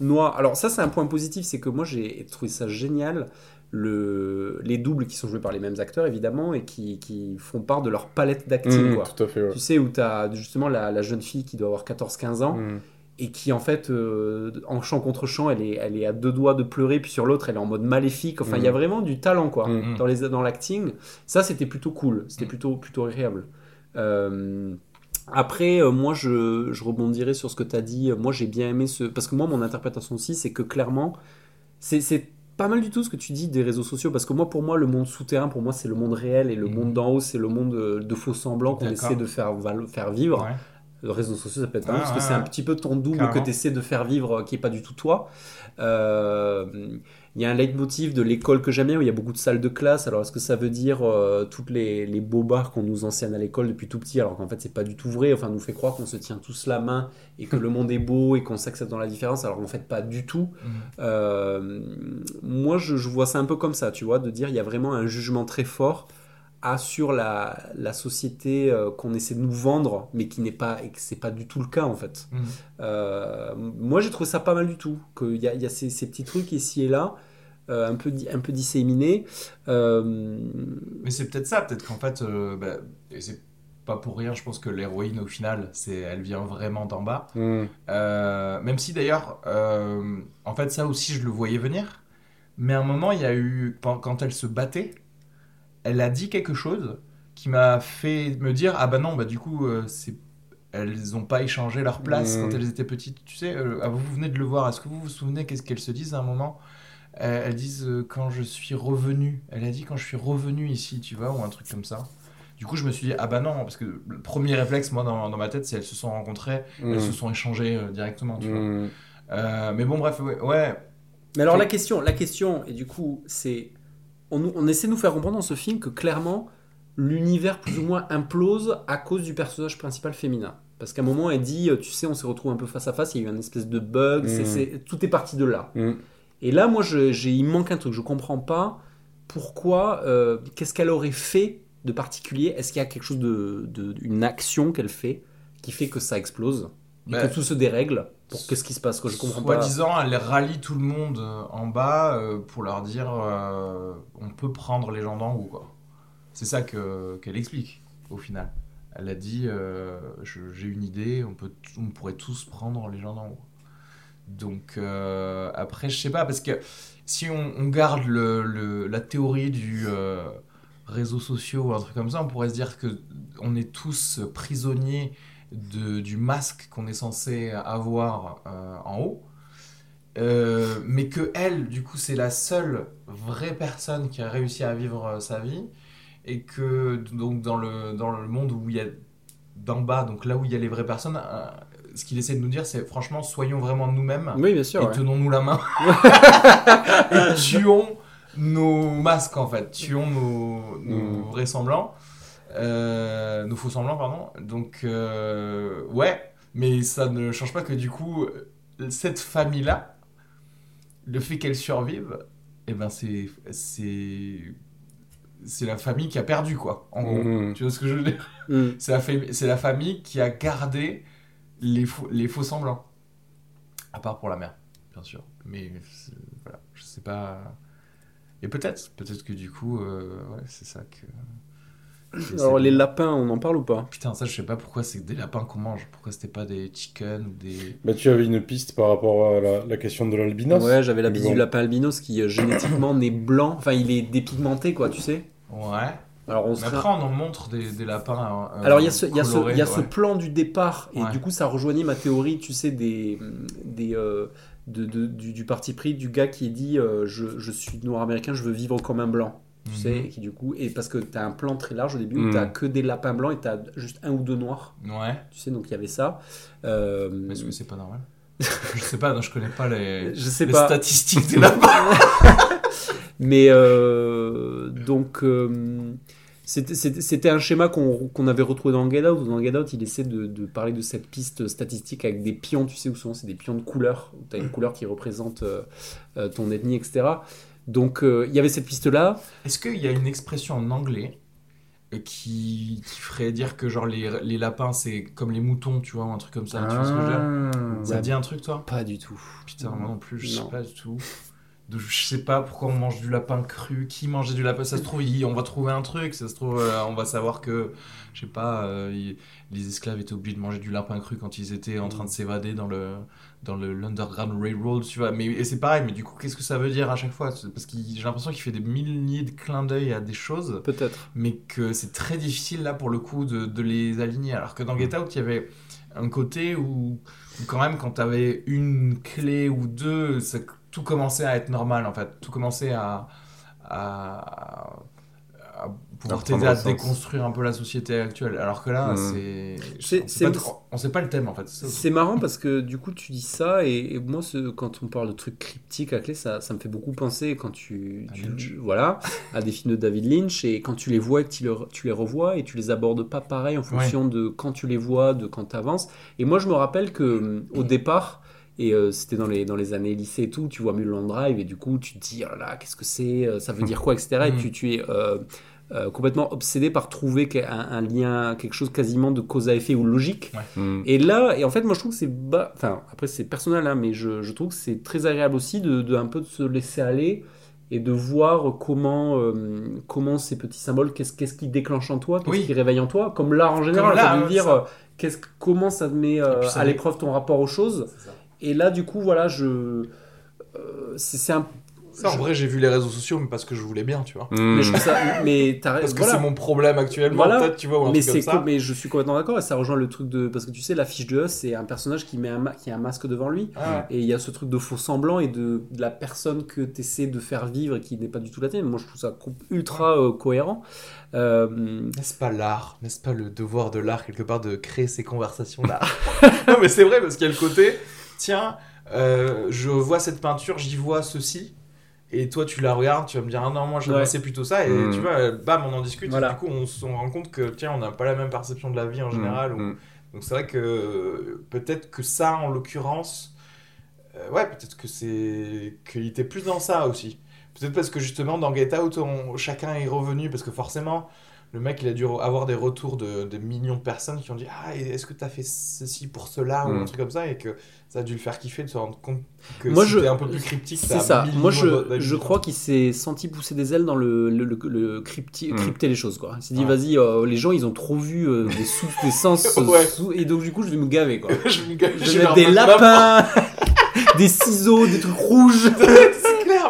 noires. Alors ça c'est un point positif, c'est que moi j'ai trouvé ça génial, le, les doubles qui sont joués par les mêmes acteurs évidemment, et qui, qui font part de leur palette d'acting. Quoi. Tout à fait, ouais. Tu sais, où tu as justement la, la jeune fille qui doit avoir 14-15 ans, Mhm. et qui en fait, euh, en chant contre chant, elle est, elle est à deux doigts de pleurer, puis sur l'autre, elle est en mode maléfique. Enfin, il y a Mhm. vraiment du talent, quoi, Mhm. dans les dans l'acting. Ça, c'était plutôt cool, c'était plutôt, plutôt agréable. Euh, après, euh, moi, je, je rebondirai sur ce que tu as dit. Moi, j'ai bien aimé ce... Parce que moi, mon interprétation aussi, c'est que clairement, c'est pas mal du tout ce que tu dis des réseaux sociaux, parce que moi, pour moi, le monde souterrain, pour moi, c'est le monde réel, et le monde d'en haut, c'est le monde euh, de faux semblants qu'on essaie de faire, faire vivre. Ouais. Le réseau social, ça peut être pas mal, Ah, parce que c'est un petit peu ton double Carrément. que tu essaies de faire vivre, euh, qui est pas du tout toi. Euh, Il y a un leitmotiv de l'école que j'aime bien, où il y a beaucoup de salles de classe. Alors, est-ce que ça veut dire euh, toutes les, les bobards qu'on nous enseigne à l'école depuis tout petit, alors qu'en fait, c'est pas du tout vrai. Enfin, on nous fait croire qu'on se tient tous la main et que le monde est beau et qu'on s'accepte dans la différence, alors qu'en fait, pas du tout. Mhm. Euh, moi, je, je vois ça un peu comme ça, tu vois, de dire il y a vraiment un jugement très fort à sur la, la société euh, qu'on essaie de nous vendre, mais qui n'est pas, et que c'est pas du tout le cas en fait. Mhm. Euh, moi, j'ai trouvé ça pas mal du tout, qu'il y a, il y a ces, ces petits trucs ici et là, euh, un peu, un peu disséminés. Mais c'est peut-être ça, peut-être qu'en fait, bah, et c'est pas pour rien, je pense que l'héroïne au final, c'est, elle vient vraiment d'en bas. Euh, même si d'ailleurs, en fait, ça aussi, je le voyais venir. Mais à un moment, il y a eu, quand elle se battait, elle a dit quelque chose qui m'a fait me dire Ah bah non, bah du coup, euh, c'est... elles n'ont pas échangé leur place quand elles étaient petites. Tu sais, euh, ah, vous venez de le voir, est-ce que vous vous souvenez qu'est-ce qu'elles se disent à un moment? Euh, Elles disent euh, Quand je suis revenue. Elle a dit Quand je suis revenue ici, tu vois, ou un truc comme ça. Du coup, je me suis dit, ah bah non, parce que le premier réflexe, moi, dans, dans ma tête, c'est elles se sont rencontrées, elles se sont échangées euh, directement, tu vois. Euh, mais bon, bref, ouais. ouais. Mais alors la question, la question, et du coup, c'est, on, essaie de nous faire comprendre dans ce film que clairement, l'univers plus ou moins implose à cause du personnage principal féminin. Parce qu'à un moment, elle dit, euh, tu sais, on s'est retrouvé un peu face à face, il y a eu une espèce de bug, c'est- tout est parti de là. Hmm. Et là, moi, je- il manque un truc, je comprends pas pourquoi, euh, qu'est-ce qu'elle aurait fait de particulier? Est-ce qu'il y a quelque chose de, de- une action qu'elle fait qui fait que ça explose? Et Bah, que tout se dérègle? Pour qu'est-ce qui se passe que je comprends pas. Soi-disant, elle rallie tout le monde euh, en bas euh, pour leur dire euh, on peut prendre les gens d'en haut. C'est ça que, qu'elle explique, au final. Elle a dit j'ai une idée, on, peut, on pourrait tous prendre les gens d'en haut. Donc, après, je sais pas, parce que si on, garde la théorie du réseau social ou un truc comme ça, on pourrait se dire que on est tous prisonniers de, du masque qu'on est censé avoir euh, en haut. Euh, mais que elle, du coup, c'est la seule vraie personne qui a réussi à vivre euh, sa vie. Et que donc dans le, dans le monde où il y a d'en bas, donc là où il y a les vraies personnes, ce qu'il essaie de nous dire, c'est franchement, soyons vraiment nous-mêmes Oui, bien sûr. et ouais. tenons-nous la main [LAUGHS] et tuons nos masques en fait, tuons nos, nos Mm. vrais semblants, euh, nos faux semblants pardon. Donc euh, ouais, mais ça ne change pas que du coup cette famille là, le fait qu'elle survive, et ben c'est c'est c'est la famille qui a perdu quoi. En gros, Mhm. tu vois ce que je veux dire? Mm. [LAUGHS] c'est la, fami- c'est la famille qui a gardé les faux, les faux semblants. À part pour la mère, bien sûr. Mais voilà, je sais pas. Et peut-être, peut-être que du coup, euh, ouais, c'est ça que. Alors les lapins, on en parle ou pas? Putain, ça, je sais pas pourquoi c'est des lapins qu'on mange. Pourquoi c'était pas des chickens ou des. Bah, tu avais une piste par rapport à la, la question de l'albinos Ouais, j'avais la piste bon. du lapin albinos qui euh, génétiquement n'est blanc, enfin il est dépigmenté quoi, tu sais. Ouais. Alors on Mais après, on en montre des, des lapins. euh, Alors il y a ce, il y a ce, colorés, il y a ce ouais. plan du départ et Ouais. du coup ça rejoignait ma théorie, tu sais, des, des euh, de, de- du, du parti pris du gars qui dit euh, je, je suis noir américain, je veux vivre comme un blanc. Tu Mhm. sais, et qui du coup, et parce que tu as un plan très large au début où Mhm. tu as que des lapins blancs et tu as juste un ou deux noirs, Ouais. tu sais, donc il y avait ça. Euh, Mais Est-ce que c'est pas normal? [LAUGHS] Je sais pas, non, je connais pas les, [LAUGHS] je sais les pas. statistiques des lapins. [LAUGHS] Mais euh, donc, euh, c'était- un schéma qu'on qu'on avait retrouvé dans Get Out. Dans Get Out, il essaie de, de parler de cette piste statistique avec des pions, tu sais, où souvent c'est des pions de couleur. Tu as une couleur qui représente euh, ton ethnie, etc. Donc, euh, il y avait cette piste-là. Est-ce qu'il y a une expression en anglais euh, qui, qui ferait dire que genre les, les lapins c'est comme les moutons, tu vois, ou un truc comme ça Tu vois ce que je veux dire? Ah. Ça te dit un truc toi? Pas du tout. Putain, moi non plus, je Non. sais pas du tout. De- je sais pas pourquoi on mange du lapin cru, qui mangeait du lapin? Ça se trouve, il- on va trouver un truc, ça se trouve, euh, on va savoir que, je sais pas, euh, il- les esclaves étaient obligés de manger du lapin cru quand ils étaient en train de s'évader dans le dans le l'Underground Railroad, tu vois. Mais et c'est pareil, mais du coup, qu'est-ce que ça veut dire à chaque fois? Parce que j'ai l'impression qu'il fait des milliers de clins d'œil à des choses Peut-être. mais que c'est très difficile là pour le coup de, de les aligner. Alors que dans Get Out, il y avait un côté où, où quand même quand tu avais une clé ou deux, ça- tout commençait à être normal en fait. Tout commençait à, à, à pouvoir t'aider à déconstruire un peu la société actuelle. Alors que là, Mm. c'est. On On sait pas le thème en fait. c'est marrant parce que du coup tu dis ça et, et moi ce- quand on parle de trucs cryptiques à clé ça, ça me fait beaucoup penser quand tu, À tu- Lynch. voilà à des films de David Lynch et quand tu les vois et que tu, le- tu les revois et tu les abordes pas pareil en fonction de quand tu les vois de quand tu avances et moi je me rappelle que hum, au départ et euh, c'était dans les, dans les années lycée et tout, tu vois Mulholland Drive et du coup tu te dis oh là là qu'est-ce que c'est, euh, ça veut dire quoi etc. Et Mm. tu, tu es euh, euh, complètement obsédé par trouver qu'un- un, lien, quelque chose quasiment de cause à effet ou logique. Mm. Et là, et en fait, moi je trouve que c'est bas. Enfin, après c'est personnel, hein, mais je, je trouve que c'est très agréable aussi de, de un peu de se laisser aller et de voir comment, euh, comment ces petits symboles, qu'est-ce qu'est-ce qui déclenche en toi, qu'est-ce Oui. qui réveille en toi, comme l'art en général, l'art, ça veut dire ça. euh, qu'est-ce que- comment ça te met euh, ça à l'épreuve ton rapport aux choses. Et là, du coup, voilà, je. euh, c'est c'est un. Ça, en vrai, j'ai vu les réseaux sociaux, mais parce que je voulais bien, tu vois. Mm. Mais je trouve ça. Mais t'as Parce que voilà. c'est mon problème actuellement, Voilà. peut-être, tu vois, ou un mais truc comme c'est ça. cool, mais je suis complètement d'accord et ça rejoint le truc de parce que tu sais l'affiche de Us c'est un personnage qui met un ma- qui a un masque devant lui Ah et il y a ce truc de faux semblant et de, de la personne que tu essaies de faire vivre et qui n'est pas du tout la tienne moi je trouve ça ultra euh, cohérent Euh, N'est-ce pas l'art? N'est-ce pas le devoir de l'art, quelque part, de créer ces conversations-là [LAUGHS] Non, mais c'est vrai, parce qu'il y a le côté, tiens, euh, je vois cette peinture, j'y vois ceci, et toi, tu la regardes, tu vas me dire, ah non, moi, je Ouais. c'est plutôt ça, et Mm. tu vois, bam, on en discute, Voilà. et du coup, on se rend compte que, tiens, on n'a pas la même perception de la vie en général. ou- Mm. Donc c'est vrai que peut-être que ça, en l'occurrence, euh, ouais, peut-être que c'est qu'il était plus dans ça aussi. Peut-être parce que justement dans Get Out, on- chacun est revenu parce que forcément, le mec il a dû avoir des retours de, de millions de personnes qui ont dit ah est-ce que t'as fait ceci pour cela ou un Mm. truc comme ça? Et que ça a dû le faire kiffer de se rendre compte que Moi, c'était je- un peu plus cryptique. c'est ça moi je, je crois qu'il s'est senti pousser des ailes dans le, le, le- le crypti- Mm. crypter les choses quoi il s'est dit Ouais. vas-y euh, les gens ils ont trop vu euh, des sous [LAUGHS] des sens euh, Ouais. sous- et donc du coup je vais me gaver quoi [LAUGHS] je me gâche, je vais mettre des lapins [LAUGHS] des ciseaux des trucs rouges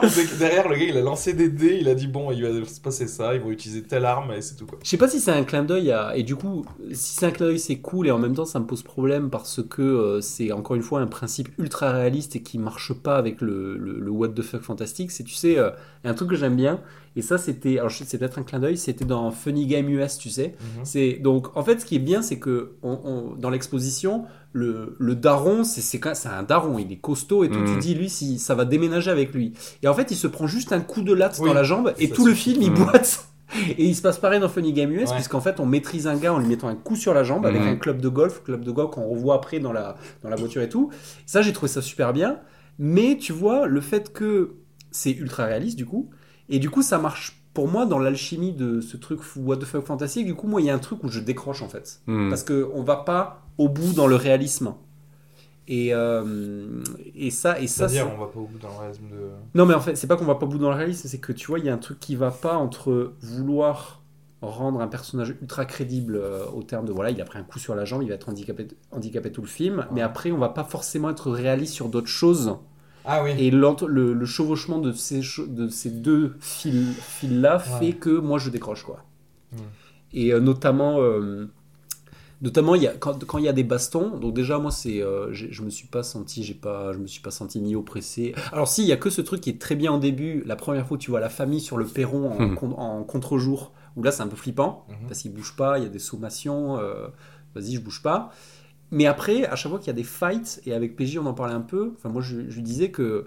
c'est que derrière le gars il a lancé des dés, il a dit bon il va se passer ça, ils vont utiliser telle arme et c'est tout quoi. Je sais pas si c'est un clin d'œil à... et du coup si c'est un clin d'œil c'est cool et en même temps ça me pose problème parce que euh, c'est encore une fois un principe ultra réaliste et qui marche pas avec le, le, le what the fuck fantastique. C'est tu sais euh, un truc que j'aime bien et ça c'était alors c'est peut-être un clin d'œil c'était dans Funny Game US tu sais. C'est donc en fait ce qui est bien c'est que on- on- dans l'exposition le, le daron c'est c'est quand- c'est un daron il est costaud et tout Mhm. tu dis lui si ça va déménager avec lui et en fait il se prend juste un coup de latte Oui, dans la jambe et tout le film il Mhm. boite et il se passe pareil dans Funny Game US Ouais. puisqu'en fait on maîtrise un gars en lui mettant un coup sur la jambe avec Mhm. un club de golf club de golf qu'on revoit après dans la dans la voiture et tout ça j'ai trouvé ça super bien mais tu vois le fait que c'est ultra réaliste du coup et du coup ça marche pour moi dans l'alchimie de ce truc what the fuck fantastique du coup moi il y a un truc où je décroche en fait Mm. parce que on va pas au bout dans le réalisme et euh, et ça et ça C'est-à-dire c'est- on va pas au bout dans le réalisme de. non mais en fait c'est pas qu'on va pas au bout dans le réalisme c'est que tu vois il y a un truc qui va pas entre vouloir rendre un personnage ultra crédible euh, au terme de voilà il a pris un coup sur la jambe il va être handicapé handicapé tout le film mais après on va pas forcément être réaliste sur d'autres choses Ah oui. et le, le chevauchement de ces, de ces deux fils, fils-là fait Ouais. que moi je décroche quoi. Mm. Et euh, notamment, notamment il y a, quand, quand il y a des bastons, donc déjà moi c'est, euh, je me suis pas senti, j'ai pas, je me suis pas senti ni oppressé. Alors si il y a que ce truc qui est très bien au début, la première fois où tu vois la famille sur le perron en, en contre-jour, où là c'est un peu flippant Mhm. parce qu'ils bougent pas, il y a des sommations, euh, vas-y je bouge pas. Mais après, à chaque fois qu'il y a des fights, et avec PJ on en parlait un peu, enfin moi je, lui disais que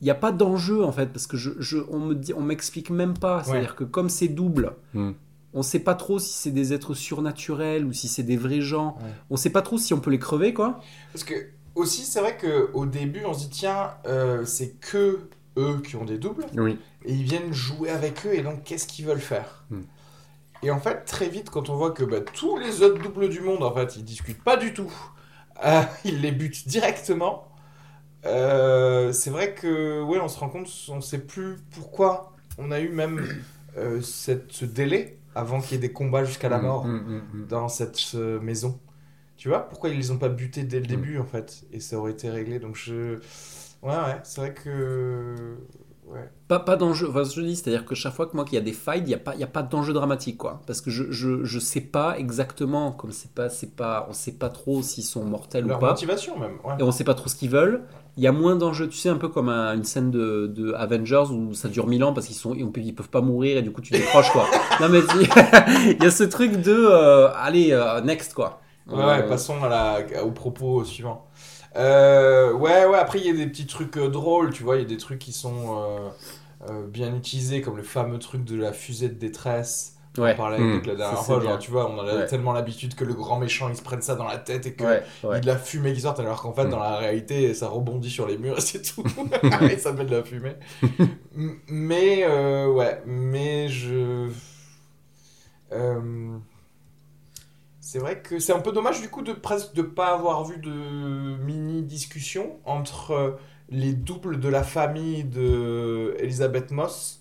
il n'y a pas d'enjeu en fait, parce que je, je- on me dit, on m'explique même pas. C'est-à-dire que comme c'est double, Mm. On sait pas trop si c'est des êtres surnaturels ou si c'est des vrais gens. Ouais. On sait pas trop si on peut les crever quoi. Parce que aussi c'est vrai que au début on se dit tiens euh, c'est que eux qui ont des doubles Oui. et ils viennent jouer avec eux et donc qu'est-ce qu'ils veulent faire? Hmm. Et en fait très vite quand on voit que bah, tous les autres doubles du monde en fait ils discutent pas du tout, [LAUGHS] euh, ils les butent directement. euh, c'est vrai que ouais on se rend compte on sait plus pourquoi on a eu même cette, ce délai avant qu'il y ait des combats jusqu'à la Mm, mort mm, mm, dans cette maison. Tu vois pourquoi ils les ont pas butés dès le début en fait? Et ça aurait été réglé donc je ouais ouais c'est vrai que Ouais. Pas, pas d'enjeu, enfin, je dis, c'est-à-dire que chaque fois que moi qu'il y a des fights, il n'y a pas, il y a pas d'enjeu dramatique, quoi. Parce que je, je, je sais pas exactement, comme c'est pas, c'est pas, on sait pas trop s'ils sont mortels Leur ou pas, motivation même. Ouais. et on sait pas trop ce qu'ils veulent. Il y a moins d'enjeux, tu sais, un peu comme un- une scène de, de Avengers où ça dure mille ans parce qu'ils sont, ils, ils peuvent pas mourir et du coup tu décroches, quoi. [LAUGHS] non mais [LAUGHS] il y a ce truc de, euh, allez, euh, next, quoi. Ouais, ouais, Euh, passons à la, au propos suivant. Euh, ouais, ouais, après il y a des petits trucs drôles, tu vois, il y a des trucs qui sont bien utilisés, comme le fameux truc de la fusée de détresse. Ouais. On parlait avec Mm. Luc la dernière Ça, fois, genre, bien. tu vois, on a Ouais. tellement l'habitude que le grand méchant il se prenne ça dans la tête et que Ouais, il y ouais. a de la fumée qui sort, alors qu'en fait, Mm. dans la réalité, ça rebondit sur les murs et c'est tout. [LAUGHS] [LAUGHS] et ça fait de la fumée. Mais, euh, ouais, mais je. Euh, C'est vrai que c'est un peu dommage du coup de presque de pas avoir vu de mini discussion entre euh, les doubles de la famille de Elisabeth Moss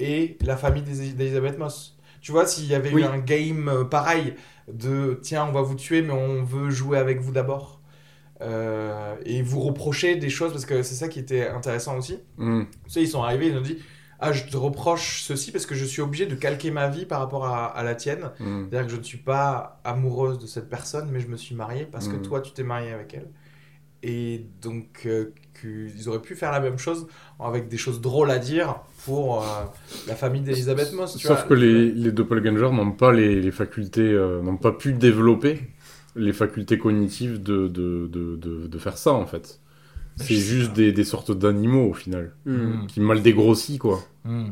et la famille des- d'Elisabeth Moss. Tu vois, s'il y avait Oui. eu un game euh, pareil de tiens, on va vous tuer, mais on veut jouer avec vous d'abord. Euh, et vous reprocher des choses parce que c'est ça qui était intéressant aussi. Hmm. Tu sais, ils sont arrivés, ils ont dit Ah, je te reproche ceci parce que je suis obligé de calquer ma vie par rapport à, à la tienne. Hmm. C'est-à-dire que je ne suis pas amoureuse de cette personne, mais je me suis mariée parce que Mhm. toi, tu t'es mariée avec elle. Et donc, euh, qu'ils auraient pu faire la même chose avec des choses drôles à dire pour euh, la famille d'Elisabeth Moss. Tu Sauf vois. que les, les doppelgangers n'ont pas les, les facultés, euh, n'ont pas pu développer les facultés cognitives de, de, de, de, de faire ça en fait. C'est Je sais juste des sortes d'animaux au final, Hmm. qui mal dégrossis quoi. Hmm.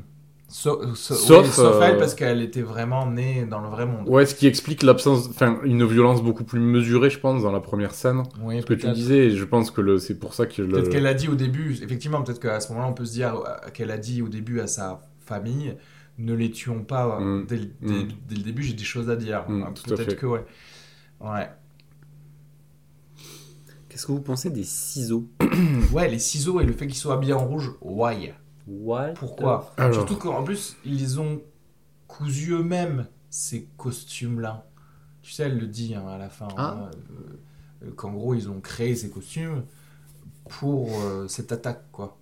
So- so- Sauf, oui, sauf euh, elle, parce qu'elle était vraiment née dans le vrai monde. Ouais, ce qui explique l'absence, enfin une violence beaucoup plus mesurée, je pense, dans la première scène. Oui, Ce que tu disais, et je pense que le, c'est pour ça que le. Peut-être qu'elle a dit au début, effectivement, peut-être qu'à ce moment-là, on peut se dire euh, qu'elle a dit au début à sa famille ne les tuons pas euh, Mm. dès, le- dès- Mm. dès le début, j'ai des choses à dire. Mm, à peut-être que, ouais. Ouais. Qu'est-ce que vous pensez des ciseaux? [COUGHS] Ouais, les ciseaux et le fait qu'ils soient habillés en rouge, why? What Pourquoi Alors. Surtout qu'en plus, ils ont cousus eux-mêmes, ces costumes-là. Tu sais, elle le dit hein, à la fin. Ah. hein, euh, Qu'en gros, ils ont créé ces costumes pour euh, cette attaque, quoi.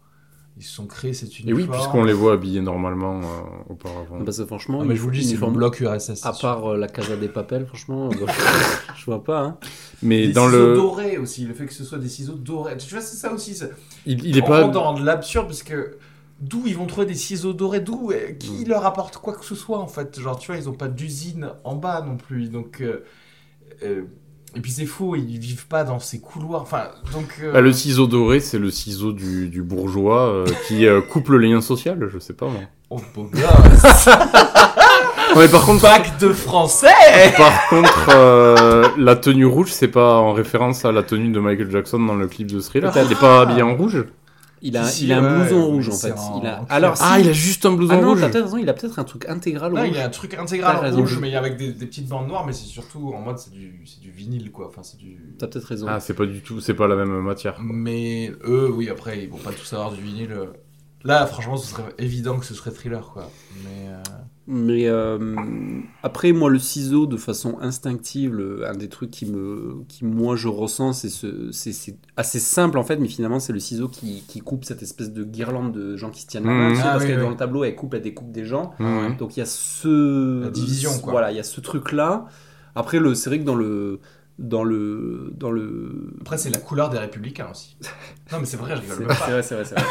Ils se sont créés cet Et uniforme. oui, puisqu'on les voit habillés normalement euh, auparavant. Parce que franchement, Ah, mais je vous le dis, c'est uniforme- bloc URSS. À part euh, la Casa des Papels, franchement, euh, [LAUGHS] je vois pas. Hein. Mais des dans ciseaux le, dorés aussi, le fait que ce soit des ciseaux dorés. Tu vois, c'est ça aussi. ça- il, il est pas. dans de l'absurde parce que d'où ils vont trouver des ciseaux dorés D'où euh, Qui Mm. leur apporte quoi que ce soit en fait Genre, tu vois, ils ont pas d'usine en bas non plus. Donc. euh, euh, et puis c'est faux, ils vivent pas dans ces couloirs. Enfin, donc. euh, Ah, le ciseau doré, c'est le ciseau du, du bourgeois euh, qui euh, [LAUGHS] coupe le lien social, je sais pas moi. Oh, beau gosse [LAUGHS] Non, mais par contre, Bac de français par contre euh, la tenue rouge, c'est pas en référence à la tenue de Michael Jackson dans le clip de Thriller. Peut-être. Il est pas habillé en rouge. Il a, Si, il a un blouson rouge en fait. Il a... Alors, si- Ah, il a juste un blouson Ah non, rouge. t'as peut-être raison, il a peut-être un truc intégral Là, rouge. il a un truc T'as intégral raison. rouge, mais avec des, des petites bandes noires, mais c'est surtout en mode c'est du, c'est du vinyle quoi. Enfin, c'est du. T'as peut-être raison. Ah, c'est pas du tout, c'est pas la même matière. quoi. Mais eux, oui, après, ils vont pas tous avoir du vinyle. Là, franchement, ce serait évident que ce serait thriller, quoi. Mais euh, Mais euh, après, moi, le ciseau, de façon instinctive, le- un des trucs qui me, qui moi je ressens, c'est ce, c'est c'est assez simple en fait, mais finalement, c'est le ciseau qui, qui coupe cette espèce de guirlande de gens qui se tiennent la main. Sais, Ah parce oui, que oui. dans le tableau, elle coupe, elle découpe des gens. Mhm. Donc il y a ce La division, quoi. Voilà, il y a ce truc là. Après, le, c'est vrai que dans le, dans le, dans le, après, c'est la couleur des républicains aussi. Non, mais c'est vrai, je C'est rigole même c'est pas. vrai, c'est vrai, c'est vrai.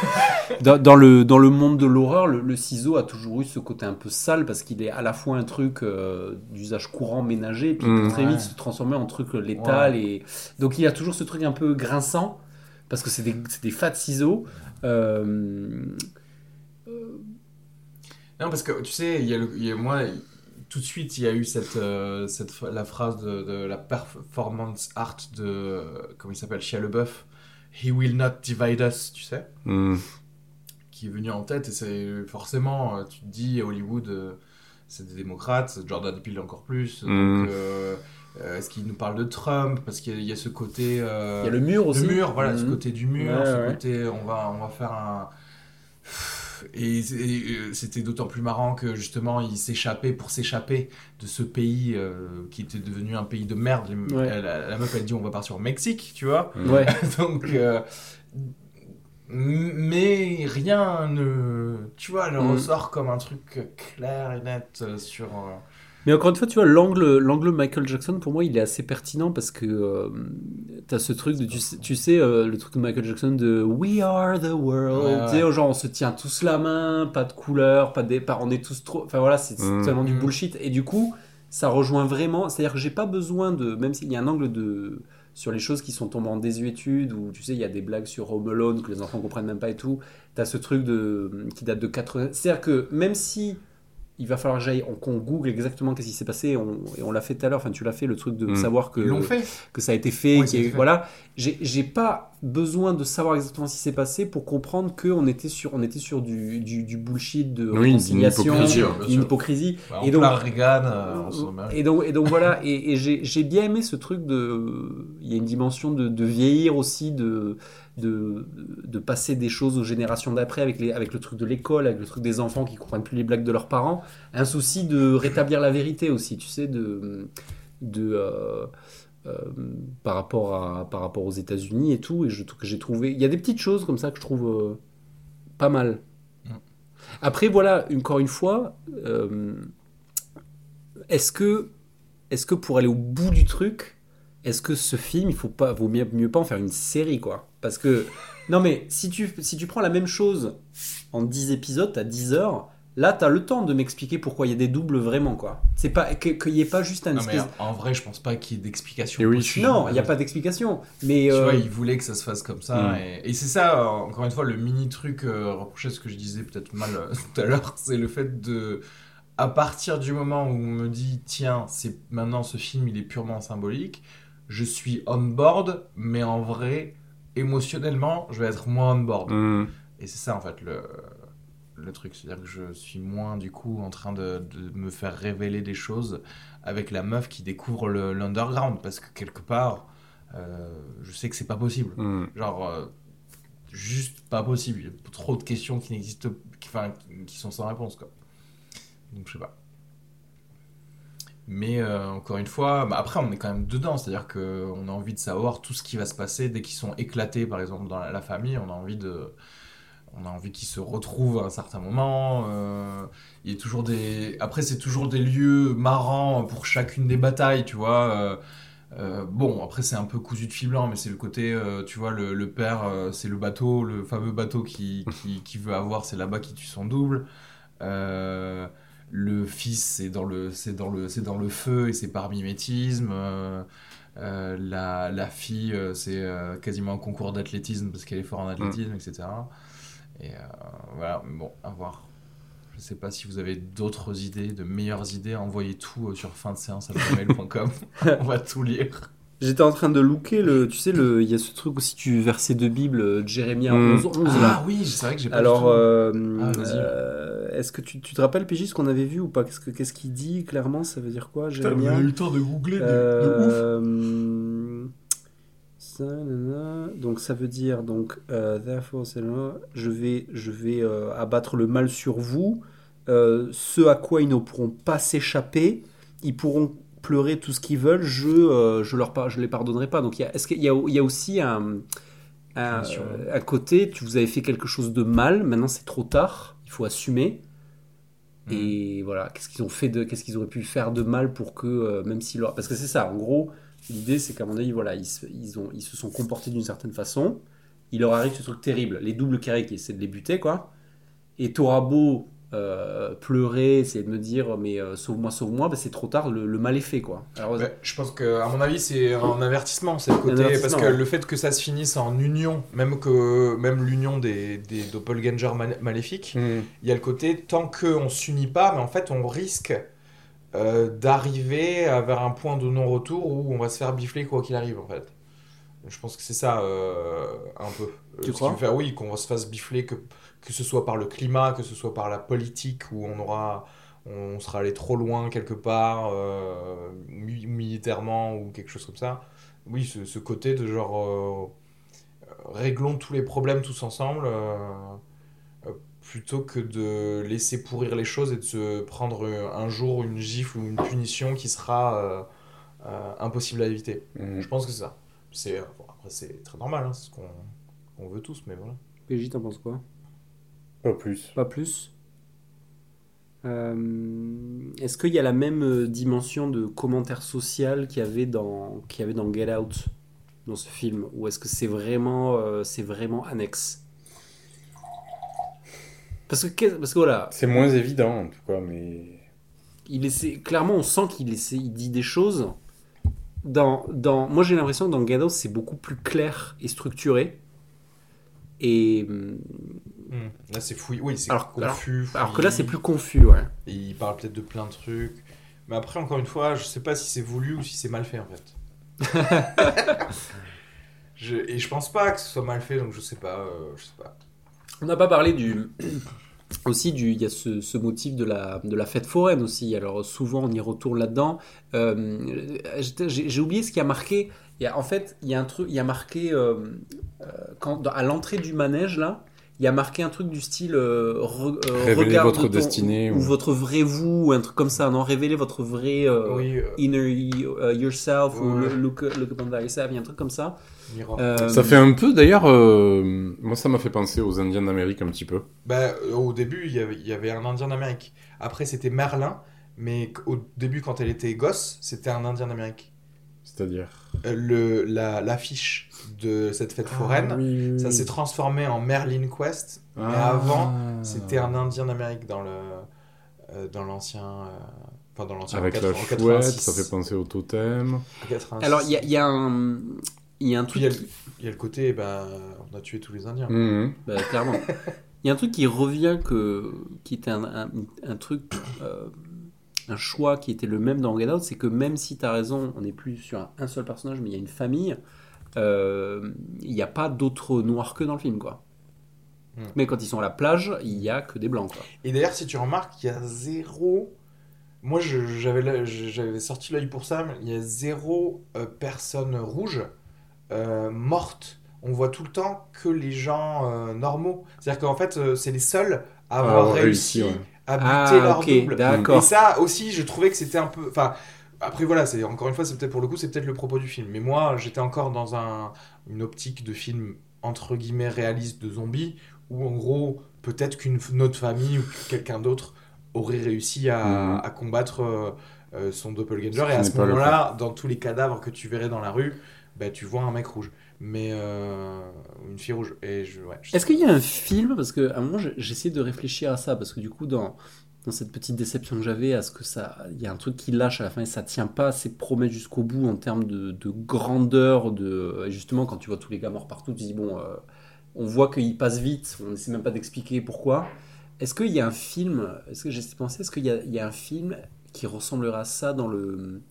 dans, dans le, dans le monde de l'horreur, le, le ciseau a toujours eu ce côté un peu sale parce qu'il est à la fois un truc euh, d'usage courant ménager, puis il peut Mm. très Ouais. vite se transformer en truc létal. Et... Donc il y a toujours ce truc un peu grinçant parce que c'est des, des fat ciseaux. Euh, Non, parce que tu sais, il y a, le, il y a- moi, tout de suite, il y a eu cette, euh, cette la phrase de, de la performance art de comment il s'appelle, Shia LeBeouf. He will not divide us, tu sais. Mhm. qui est venu en tête et c'est forcément euh, tu te dis Hollywood euh, c'est des démocrates Jordan Peele encore plus Mm. donc euh, euh, est-ce qu'il nous parle de Trump? Parce qu'il y, a- il y a ce côté euh, Il y a le mur aussi. le mur voilà ce Mhm. côté du mur Ouais, ce ouais. côté on va on va faire un et, euh, c'était d'autant plus marrant que justement il s'échappait pour s'échapper de ce pays euh, qui était devenu un pays de merde Ouais. la, la meuf elle dit on va partir au Mexique tu vois Ouais. [LAUGHS] donc, euh, Mais rien ne. Tu vois, elle Mm. ressort comme un truc clair et net sur. Mais encore une fois, tu vois, l'angle, l'angle Michael Jackson, pour moi, il est assez pertinent parce que euh, t'as ce truc de, tu sais, tu sais, euh, le truc de Michael Jackson de We are the world. Ouais, ouais. Tu sais, genre, on se tient tous la main, pas de couleur, pas pas, on est tous trop. Enfin voilà, c'est c'est Mm. tellement du Mm. bullshit. Et du coup, ça rejoint vraiment. C'est-à-dire que j'ai pas besoin de. Même s'il y a un angle de. Sur les choses qui sont tombées en désuétude, où tu sais, il y a des blagues sur Home Alone que les enfants comprennent même pas et tout. T'as ce truc de, qui date de 80. C'est-à-dire que même si il va falloir que j'aille, on- qu'on google exactement qu'est-ce qui s'est passé, on- et on l'a fait tout à l'heure, enfin tu l'as fait, le truc de Mm. savoir que, fait. que ça a été fait, Oui, qu'il y a c'est eu- fait. voilà. J'ai pas besoin de savoir exactement ce qui s'est passé pour comprendre qu'on était sur, on était sur du, du, du bullshit de Oui, réconciliation, hypocrisie, hypocrisie. Bah, Et en donc- plein Reagan, euh, Et donc, et donc voilà, et, et j'ai j'ai bien aimé ce truc de. Il y a une dimension de, de vieillir aussi, de, de, de passer des choses aux générations d'après avec, les, avec le truc de l'école, avec le truc des enfants qui comprennent plus les blagues de leurs parents. Un souci de rétablir la vérité aussi, tu sais, de. de euh, euh, par, rapport à, par rapport aux États-Unis et tout, et je, que j'ai trouvé. Il y a des petites choses comme ça que je trouve euh, pas mal. Mm. Après, voilà, encore une fois, est-ce que, est-ce que pour aller au bout du truc, est-ce que ce film, il faut pas, vaut mieux, mieux pas en faire une série, quoi? Parce que, non mais, si tu, si tu prends la même chose en 10 épisodes, t'as 10 heures, là, t'as le temps de m'expliquer pourquoi il y a des doubles vraiment, quoi. C'est pas, que- qu'il n'y ait pas juste un Non, mais espèce... en vrai, je pense pas qu'il y ait d'explication. Oui. Non, il n'y a pas d'explication. Mais, Tu euh, vois, il voulait que ça se fasse comme ça. Mm. Et, et c'est ça, euh, encore une fois, le mini truc euh, reproché, ce que je disais peut-être mal euh, [LAUGHS] tout à l'heure, c'est le fait de. À partir du moment où on me dit, tiens, c'est maintenant ce film, il est purement symbolique, je suis on board, mais en vrai, émotionnellement, je vais être moins on board. Mm. Et c'est ça, en fait, le, le truc. C'est-à-dire que je suis moins, du coup, en train de, de me faire révéler des choses avec la meuf qui découvre l'underground. Parce que quelque part, euh, je sais que c'est pas possible. Mm. Genre, euh, juste pas possible. Il y a trop de questions qui n'existent, qui, enfin, qui- qui sont sans réponse, quoi. Donc, je sais pas. Mais euh, encore une fois, bah, après on est quand même dedans, c'est-à-dire qu'on a envie de savoir tout ce qui va se passer dès qu'ils sont éclatés, par exemple dans la, famille, on a envie de, on a envie qu'ils se retrouvent à un certain moment. euh, il y a toujours des, après c'est toujours des lieux marrants pour chacune des batailles, tu vois. euh, bon, après c'est un peu cousu de fil blanc, mais c'est le côté, tu vois, le, père, c'est le bateau, le fameux bateau qui, qui, veut avoir, c'est là-bas qui tue son double. Le fils, c'est dans le, c'est dans le, c'est dans le feu et c'est par mimétisme. Euh, euh, la, la fille, euh, c'est euh, quasiment un concours d'athlétisme parce qu'elle est forte en athlétisme, etc. Et euh, voilà, mais bon, à voir. Je sais pas si vous avez d'autres idées, de meilleures idées, envoyez tout sur fin de séance à. [LAUGHS] On va tout lire. J'étais en train de looker le, tu sais, le, il y a ce truc aussi du verset de Bible, euh, Jérémie Mm. 11, 11 là. Ah oui, c'est vrai que j'ai pas Alors, euh, Ah, euh, est-ce que tu, tu te rappelles, PJ, ce qu'on avait vu ou pas? Qu'est-ce que- qu'est-ce qu'il dit clairement Ça veut dire quoi, Putain, Jérémie avez eu le temps de googler de, de ouf. Euh, ça, nanana. donc ça veut dire donc therefore je vais je vais abattre le mal sur vous ce à quoi ils ne pourront pas s'échapper ils pourront pleurer tout ce qu'ils veulent je euh, je leur par- je les pardonnerai pas. Donc il y a est-ce qu'il y y a aussi un un, euh, côté tu vous avez fait quelque chose de mal maintenant c'est trop tard il faut assumer. Mm. et voilà, qu'est-ce qu'ils ont fait de, qu'est-ce qu'ils auraient pu faire de mal pour que, euh, même si leur, parce que c'est ça, en gros, l'idée c'est qu'à mon avis, voilà, ils, se- ils ont, ils se sont comportés d'une certaine façon, il leur arrive ce truc terrible, les doubles carrés qui essaient de les buter, quoi, et t'auras beau euh, pleurer, essayer de me dire, mais euh, sauve-moi, sauve-moi, bah, c'est trop tard, le, le mal est fait, quoi. Alors, Ouais, je pense que, à mon avis, c'est un avertissement. C'est le côté avertissement, parce que ouais. le fait que ça se finisse en union, même que même l'union des, des doppelgangers mal- maléfiques, Mm. il y a le côté tant qu'on s'unit pas, mais en fait, on risque euh, d'arriver vers un point de non-retour où on va se faire bifler quoi qu'il arrive, en fait. Je pense que c'est ça euh, un peu. Tu crois? oui, qu'on va se fasse bifler, que, que ce soit par le climat, que ce soit par la politique, où on aura on sera allé trop loin quelque part, euh, mi- militairement ou quelque chose comme ça. Oui, ce, ce côté de genre euh, réglons tous les problèmes tous ensemble, euh, plutôt que de laisser pourrir les choses et de se prendre un jour une gifle ou une punition qui sera euh, euh, impossible à éviter. Mm. Je pense que c'est ça. C'est, bon, après, c'est très normal, hein, c'est ce qu'on qu'on veut tous, mais voilà. PJ, t'en penses quoi? Pas plus. Pas plus Euh, Est-ce qu'il y a la même euh, dimension de commentaire social qu'il y avait dans, qu'il y avait dans Get Out dans ce film? Ou est-ce que c'est vraiment, euh, c'est vraiment annexe? Parce que, parce que voilà, C'est moins évident en tout cas, mais. il essaie, clairement on sent qu'il essaie, il dit des choses. Dans, dans, moi j'ai l'impression que dans Get Out c'est beaucoup plus clair et structuré. Et Hmm. Là, c'est fouillé. Oui, c'est Alors- confus. alors que là c'est plus confus, ouais. Et il parle peut-être de plein de trucs. Mais après, encore une fois, je sais pas si c'est voulu ou si c'est mal fait en fait. [LAUGHS] Je- et je pense pas que ce soit mal fait, donc je sais pas. euh, je sais pas. On n'a pas parlé du [COUGHS] aussi du il y a ce, ce motif de la de la fête foraine aussi. Alors souvent on y retourne là-dedans. Euh, J'ai oublié ce qui a marqué. Il y a, en fait, il y a un truc, il y a marqué euh, quand à l'entrée du manège là. Il y a marqué un truc du style euh, re- euh, Révélez votre ton- destinée, ou, ou- votre vrai vous ou un truc comme ça non? Révélez votre vrai euh, oui, euh, inner uh, yourself ou look, look upon yourself il y a un truc comme ça. Euh, Ça fait un peu d'ailleurs. euh, Moi, ça m'a fait penser aux Indiens d'Amérique un petit peu. Bah, au début, il y avait, il y avait un Indien d'Amérique. Après, c'était Merlin. Mais au début, quand elle était gosse, c'était un Indien d'Amérique. C'est-à-dire? Le, la, l'affiche de cette fête foraine, ça s'est transformé en Merlin Quest. Mais Ah. avant, c'était un Indien d'Amérique dans le euh, dans l'ancien. euh, Enfin, dans l'ancien. Avec la 80, en chouette, 86. ça fait penser au totem. 86. alors il y a, il y a un il y a un truc il y, a le- il y a le côté, bah, on a tué tous les Indiens. Mhm. Bah, clairement. Il y a un truc qui revient, que, qui était un, un- un truc, euh, un choix qui était le même dans Get Out, c'est que même si tu as raison, on n'est plus sur un, un seul personnage, mais il y a une famille, euh, il n'y a pas d'autres noirs que dans le film, quoi. Hmm. Mais quand ils sont à la plage, il n'y a que des blancs, quoi. Et d'ailleurs, si tu remarques, il y a zéro. Moi, j'avais sorti l'œil pour ça, mais il y a zéro euh, personne rouge euh, morte. On voit tout le temps que les gens euh, normaux. C'est-à-dire qu'en fait, euh, c'est les seuls à avoir avoir réussi, réussi, ouais. À buter Ah, leur ok, double. Et ça aussi, je trouvais que c'était un peu. Enfin, après voilà, c'est encore une fois, c'est peut-être pour le coup, c'est peut-être le propos du film. Mais moi, j'étais encore dans un, une optique de film entre guillemets réaliste de zombies, où en gros, peut-être qu'une autre famille ou quelqu'un d'autre aurait réussi à, Mhm. à combattre euh, euh, son doppelganger. Ce Et à ce moment-là, dans tous les cadavres que tu verrais dans la rue, bah, tu vois un mec rouge. Mais euh, une fille rouge. Est-ce qu'il y a un film Parce qu'à un moment, j'ai- j'essayais de réfléchir à ça, parce que du coup, dans, dans cette petite déception que j'avais, à ce que ça. Il y a un truc qui lâche à la fin et ça tient pas ses promesses jusqu'au bout en termes de, de grandeur. De, et justement, quand tu vois tous les gars morts partout, tu dis, bon, euh, on voit qu'il passe vite, on essaie même pas d'expliquer pourquoi. Est-ce qu'il y a un film Est-ce que de penser Est-ce qu'il y, y a un film qui ressemblera à ça dans le,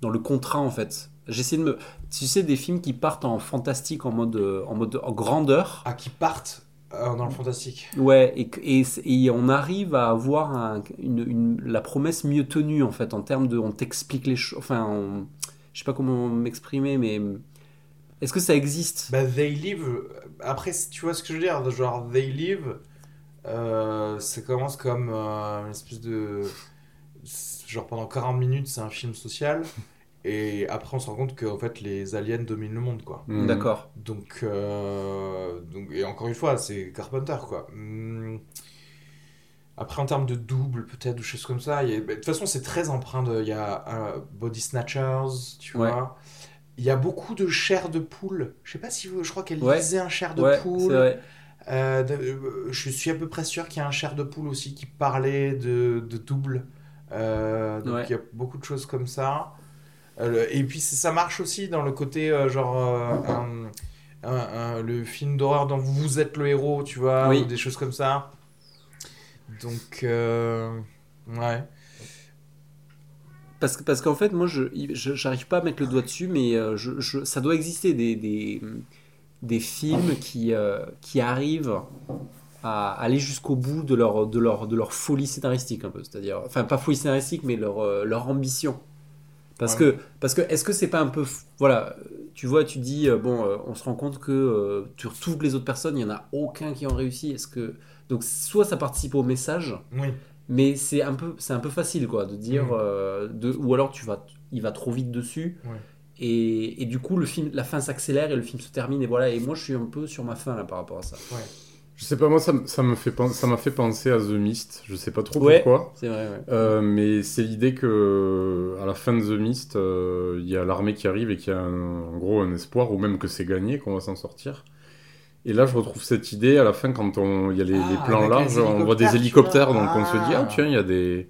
dans le contrat, en fait? J'essaie de me. Tu sais, des films qui partent en fantastique, en mode, euh, en mode en grandeur. Ah, qui partent euh, dans le fantastique. Ouais, et, et, et on arrive à avoir un- une, une- la promesse mieux tenue, en fait, en termes de. On t'explique les choses. Enfin, on- je sais pas comment m'exprimer, mais. Est-ce que ça existe? Bah, They Live, euh, après, tu vois ce que je veux dire, genre They Live, euh, ça commence comme euh, une espèce de. Genre pendant 40 minutes, c'est un film social, et après, on se rend compte qu'en fait, les aliens dominent le monde, quoi. Mhm. D'accord. Donc, euh, donc, et encore une fois, c'est Carpenter, quoi. Hum, Après, en termes de double, peut-être, ou choses comme ça, a- bah, de toute façon, c'est très empreint de. Il y a euh, Body Snatchers, tu Ouais. vois. Il y a beaucoup de chair de poule. Je sais pas si vous. Je crois qu'elle Ouais. lisait un chair de Ouais, c'est poule. vrai. Euh, de- je suis à peu près sûr qu'il y a un chair de poule aussi qui parlait de, de double. Euh, donc Ouais. il y a beaucoup de choses comme ça. Euh, et puis ça marche aussi dans le côté euh, genre euh, un- un- un- le film d'horreur dont vous êtes le héros, tu vois, Oui. ou des choses comme ça. Donc ouais. Parce parce qu'en fait, moi, je j'arrive pas à mettre le doigt dessus, mais je, je- ça doit exister des, des, des films qui, euh, qui arrivent à aller jusqu'au bout de leur, de, leur, de leur folie scénaristique, un peu. C'est-à-dire, enfin, pas folie scénaristique, mais leur, leur ambition. Parce que, parce que est-ce que c'est pas un peu. f- Voilà, tu vois, tu dis, euh, bon, euh, on se rend compte que euh, sur toutes les autres personnes, il y en a aucun qui ont réussi. Est-ce que. Donc, soit ça participe au message, Oui. mais c'est un peu c'est un peu facile quoi de dire euh, de ou alors tu vas il va trop vite dessus et, et du coup le film la fin s'accélère et le film se termine et voilà et moi je suis un peu sur ma fin là par rapport à ça Je sais pas, moi, ça, ça me fait ça m'a fait penser à The Mist. Je sais pas trop Ouais. pourquoi. C'est vrai, ouais. Euh, mais c'est l'idée que à la fin de The Mist, euh, il y a l'armée qui arrive et qu'il y a un- en gros un espoir, ou même que c'est gagné, qu'on va s'en sortir. Et là, je retrouve cette idée à la fin quand on, il y a les, les Ah, plans larges, les on voit des hélicoptères, donc on se dit Ah. ah tiens, il y a des,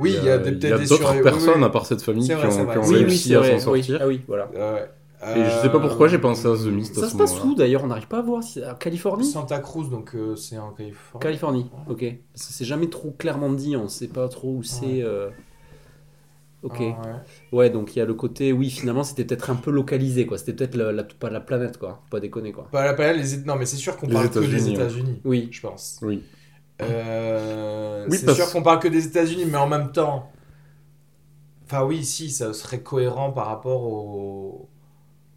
Oui, il y a des- il y peut-être a d'autres sur- personnes oui. à part cette famille qui vrai, ont, qui ont Oui, Oui, oui, réussi à s'en oui. sortir. Ah oui, voilà. Ouais. Et je sais pas pourquoi j'ai pensé à The Mist à Ça ce se passe où d'ailleurs? On n'arrive pas à voir. À Californie? Santa Cruz, donc euh, c'est en Californie. Californie, ok. Parce que c'est jamais trop clairement dit, on sait pas trop où c'est. Ouais. euh, Ok. Ah, ouais. Ouais, donc il y a le côté, oui, finalement c'était peut-être un peu localisé, quoi. C'était peut-être la, la- pas la planète, quoi. Faut Pas déconner, quoi. Pas la planète, les... Non, mais c'est sûr qu'on Les parle que des États-Unis, ouais. États-Unis, Oui. je pense. Oui. Euh, Oui, c'est parce- sûr qu'on parle que des États-Unis, mais en même temps. Enfin, oui, si, ça serait cohérent par rapport au.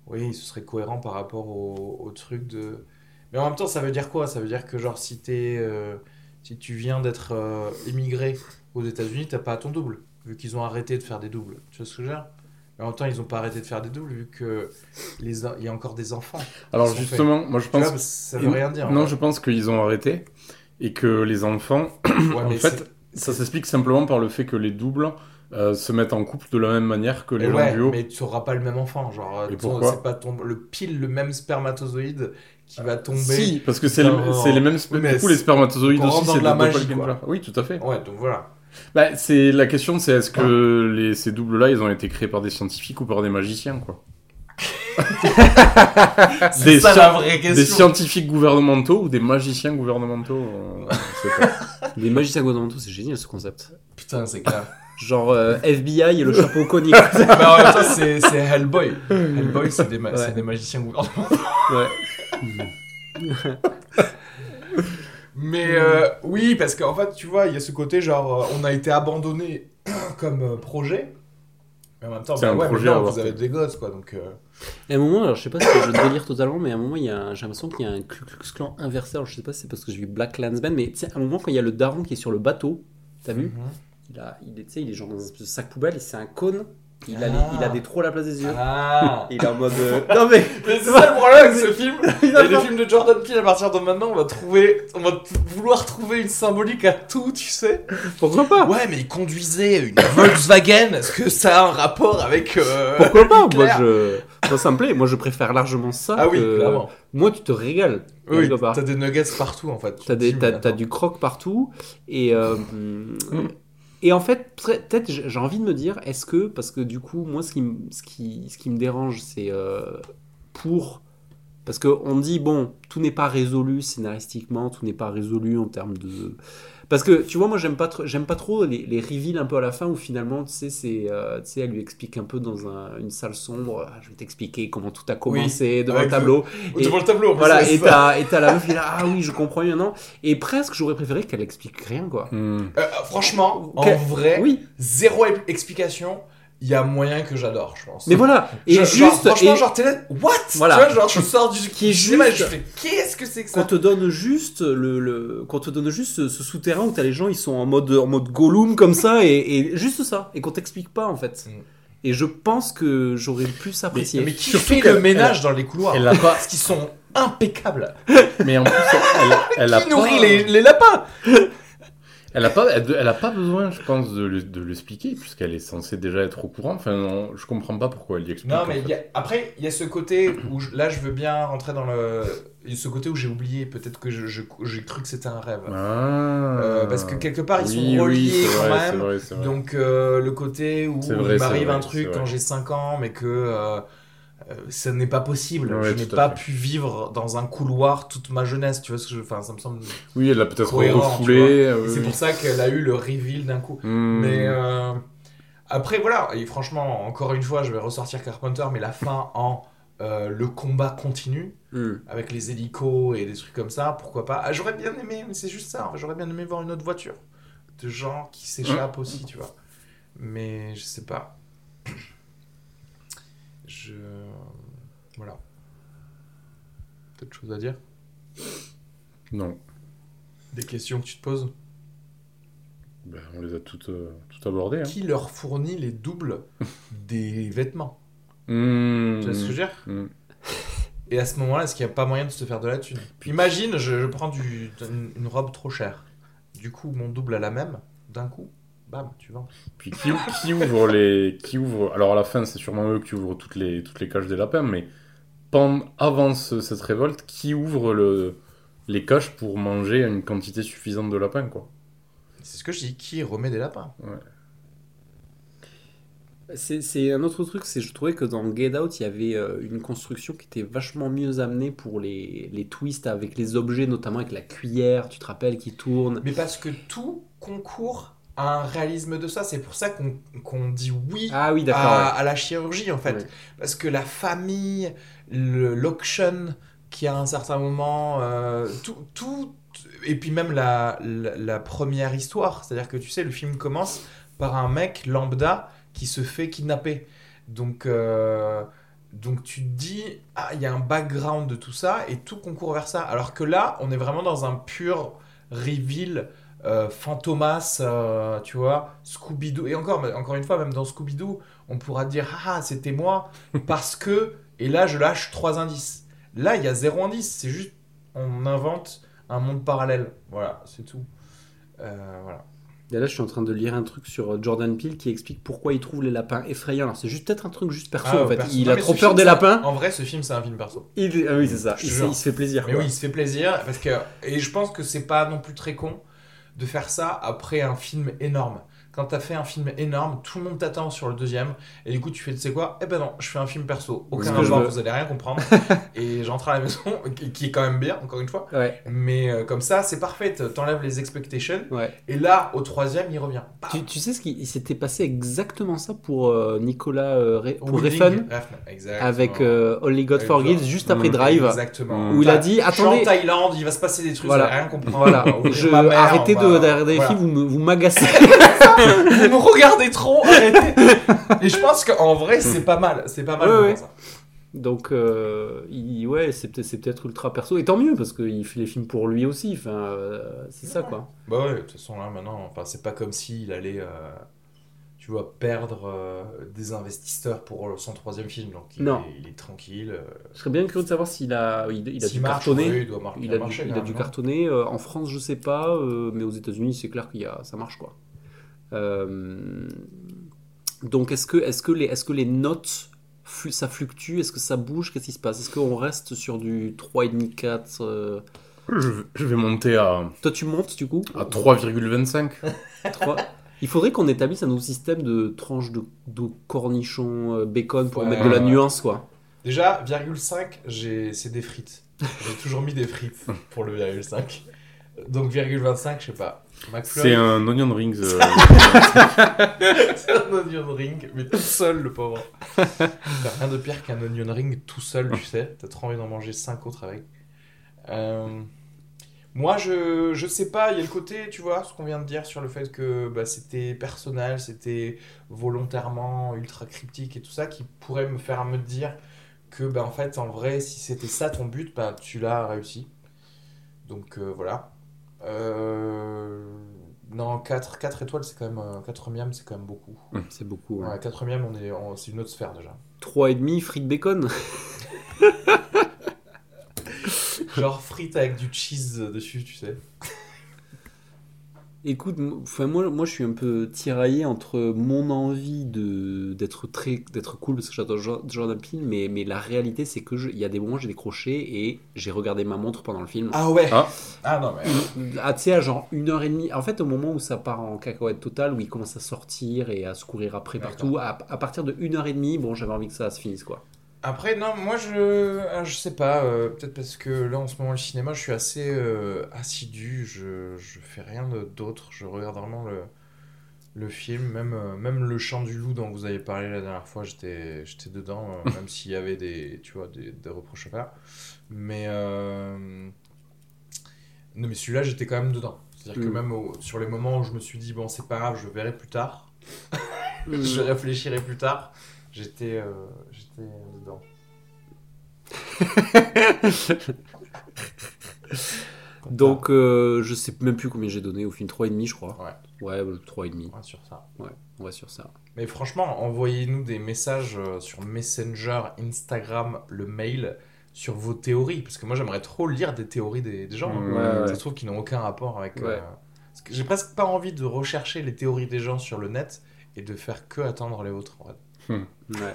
Oui, ce serait cohérent par rapport au, au truc de. Mais en même temps, ça veut dire quoi? Ça veut dire que, genre, si t'es. euh, Si tu viens d'être euh, immigré aux États-Unis, t'as pas ton double, vu qu'ils ont arrêté de faire des doubles. Tu vois ce que je veux dire? Mais en même temps, ils ont pas arrêté de faire des doubles, vu que les... il y a encore des enfants. Alors justement, moi je pense vois, ça veut rien dire. Non, je pense qu'ils ont arrêté et que les enfants, Ouais, en fait, ça s'explique simplement par le fait que les doubles euh, se mettent en couple de la même manière que les gens ouais, duo. mais tu n'auras pas le même enfant. Genre, Et ton- pourquoi c'est pas ton, le pile le même spermatozoïde qui va tomber. Si, parce que c'est dans- c'est les mêmes. sp- Oui, mais du coup, les spermatozoïdes aussi, c'est de la des magie. Oui, tout à fait. Ouais, donc voilà. Bah, c'est la question, c'est est-ce que les, ces doubles-là, ils ont été créés par des scientifiques ou par des magiciens, quoi [LAUGHS] Des ça la vraie Des question. scientifiques gouvernementaux ou des magiciens gouvernementaux euh, pas. [LAUGHS] Des magiciens gouvernementaux, c'est génial ce concept. Putain, c'est clair. Genre euh, FBI et le chapeau conique. Mais en même temps, c'est c'est Hellboy. Hellboy, c'est des, ma- Ouais. c'est des magiciens gouvernementaux. ouais. Mais euh, oui, parce qu'en fait, tu vois, il y a ce côté genre, euh, on a été abandonné [CLEARS THROAT] comme euh, projet. Mais en même temps, C'est bah un ouais, projet maintenant, avorté. vous avez des gosses, quoi. Donc, euh, Et à un moment, alors je sais pas si je délire totalement, mais à un moment, il y a un- j'ai l'impression qu'il y a un Ku Klux Klan inversé. Alors je sais pas si c'est parce que j'ai vu Black Klansman, mais tu sais, à un moment, quand il y a le daron qui est sur le bateau, t'as vu? Mhm. Il, a, il, est, tu sais, il est genre dans un espèce de sac poubelle et c'est un cône. Il, a les- Ah. il a des trous à la place des yeux. Ah il est en mode. euh, [LAUGHS] Non mais. Mais c'est ça le problème avec ce film. [LAUGHS] Il Et a les films de Jordan Peele, à partir de maintenant, on va trouver, on va vouloir trouver une symbolique à tout, tu sais. Pourquoi pas Ouais, mais il conduisait une Volkswagen. Est-ce que ça a un rapport avec euh, Pourquoi pas Moi, je... Moi, ça me plaît. Moi, je préfère largement ça. Ah oui, clairement. Moi, tu te régales. Oui, t'as des nuggets partout en fait. T'as, des, Tu t'as, du croc partout. Et, euh, et en fait, peut- peut-être j'ai envie de me dire, est-ce que, parce que du coup, moi, ce qui, me- ce qui, ce qui me dérange, c'est euh, pour. Parce qu'on dit, bon, tout n'est pas résolu scénaristiquement, tout n'est pas résolu en termes de. Parce que, tu vois, moi, j'aime pas, trop- j'aime pas trop les, les reveals un peu à la fin où finalement, tu sais, c'est, euh, tu sais, elle lui explique un peu dans un- une salle sombre, Ah, je vais t'expliquer comment tout a commencé devant le tableau. Ou Et- devant le tableau. Voilà, et c'est ça. t'as, et t'as la meuf qui est là, ah oui, je comprends maintenant. Et presque, j'aurais préféré qu'elle explique rien, quoi. Hmm. Euh, franchement, en vrai, Oui, zéro explication. Il y a moyen que j'adore, je pense. mais voilà. Et Genre- genre, juste, franchement, et genre, t'es là, what? Voilà. Tu vois, genre, je sors du Qui est juste- je fais, qu'est-ce que c'est que qu'on ça te donne juste le, le qu'on te donne juste ce, ce souterrain où t'as les gens, ils sont en mode, en mode Gollum comme ça, et, et juste ça, et qu'on t'explique pas en fait. Mm. Et je pense que j'aurais plus apprécié. Mais qui Surtout fait le ménage dans les couloirs? Elle a pas. Parce qu'ils sont impeccables. Mais en plus, elle, elle a [LAUGHS] Qui pas. nourrit les, les lapins? Elle a pas, elle, elle a pas besoin, je pense, de, le- de l'expliquer, puisqu'elle est censée déjà être au courant. Enfin, non, je comprends pas pourquoi elle y explique. Non, mais y a- après, il y a ce côté où je- là, je veux bien rentrer dans le. il y a ce côté où j'ai oublié, peut-être que je- je- j'ai cru que c'était un rêve. Ah. Euh, parce que quelque part, ils Oui, sont oui, reliés c'est quand vrai, même. vrai, vrai. Donc, euh, le côté où il m'arrive un truc quand j'ai 5 ans, mais que euh, euh, ça n'est pas possible. Ouais, je n'ai pas pu vivre dans un couloir toute ma jeunesse. Tu vois ce que je. Enfin, ça me semble. Oui, elle l'a peut-être refoulé. euh, C'est oui. pour ça qu'elle a eu le reveal d'un coup. Hmm. Mais euh, après, voilà, et franchement, encore une fois, je vais ressortir Carpenter, mais la fin en euh, le combat continue, Mm. avec les hélicos et des trucs comme ça, pourquoi pas. Ah, j'aurais bien aimé, mais c'est juste ça, j'aurais bien aimé voir une autre voiture de gens qui s'échappent aussi, tu vois. Mais je sais pas. Je. Voilà. T'as autre chose à dire? Non, Des questions que tu te poses? Ben, on les a toutes, euh, toutes abordées. Hein. Qui leur fournit les doubles [LAUGHS] des vêtements? Hmm. Tu vois ce que je veux dire? Hmm. Et à ce moment-là, est-ce qu'il n'y a pas moyen de se faire de la thune? Imagine, je, je prends du, une, une robe trop chère. Du coup, mon double a la même. D'un coup, bam, tu vends. Puis qui, qui ouvre les. Qui ouvre. Alors à la fin, c'est sûrement eux qui ouvrent toutes les, toutes les caches des lapins, mais avant ce- cette révolte, qui ouvre le, les caches pour manger une quantité suffisante de lapins, quoi C'est ce que je dis. Qui remet des lapins C'est c'est un autre truc, c'est je trouvais que dans Get Out, il y avait euh, une construction qui était vachement mieux amenée pour les, les twists avec les objets, notamment avec la cuillère, tu te rappelles, qui tourne. Mais parce que tout concourt à un réalisme de ça. C'est pour ça qu'on qu'on dit oui Ah oui, à, ouais. à la chirurgie, en fait. Ouais. Parce que la famille, le- l'auction qui à un certain moment, euh, tout, tout, et puis même la, la, première histoire, c'est-à-dire que tu sais, le film commence par un mec lambda qui se fait kidnapper. Donc, euh, donc tu te dis, ah, il y a un background de tout ça et tout concourt vers ça. Alors que là, on est vraiment dans un pur reveal. euh, Fantomas, tu vois, Scooby-Doo, et encore, encore une fois, même dans Scooby-Doo, on pourra dire ah c'était moi parce que et là je lâche trois indices. Là il y a zéro indice, c'est juste on invente un monde parallèle. Voilà, c'est tout. Euh, voilà. Et là, je suis en train de lire un truc sur euh, Jordan Peele qui explique pourquoi il trouve les lapins effrayants. Alors, c'est juste peut-être un truc juste perso, Ah, en fait. perso. Il Non, a trop peur film, des lapins. En vrai, ce film c'est un film perso. Il... Ah oui, c'est ça. Il, se- jure. il se fait plaisir. Mais quoi. oui, il se fait plaisir parce que et je pense que c'est pas non plus très con de faire ça après un film énorme. Quand t'as fait un film énorme, tout le monde t'attend sur le deuxième, et du coup tu fais, tu sais quoi? Eh ben non, je fais un film perso. Aucun rapport, veux. vous allez rien comprendre. [LAUGHS] et j'entre à la maison, [LAUGHS] qui- est quand même bien, encore une fois. Ouais, Mais euh, comme ça, c'est parfait. T'enlèves les expectations. ouais. Et là, au troisième, il revient. Tu, tu sais ce qui s'était passé exactement ça pour euh, Nicolas euh, Re- pour Refn? Avec euh, Only God Forgives juste après. Drive Exactement. où il a dit suis en attendez Thaïlande, il va se passer des trucs, Voilà. vous allez rien comprendre. voilà [LAUGHS] je arrêtez de regarder voilà. films vous m'agacez Vous me regardez trop, arrêtez. Et je pense qu'en vrai, c'est pas mal. C'est pas mal Ouais, de ouais. faire ça. donc euh, il- ouais c'est peut-être c'est peut-être ultra perso et tant mieux parce qu'il fait les films pour lui aussi enfin euh, c'est ça quoi Bah ouais, de toute façon, là, maintenant, enfin, c'est pas comme s'il allait, euh, tu vois, perdre euh, des investisseurs pour son troisième film. Donc, il, Non. Est, il est tranquille. euh, je serais bien curieux de savoir s'il a il, il a s'il dû marche, cartonner oui, il doit mar- il a, dû- marché, il a quand dû cartonner Euh, en France je sais pas euh, mais aux États-Unis c'est clair qu'il y a ça marche quoi donc est-ce que est-ce que les est-ce que les notes ça fluctue? Est-ce que ça bouge? Qu'est-ce qui se passe? Est-ce qu'on reste sur du 3,5 4 euh, je, je vais monter à, toi tu montes du coup? à 3,25. [LAUGHS] Trois- Il faudrait qu'on établisse un nouveau système de tranches de, de cornichons, euh, bacon pour Ouais, mettre de la nuance, quoi. Déjà, virgule 5, j'ai- c'est des frites. J'ai toujours mis des frites pour le virgule 5. Donc, virgule 25, je sais pas. McFly, C'est un onion rings. euh, [LAUGHS] c'est un onion ring, mais tout seul, le pauvre. T'as rien de pire qu'un onion ring tout seul, tu sais. T'as trop envie d'en manger 5 autres avec. Euh, Moi, je, je sais pas, il y a le côté, tu vois, ce qu'on vient de dire sur le fait que bah, c'était personnel, c'était volontairement ultra cryptique et tout ça, qui pourrait me faire me dire que, bah, en fait, en vrai, si c'était ça ton but, bah, tu l'as réussi. Donc, euh, voilà. Euh, Non, 4, 4 étoiles, c'est quand même. euh, 4 miam, c'est quand même beaucoup. C'est beaucoup. Ouais, 4 miam, on est, on- c'est une autre sphère déjà. 3,5 frites bacon. Genre frites avec du cheese dessus, tu sais. Écoute, m- enfin, moi, moi je suis un peu tiraillé entre mon envie de d'être très d'être cool parce que j'adore Jo- Jordan Peele, mais, mais la réalité c'est que je- il y a des moments où j'ai décroché et j'ai regardé ma montre pendant le film. Ah ouais Ah. Ah non, mais. Ah, tu sais, à genre une heure et demie. En fait, au moment où ça part en cacahuète totale, où il commence à sortir et à se courir après partout, à, à partir de une heure et demie, bon, j'avais envie que ça se finisse quoi. Après, non, moi je. ah, Je sais pas, euh, peut-être parce que là en ce moment, le cinéma, je suis assez euh, assidu, je, je fais rien d'autre, je regarde vraiment le, le film, même, euh, même Le Chant du Loup dont vous avez parlé la dernière fois, j'étais dedans, [LAUGHS] même s'il y avait des, tu vois, des, des reproches à faire. Mais. Non, mais celui-là, j'étais quand même dedans. C'est-à-dire que Mm. même au- sur les moments où je me suis dit, bon, c'est pas grave, je verrai plus tard, Mm. [LAUGHS] je réfléchirai plus tard, j'étais euh, j'étais dedans. [LAUGHS] Donc, euh, je sais même plus combien j'ai donné au film 3,5 je crois. Ouais. Ouais, euh, 3,5. Ouais, sur ça. Ouais, on va sur ça. Mais franchement, envoyez-nous des messages euh, sur Messenger, Instagram, le mail. sur vos théories, parce que moi j'aimerais trop lire des théories des, des gens. hein. Mmh. Ouais, ouais. Ça se trouve qu'ils n'ont aucun rapport avec. Ouais. euh, parce que J'ai presque pas envie de rechercher les théories des gens sur le net et de faire que attendre les autres. en fait. Ouais.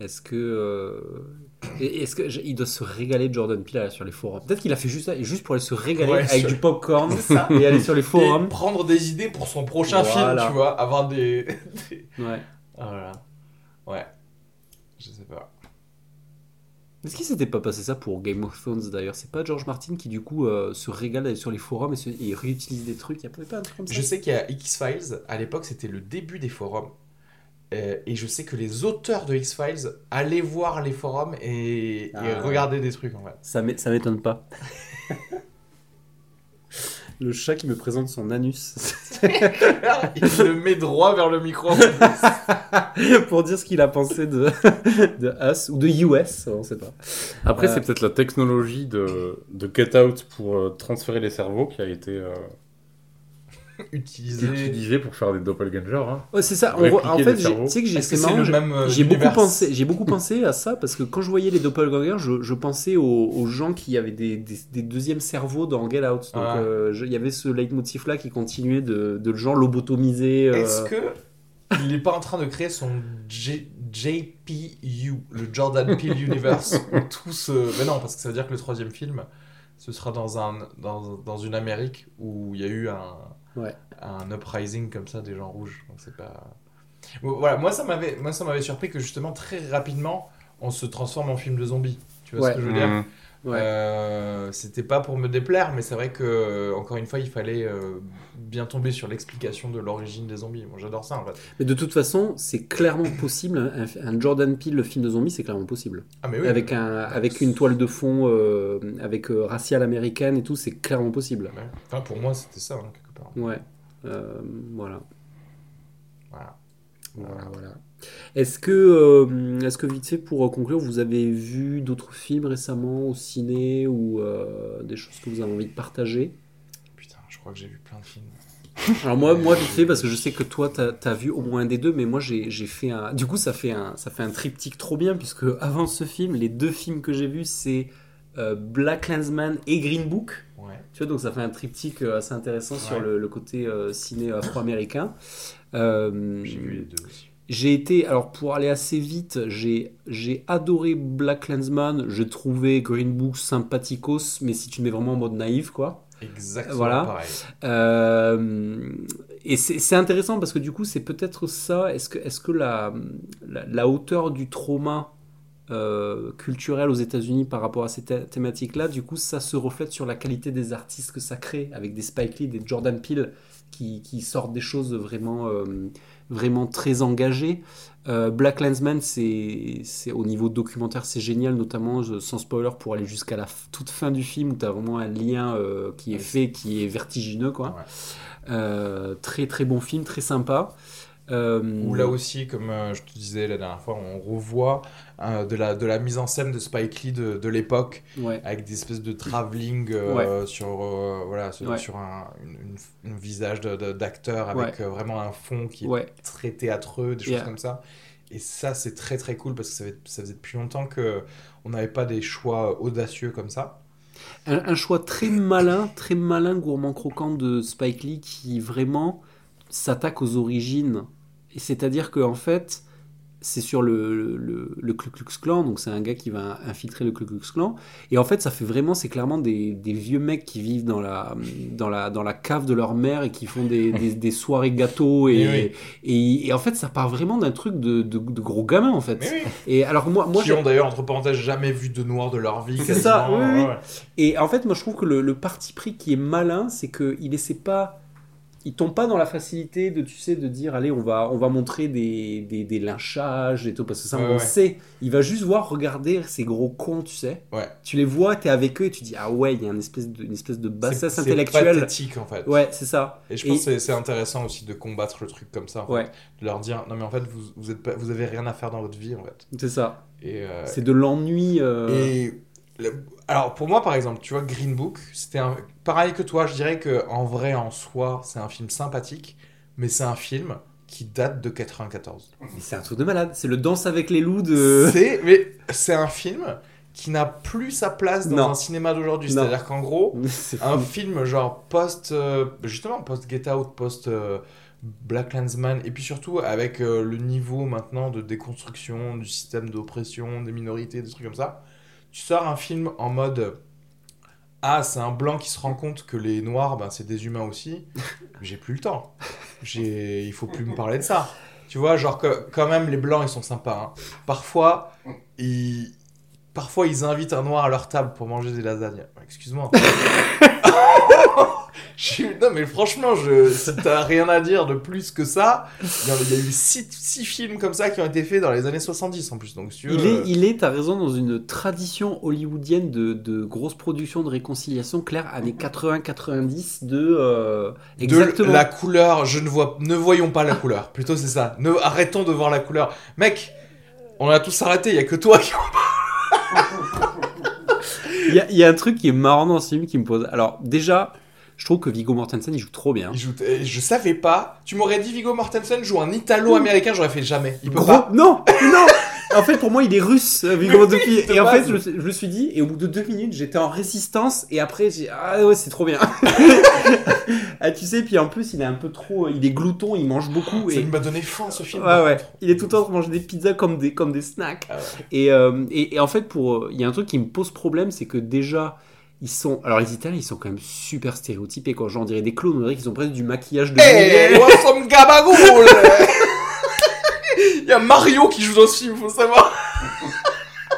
Est-ce que. euh, et- Est-ce que il doit se régaler de Jordan Peele là, sur les forums? Peut-être qu'il a fait juste ça, juste pour aller se régaler Ouais, avec sur- du popcorn ça. et aller sur les Et forums. prendre des idées pour son prochain Voilà. film, tu vois, avoir des. [LAUGHS] des- Ouais. Ah là là. Ouais. Je sais pas. Est-ce qu'il s'était pas passé ça pour Game of Thrones d'ailleurs? C'est pas George Martin qui du coup euh, se régale d'aller sur les forums et, se- et réutilise des trucs? Il n'y a pas un truc comme ça? Je sais qu'il y a X-Files, à l'époque c'était le début des forums. Euh, et je sais que les auteurs de X-Files allaient voir les forums et, et Ah. regarder des trucs en fait. Ça m'é- ça m'étonne pas. [LAUGHS] Le chat qui me présente son anus [LAUGHS] Il le met droit vers le micro. [LAUGHS] pour dire ce qu'il a pensé de, de Us ou de US, on sait pas. Après, Euh, c'est peut-être la technologie de, de Get Out pour euh, transférer les cerveaux qui a été euh, Utilisé. pour faire des doppelgangers. Hein. Ouais, c'est ça. Re- en fait, sais que j'ai c'est c'est j'ai- euh, J'ai beaucoup pensé, j'ai beaucoup pensé à ça parce que quand je voyais les doppelgangers, je, je pensais aux, aux gens qui avaient des, des, des deuxièmes cerveaux dans Get Out. Donc Ah. euh, je- il y avait ce leitmotiv là qui continuait de, de le genre lobotomiser. euh, Est-ce que il n'est pas en train de créer son JPU, le Jordan Peele Universe, [LAUGHS] où tout se... Mais non, parce que ça veut dire que le troisième film, ce sera dans, un, dans, dans une Amérique où il y a eu un, Ouais. un uprising comme ça des gens rouges. Donc c'est pas... Bon, Voilà, moi ça m'avait moi ça m'avait surpris que justement très rapidement on se transforme en film de zombies. Tu vois Ouais. ce que je veux dire? Mmh. Ouais. Euh, C'était pas pour me déplaire, mais c'est vrai que encore une fois il fallait euh, bien tomber sur l'explication de l'origine des zombies. Moi j'adore ça en fait. Mais de toute façon, c'est clairement possible. Un, un Jordan Peele, le film de zombie, c'est clairement possible. Ah mais oui. avec, un, avec une toile de fond euh, avec euh, raciale américaine et tout, c'est clairement possible. Ouais. Enfin, pour moi, c'était ça, hein, Ouais. Euh, voilà. Voilà. Voilà, voilà. Est-ce que, euh, est-ce que vite fait pour conclure, vous avez vu d'autres films récemment au ciné ou euh, des choses que vous avez envie de partager? Putain, je crois que j'ai vu plein de films. Alors moi, moi vite fait parce que je sais que toi t'as as vu au moins un des deux, mais moi j'ai j'ai fait un. Du coup ça fait un ça fait un triptyque trop bien puisque avant ce film, les deux films que j'ai vus c'est euh, Black Klansman et Green Book. Ouais. Tu vois, donc ça fait un triptyque euh, assez intéressant sur le, le côté euh, ciné afro-américain. Euh, J'ai vu les deux aussi. j'ai été, alors pour aller assez vite, j'ai j'ai adoré Black Klansman, je trouvais Green Book sympathicos, mais si tu mets vraiment en mode naïf, quoi. Exactement Voilà. pareil. Euh, et c'est c'est intéressant parce que du coup, c'est peut-être ça. Est-ce que, est que la, la, la hauteur du trauma euh, culturel aux États-Unis par rapport à ces thé- thématiques-là, du coup, ça se reflète sur la qualité des artistes que ça crée, avec des Spike Lee, des Jordan Peele qui, qui sortent des choses vraiment, euh, vraiment très engagées. Euh, Black Landsman, c'est au niveau documentaire, c'est génial, notamment sans spoiler pour aller jusqu'à la toute fin du film où tu as vraiment un lien euh, qui est fait, qui est vertigineux, quoi. Ouais. Très très bon film, très sympa. Euh, Où là aussi, comme euh, je te disais la dernière fois, on revoit euh, de, la, de la mise en scène de Spike Lee de, de l'époque, ouais, avec des espèces de travelling sur, voilà, sur, Ouais. sur un une- une- un visage d'acteur avec vraiment un fond qui est très théâtreux, des choses Yeah. comme ça. Et ça, c'est très très cool parce que ça, faisait depuis longtemps que on n'avait pas des choix audacieux comme ça. un, un choix très malin, très malin, gourmand croquant de Spike Lee qui vraiment s'attaque aux origines. C'est-à-dire qu'en fait, c'est sur le, le, le Ku Klux Klan, donc c'est un gars qui va infiltrer le Ku Klux Klan. Et en fait, ça fait vraiment, c'est clairement des, des vieux mecs qui vivent dans la, dans la, dans la cave de leur mère et qui font des, [LAUGHS] des, des soirées gâteaux. Et, oui. et, et en fait, ça part vraiment d'un truc de, de, de gros gamins, en fait. Oui. Et alors moi, moi qui ont d'ailleurs, entre parenthèses, jamais vu de noir de leur vie. C'est ça, oui, ouais. Et en fait, moi, je trouve que le, le parti pris qui est malin, c'est qu'il essaie pas. Il tombe pas dans la facilité de, tu sais, de dire, allez, on va, on va montrer des, des, des lynchages et tout, parce que ça, Ouais, on ouais. sait. Il va juste voir, regarder ces gros cons, tu sais. Ouais. Tu les vois, t'es avec eux et tu dis, ah ouais, il y a une espèce de, une espèce de bassesse intellectuelle. pathétique en fait. Ouais, c'est ça. Et je Et- pense que c'est- intéressant aussi de combattre le truc comme ça. en fait. De leur dire, non mais en fait, vous, vous, êtes pas, vous avez rien à faire dans votre vie en fait. c'est ça. Et, euh, C'est de l'ennui. euh, Et le- alors pour moi par exemple, tu vois Green Book, c'était un... pareil que toi, je dirais que en vrai en soi, c'est un film sympathique, mais c'est un film qui date de 94. Mais c'est un truc de malade. C'est le danse avec les loups de. C'est mais c'est un film qui n'a plus sa place dans Non. un cinéma d'aujourd'hui. C'est-à-dire qu'en gros, [LAUGHS] C'est un film genre post euh, justement post Get Out post euh, Black Landsman et puis surtout avec euh, le niveau maintenant de déconstruction du système d'oppression des minorités des trucs comme ça tu sors un film en mode ah c'est un blanc qui se rend compte que les noirs ben c'est des humains aussi. [LAUGHS] J'ai plus le temps. J'ai il faut plus me parler de ça. Tu vois genre que quand même les blancs ils sont sympas hein. parfois ils parfois ils invitent un noir à leur table pour manger des lasagnes. Excuse-moi [LAUGHS] Non mais franchement, je... si t'as rien à dire de plus que ça, il y, a, eu six, six films comme ça qui ont été faits dans les années 70 en plus. Donc si tu veux, Il est, euh, il est, t'as raison, dans une tradition hollywoodienne de, de grosses productions de réconciliation, claire, années 80-90, de... euh, de exactement. la couleur, je ne vois, ne voyons pas la couleur. Plutôt c'est ça. Ne arrêtons de voir la couleur. Mec, on a tous arrêté. Il y a que toi qui. [LAUGHS] Il y, a, il y a un truc qui est marrant dans ce film qui me pose... Alors, déjà, je trouve que Viggo Mortensen, il joue trop bien. Il joue- eh, Je savais pas. Tu m'aurais dit Viggo Mortensen joue un Italo-américain, j'aurais fait jamais. Il peut Gros- pas. Non, non En fait, pour moi, il est russe, euh, depuis. de Et en fait, je, je me suis dit, et au bout de deux minutes, j'étais en résistance, et après, j'ai ah ouais, c'est trop bien. [LAUGHS] ah, tu sais, puis en plus, il est un peu trop, il est glouton, il mange beaucoup, Ça et m'a donné faim ce film. Ouais, ouais. Il est tout le temps en train de manger des pizzas comme des, comme des snacks. Ah ouais. Et, euh, et, et en fait, pour, euh, il y a un truc qui me pose problème, c'est que déjà, ils sont. Alors, les Italiens, ils sont quand même super stéréotypés. Quand j'en dirais des clowns, on dirait qu'ils ont presque du maquillage de. Hey, Molière. Wassam Gabagoul Il y a Mario qui joue dans ce film, faut savoir.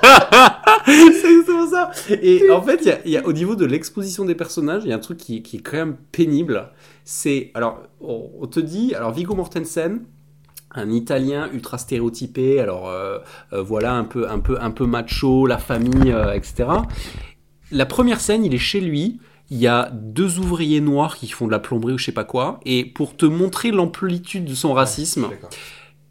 [LAUGHS] c'est exactement ça. Et en fait, il y a, il y a- au niveau de l'exposition des personnages, il y a un truc qui, qui est quand même pénible. C'est. Alors, on, on te dit. Alors, Viggo Mortensen. Un Italien ultra stéréotypé, alors euh, euh, voilà un peu un peu un peu macho, la famille, euh, etc. La première scène, il est chez lui. Il y a deux ouvriers noirs qui font de la plomberie ou je sais pas quoi. Et pour te montrer l'amplitude de son racisme,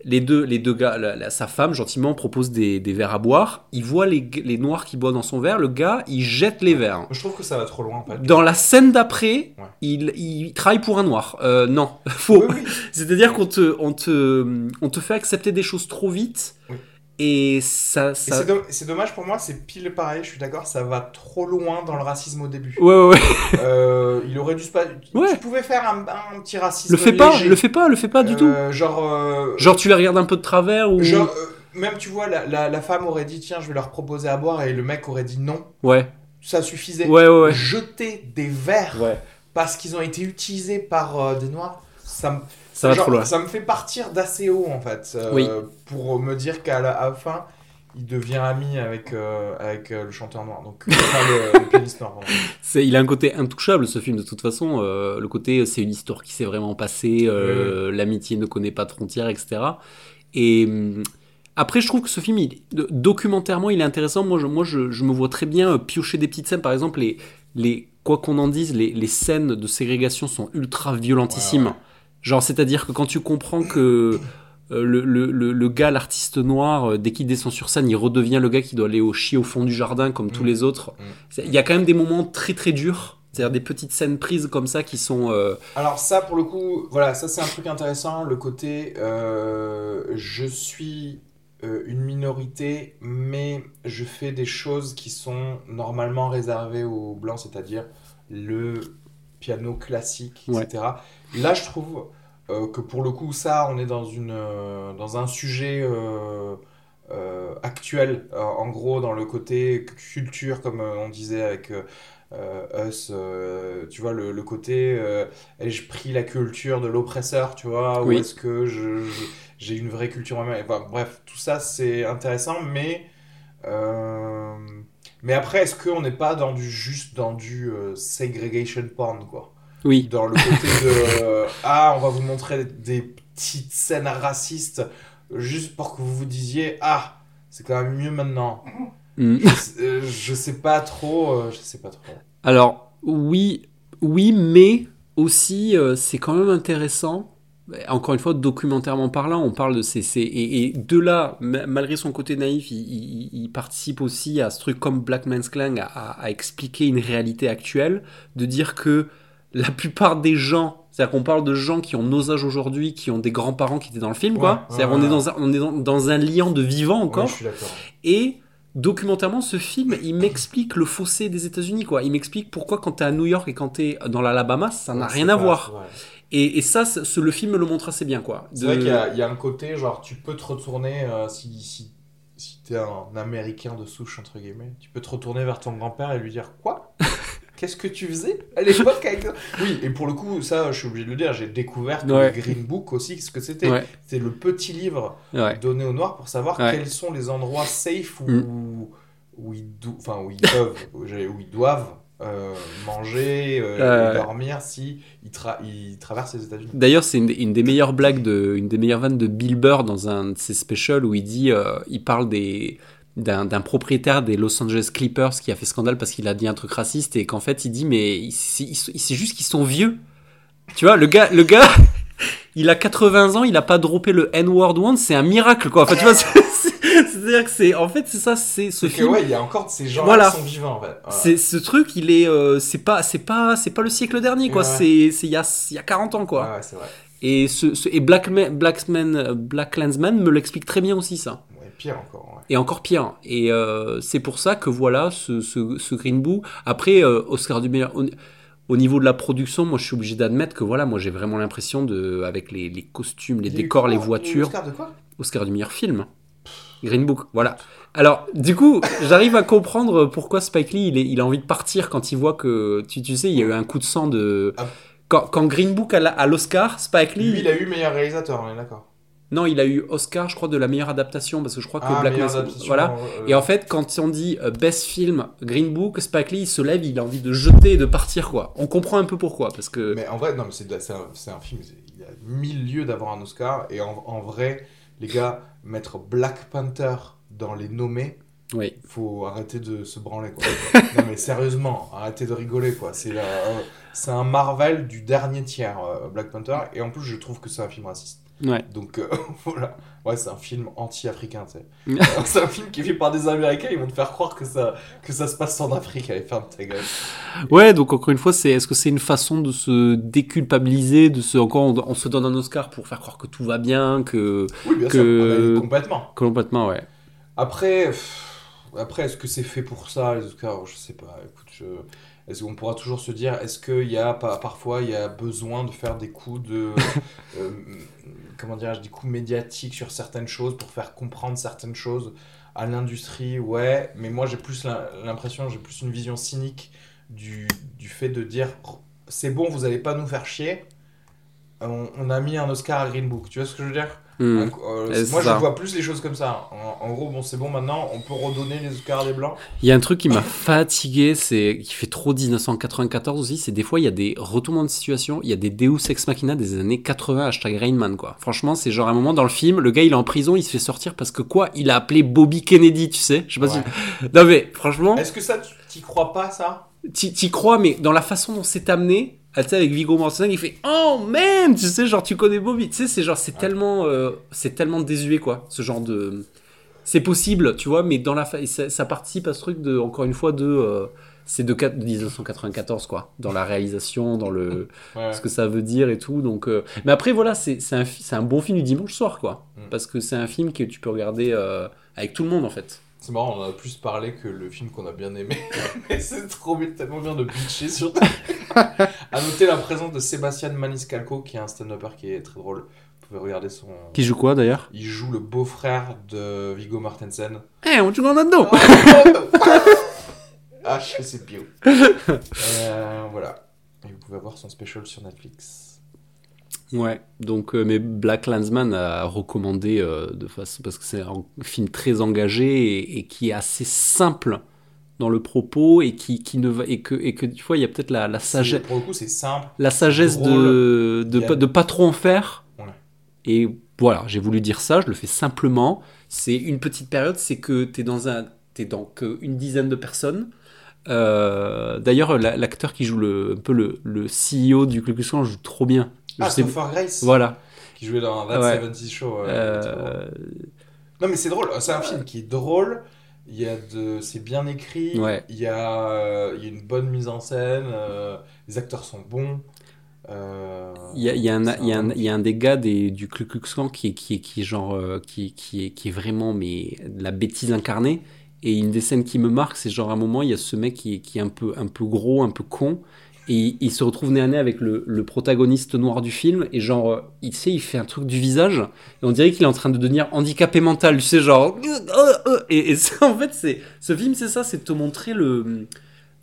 les deux, les deux gars, la- la- sa femme gentiment propose des, des verres à boire. Il voit les, noirs qui boivent dans son verre. Le gars, il jette les verres. Je trouve que ça va trop loin en fait. Dans la scène d'après, Ouais. il, il travaille pour un noir. Euh, non, [LAUGHS] faux. Oui, oui. [LAUGHS] C'est-à-dire qu'on te, on te, on te fait accepter des choses trop vite. Oui. Et ça, ça... c'est domm- c'est dommage pour moi, c'est pile pareil, je suis d'accord, ça va trop loin dans le racisme au début. Ouais, ouais, ouais. [LAUGHS] Euh, il aurait dû se pas. Ouais. Tu pouvais faire un, un petit racisme. Le fais pas, léger. le fais pas, le fais pas du tout. Euh, Genre. euh, Genre, tu les regardes un peu de travers ou. genre, euh, même tu vois, la, la, la femme aurait dit tiens, je vais leur proposer à boire, et le mec aurait dit non. Ouais, Ça suffisait. ouais, ouais. ouais. Jeter des verres Ouais. parce qu'ils ont été utilisés par des noirs, ça me. Ça va genre, trop loin. Ça me fait partir d'assez haut en fait. euh, Oui. Pour me dire qu'à la, à la fin, il devient ami avec, euh, avec euh, le chanteur noir. Donc, [LAUGHS] enfin, le, le pianiste noir. pardon. C'est, il a un côté intouchable ce film de toute façon. le côté c'est une histoire qui s'est vraiment passée, l'amitié ne connaît pas de frontières, etc. Et hum, après, je trouve que ce film, il- documentairement, il est intéressant. Moi, je, moi, je, je me vois très bien piocher des petites scènes. Par exemple, les, les quoi qu'on en dise, les, les scènes de ségrégation sont ultra violentissimes. Ouais, ouais. Genre, c'est-à-dire que quand tu comprends que euh, le, le, le, le gars, l'artiste noir, euh, dès qu'il descend sur scène, il redevient le gars qui doit aller au chier au fond du jardin comme tous Mm. les autres. Mm. Il y a quand même des moments très très durs. C'est-à-dire des petites scènes prises comme ça qui sont. euh, Alors ça, pour le coup, voilà, ça c'est un truc intéressant, le côté euh, je suis euh, une minorité, mais je fais des choses qui sont normalement réservées aux blancs, c'est-à-dire le piano classique, Ouais. etc. Là, je trouve euh, que pour le coup, ça, on est dans, une, euh, dans un sujet euh, actuel, en gros, dans le côté culture, comme on disait avec... Us, tu vois, le, le côté ai-je pris la culture de l'oppresseur, tu vois, Oui. ou est-ce que je, je- j'ai une vraie culture moi-même? Enfin, Bref, tout ça c'est intéressant, mais mais après, est-ce qu'on n'est pas dans du juste dans du euh, segregation porn, quoi? Oui. Dans le côté de [LAUGHS] euh, ah, on va vous montrer des petites scènes racistes juste pour que vous vous disiez ah, c'est quand même mieux maintenant. Mm. Euh, je sais pas trop, je sais pas trop. Alors, oui, oui, mais aussi, c'est quand même intéressant. Encore une fois, documentairement parlant, on parle de ces. ces- et, et de là, ma- malgré son côté naïf, il, il- il participe aussi à ce truc comme Black Man's Clan, à, expliquer une réalité actuelle, de dire que la plupart des gens, c'est-à-dire qu'on parle de gens qui ont nos âges aujourd'hui, qui ont des grands-parents qui étaient dans le film, Ouais, quoi. ouais, C'est-à-dire on ouais. est dans un, on est dans, dans un lien de vivant encore. Ouais, je suis d'accord. Et documentairement, ce film, il m'explique le fossé des États-Unis, quoi. Il m'explique pourquoi quand t'es à New York et quand t'es dans l'Alabama, ça n'a rien à pas- voir. Et, et ça, ce- le film me le montre assez bien, quoi. C'est De- vrai qu'il y, a- il y a un côté, genre, tu peux te retourner, euh, si, si, si t'es un Américain de souche, entre guillemets, tu peux te retourner vers ton grand-père et lui dire Quoi? [LAUGHS] Qu'est-ce que tu faisais à l'époque avec ça Oui, et pour le coup, ça, je suis obligé de le dire, j'ai découvert Ouais. le Green Book aussi, ce que c'était. Ouais, C'était le petit livre ouais. donné aux Noirs pour savoir quels sont les endroits safe où, Mm. où, ils, do- enfin, où ils peuvent, où ils doivent euh, manger euh, Euh. et dormir si ils, tra- ils traversent les États-Unis. D'ailleurs, c'est une, des- une des meilleures blagues, de, une des meilleures vannes de Bill Burr dans un de ses specials où il dit, il parle des d'un propriétaire des Los Angeles Clippers qui a fait scandale parce qu'il a dit un truc raciste et qu'en fait il dit mais il- c'est il- juste qu'ils sont vieux. Tu vois, le gars, le gars, [LAUGHS] il a 80 ans, il a pas droppé le N-word once, c'est un miracle quoi. Enfin, tu vois, c'est-à-dire que c'est, en fait, c'est ça, c'est ce film. ouais, il y a encore de ces gens Voilà. qui sont vivants en fait. Voilà. C'est ce truc, il est, euh, c'est pas, c'est pas, c'est pas le siècle dernier quoi. Ouais. C'est, c'est il y a, il y a 40 ans quoi. Ouais, c'est vrai. Et, ce, ce- et Black, Man- Black, Man- euh, Black Landsman me l'explique très bien aussi, ça. Ouais, pire encore. Ouais. Et encore pire. Et euh, c'est pour ça que voilà, ce, ce, ce Green Boo. Après, euh, Oscar du meilleur. Au, au niveau de la production, moi je suis obligé d'admettre que voilà, moi j'ai vraiment l'impression de. Avec les, les costumes, les Il décors, quoi? Les voitures. Oscar de quoi? Oscar du meilleur film. Green Book, voilà. Alors, du coup, j'arrive à comprendre pourquoi Spike Lee, il, est- il a envie de partir quand il voit que, tu, tu sais, il y a eu un coup de sang de... Ah. Quand, quand Green Book à l'Oscar, Spike Lee... Lui, il a eu meilleur réalisateur, on est d'accord. Non, il a eu Oscar, je crois, de la meilleure adaptation, parce que je crois que Ah, Black Voilà. euh, Et en fait, quand on dit euh, Best Film, Green Book, Spike Lee, il se lève, il a envie de jeter et de partir, quoi. On comprend un peu pourquoi, parce que... Mais en vrai, non, mais c'est un, film, il y a mille lieux d'avoir un Oscar. Et en, en vrai, les gars, mettre Black Panther dans les nommés, Oui. faut arrêter de se branler, quoi. [LAUGHS] non, mais sérieusement, arrêtez de rigoler, quoi. C'est euh, c'est un Marvel du dernier tiers, euh, Black Panther. Et en plus, je trouve que c'est un film raciste. Ouais. Donc euh, [LAUGHS] voilà, ouais, c'est un film anti-africain, tu sais. [LAUGHS] C'est un film qui est fait par des Américains, ils vont te faire croire que ça, que ça se passe en Afrique. Allez, ferme ta gueule. Ouais, donc encore une fois, c'est est-ce que c'est une façon de se déculpabiliser, de se encore on, on se donne un Oscar pour faire croire que tout va bien, que Oui, bien Que- sûr, ouais, complètement. complètement ouais. Après, pff, après est-ce que c'est fait pour ça, les Oscars? Je sais pas. Écoute, je- est-ce qu'on pourra toujours se dire, est-ce qu'il y a parfois il y a besoin de faire des coups de, [LAUGHS] euh, comment dirais-je, des coups médiatiques sur certaines choses pour faire comprendre certaines choses à l'industrie Ouais, mais moi j'ai plus l'im- l'impression, j'ai plus une vision cynique du, du fait de dire, c'est bon, vous allez pas nous faire chier. On, on a mis un Oscar à Green Book. Tu vois ce que je veux dire Hmm. donc, euh, moi, ça. je vois plus les choses comme ça. En, en gros, bon, c'est bon maintenant, on peut redonner les Oscars à des blancs. Il y a un truc qui m'a fatigué, c'est qui fait trop 1994 aussi, c'est des fois il y a des retournements de situation, il y a des Deus ex machina des années 80 hashtag Rainman quoi. Franchement, c'est genre un moment dans le film, le gars il est en prison, il se fait sortir parce que quoi, il a appelé Bobby Kennedy, tu sais? Je sais pas Ouais. si Non mais franchement, Est-ce que ça, tu t'y crois pas, ça? T'y crois mais dans la façon dont c'est amené, ah, tu sais avec Viggo Mortensen, il fait "Oh man", tu sais genre tu connais Bobby, tu sais c'est genre c'est tellement euh, c'est tellement désuet quoi, ce genre de c'est possible, tu vois, mais dans la fa... ça, ça participe à ce truc de, encore une fois, de, euh, c'est de, quat- de 1994, quoi, dans la réalisation, dans le, Ouais. ce que ça veut dire et tout. Donc, euh, mais après, voilà, c'est un, fi- un bon film du dimanche soir, quoi, Mm. parce que c'est un film que tu peux regarder avec tout le monde, en fait. C'est marrant, on en a plus parlé que le film qu'on a bien aimé. [LAUGHS] Mais c'est trop bien, tellement bien de bitcher sur. [LAUGHS] à noter la présence de Sébastien Maniscalco, qui est un stand-upper qui est très drôle. Vous pouvez regarder son. Qui joue quoi d'ailleurs? Il joue le beau-frère de Viggo Mortensen. Eh, on joue là-dedans [LAUGHS] ah, je sais bio. Euh, voilà. Et vous pouvez voir son special sur Netflix. Ouais, donc, euh, mais Black Landsman a recommandé euh, de façon, parce que c'est un film très engagé et, et qui est assez simple dans le propos et qui, qui ne va, et que, et que, tu vois, il y a peut-être la, la sagesse. Pour le coup, c'est simple. la sagesse de, de, y a- pas, de pas trop en faire. Ouais. Et voilà, j'ai voulu dire ça, je le fais simplement. C'est une petite période, c'est que tu es dans un. T'es que une dizaine de personnes. Euh, D'ailleurs, la- l'acteur qui joue le, un peu le, le CEO du Klux joue trop bien. Ah, sais- Grace. voilà. Qui jouait dans That Ouais. 70 Show. euh. Euh, Non, mais c'est drôle. C'est un film qui est drôle. Il y a de, c'est bien écrit. Ouais. Il y a, euh, il y a une bonne mise en scène. les acteurs sont bons. euh, Il y a, il y a un, il y a un- bon il y a un des gars des, du Ku Klux Klan qui est, qui est, qui est genre, euh, qui, qui, est, qui est vraiment mais, de la bêtise incarnée. Et une des scènes qui me marque, c'est genre à un moment, il y a ce mec qui, est- qui est un peu, un peu gros, un peu con, et il se retrouve nez à nez avec le, le protagoniste noir du film, et genre, euh, il sait, il fait un truc du visage, et on dirait qu'il est en train de devenir handicapé mental, tu sais, genre. Et, et ça, en fait, c'est ce film, c'est ça, c'est de te montrer le,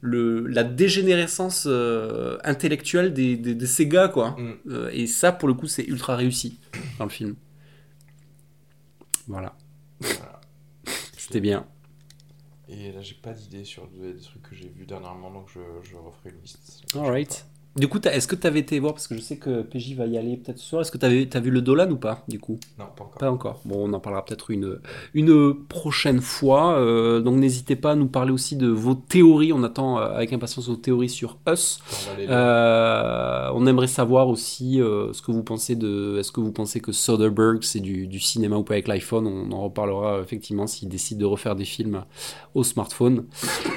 le, la dégénérescence euh, intellectuelle des, des, de ces gars, quoi. Mm. Euh, et ça, pour le coup, c'est ultra réussi dans le film. Voilà. Voilà. C'était bien. Et là, j'ai pas d'idée sur des, trucs que j'ai vus dernièrement, donc je, je referai une liste. Alright. Du coup, est-ce que tu avais été voir, parce que je sais que PJ va y aller peut-être ce soir, est-ce que tu as vu le Dolan ou pas, du coup? Non, pas encore. Pas encore. Bon, on en parlera peut-être une, une prochaine fois. Euh, donc n'hésitez pas à nous parler aussi de vos théories. On attend euh, avec impatience vos théories sur Us. On Euh, on aimerait savoir aussi euh, ce que vous pensez de. Est-ce que vous pensez que Soderbergh c'est du, du cinéma ou pas avec l'iPhone? On en reparlera effectivement s'il décide de refaire des films au smartphone.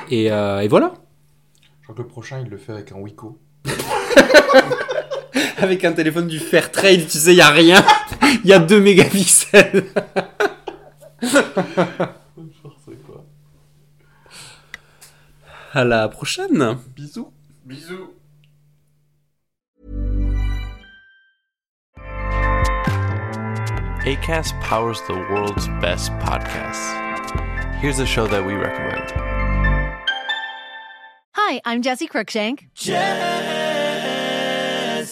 Et, et voilà. Je crois que le prochain, il le fait avec un Wiko. [LAUGHS] Avec un téléphone du Fairtrade, tu sais, il y a rien. Il [LAUGHS] y a 2 mégapixels. quoi. [LAUGHS] À la prochaine. Bisous. Bisous. ACAST powers the world's best podcasts. Here's a show that we recommend. Hi, I'm Jesse Cruikshank.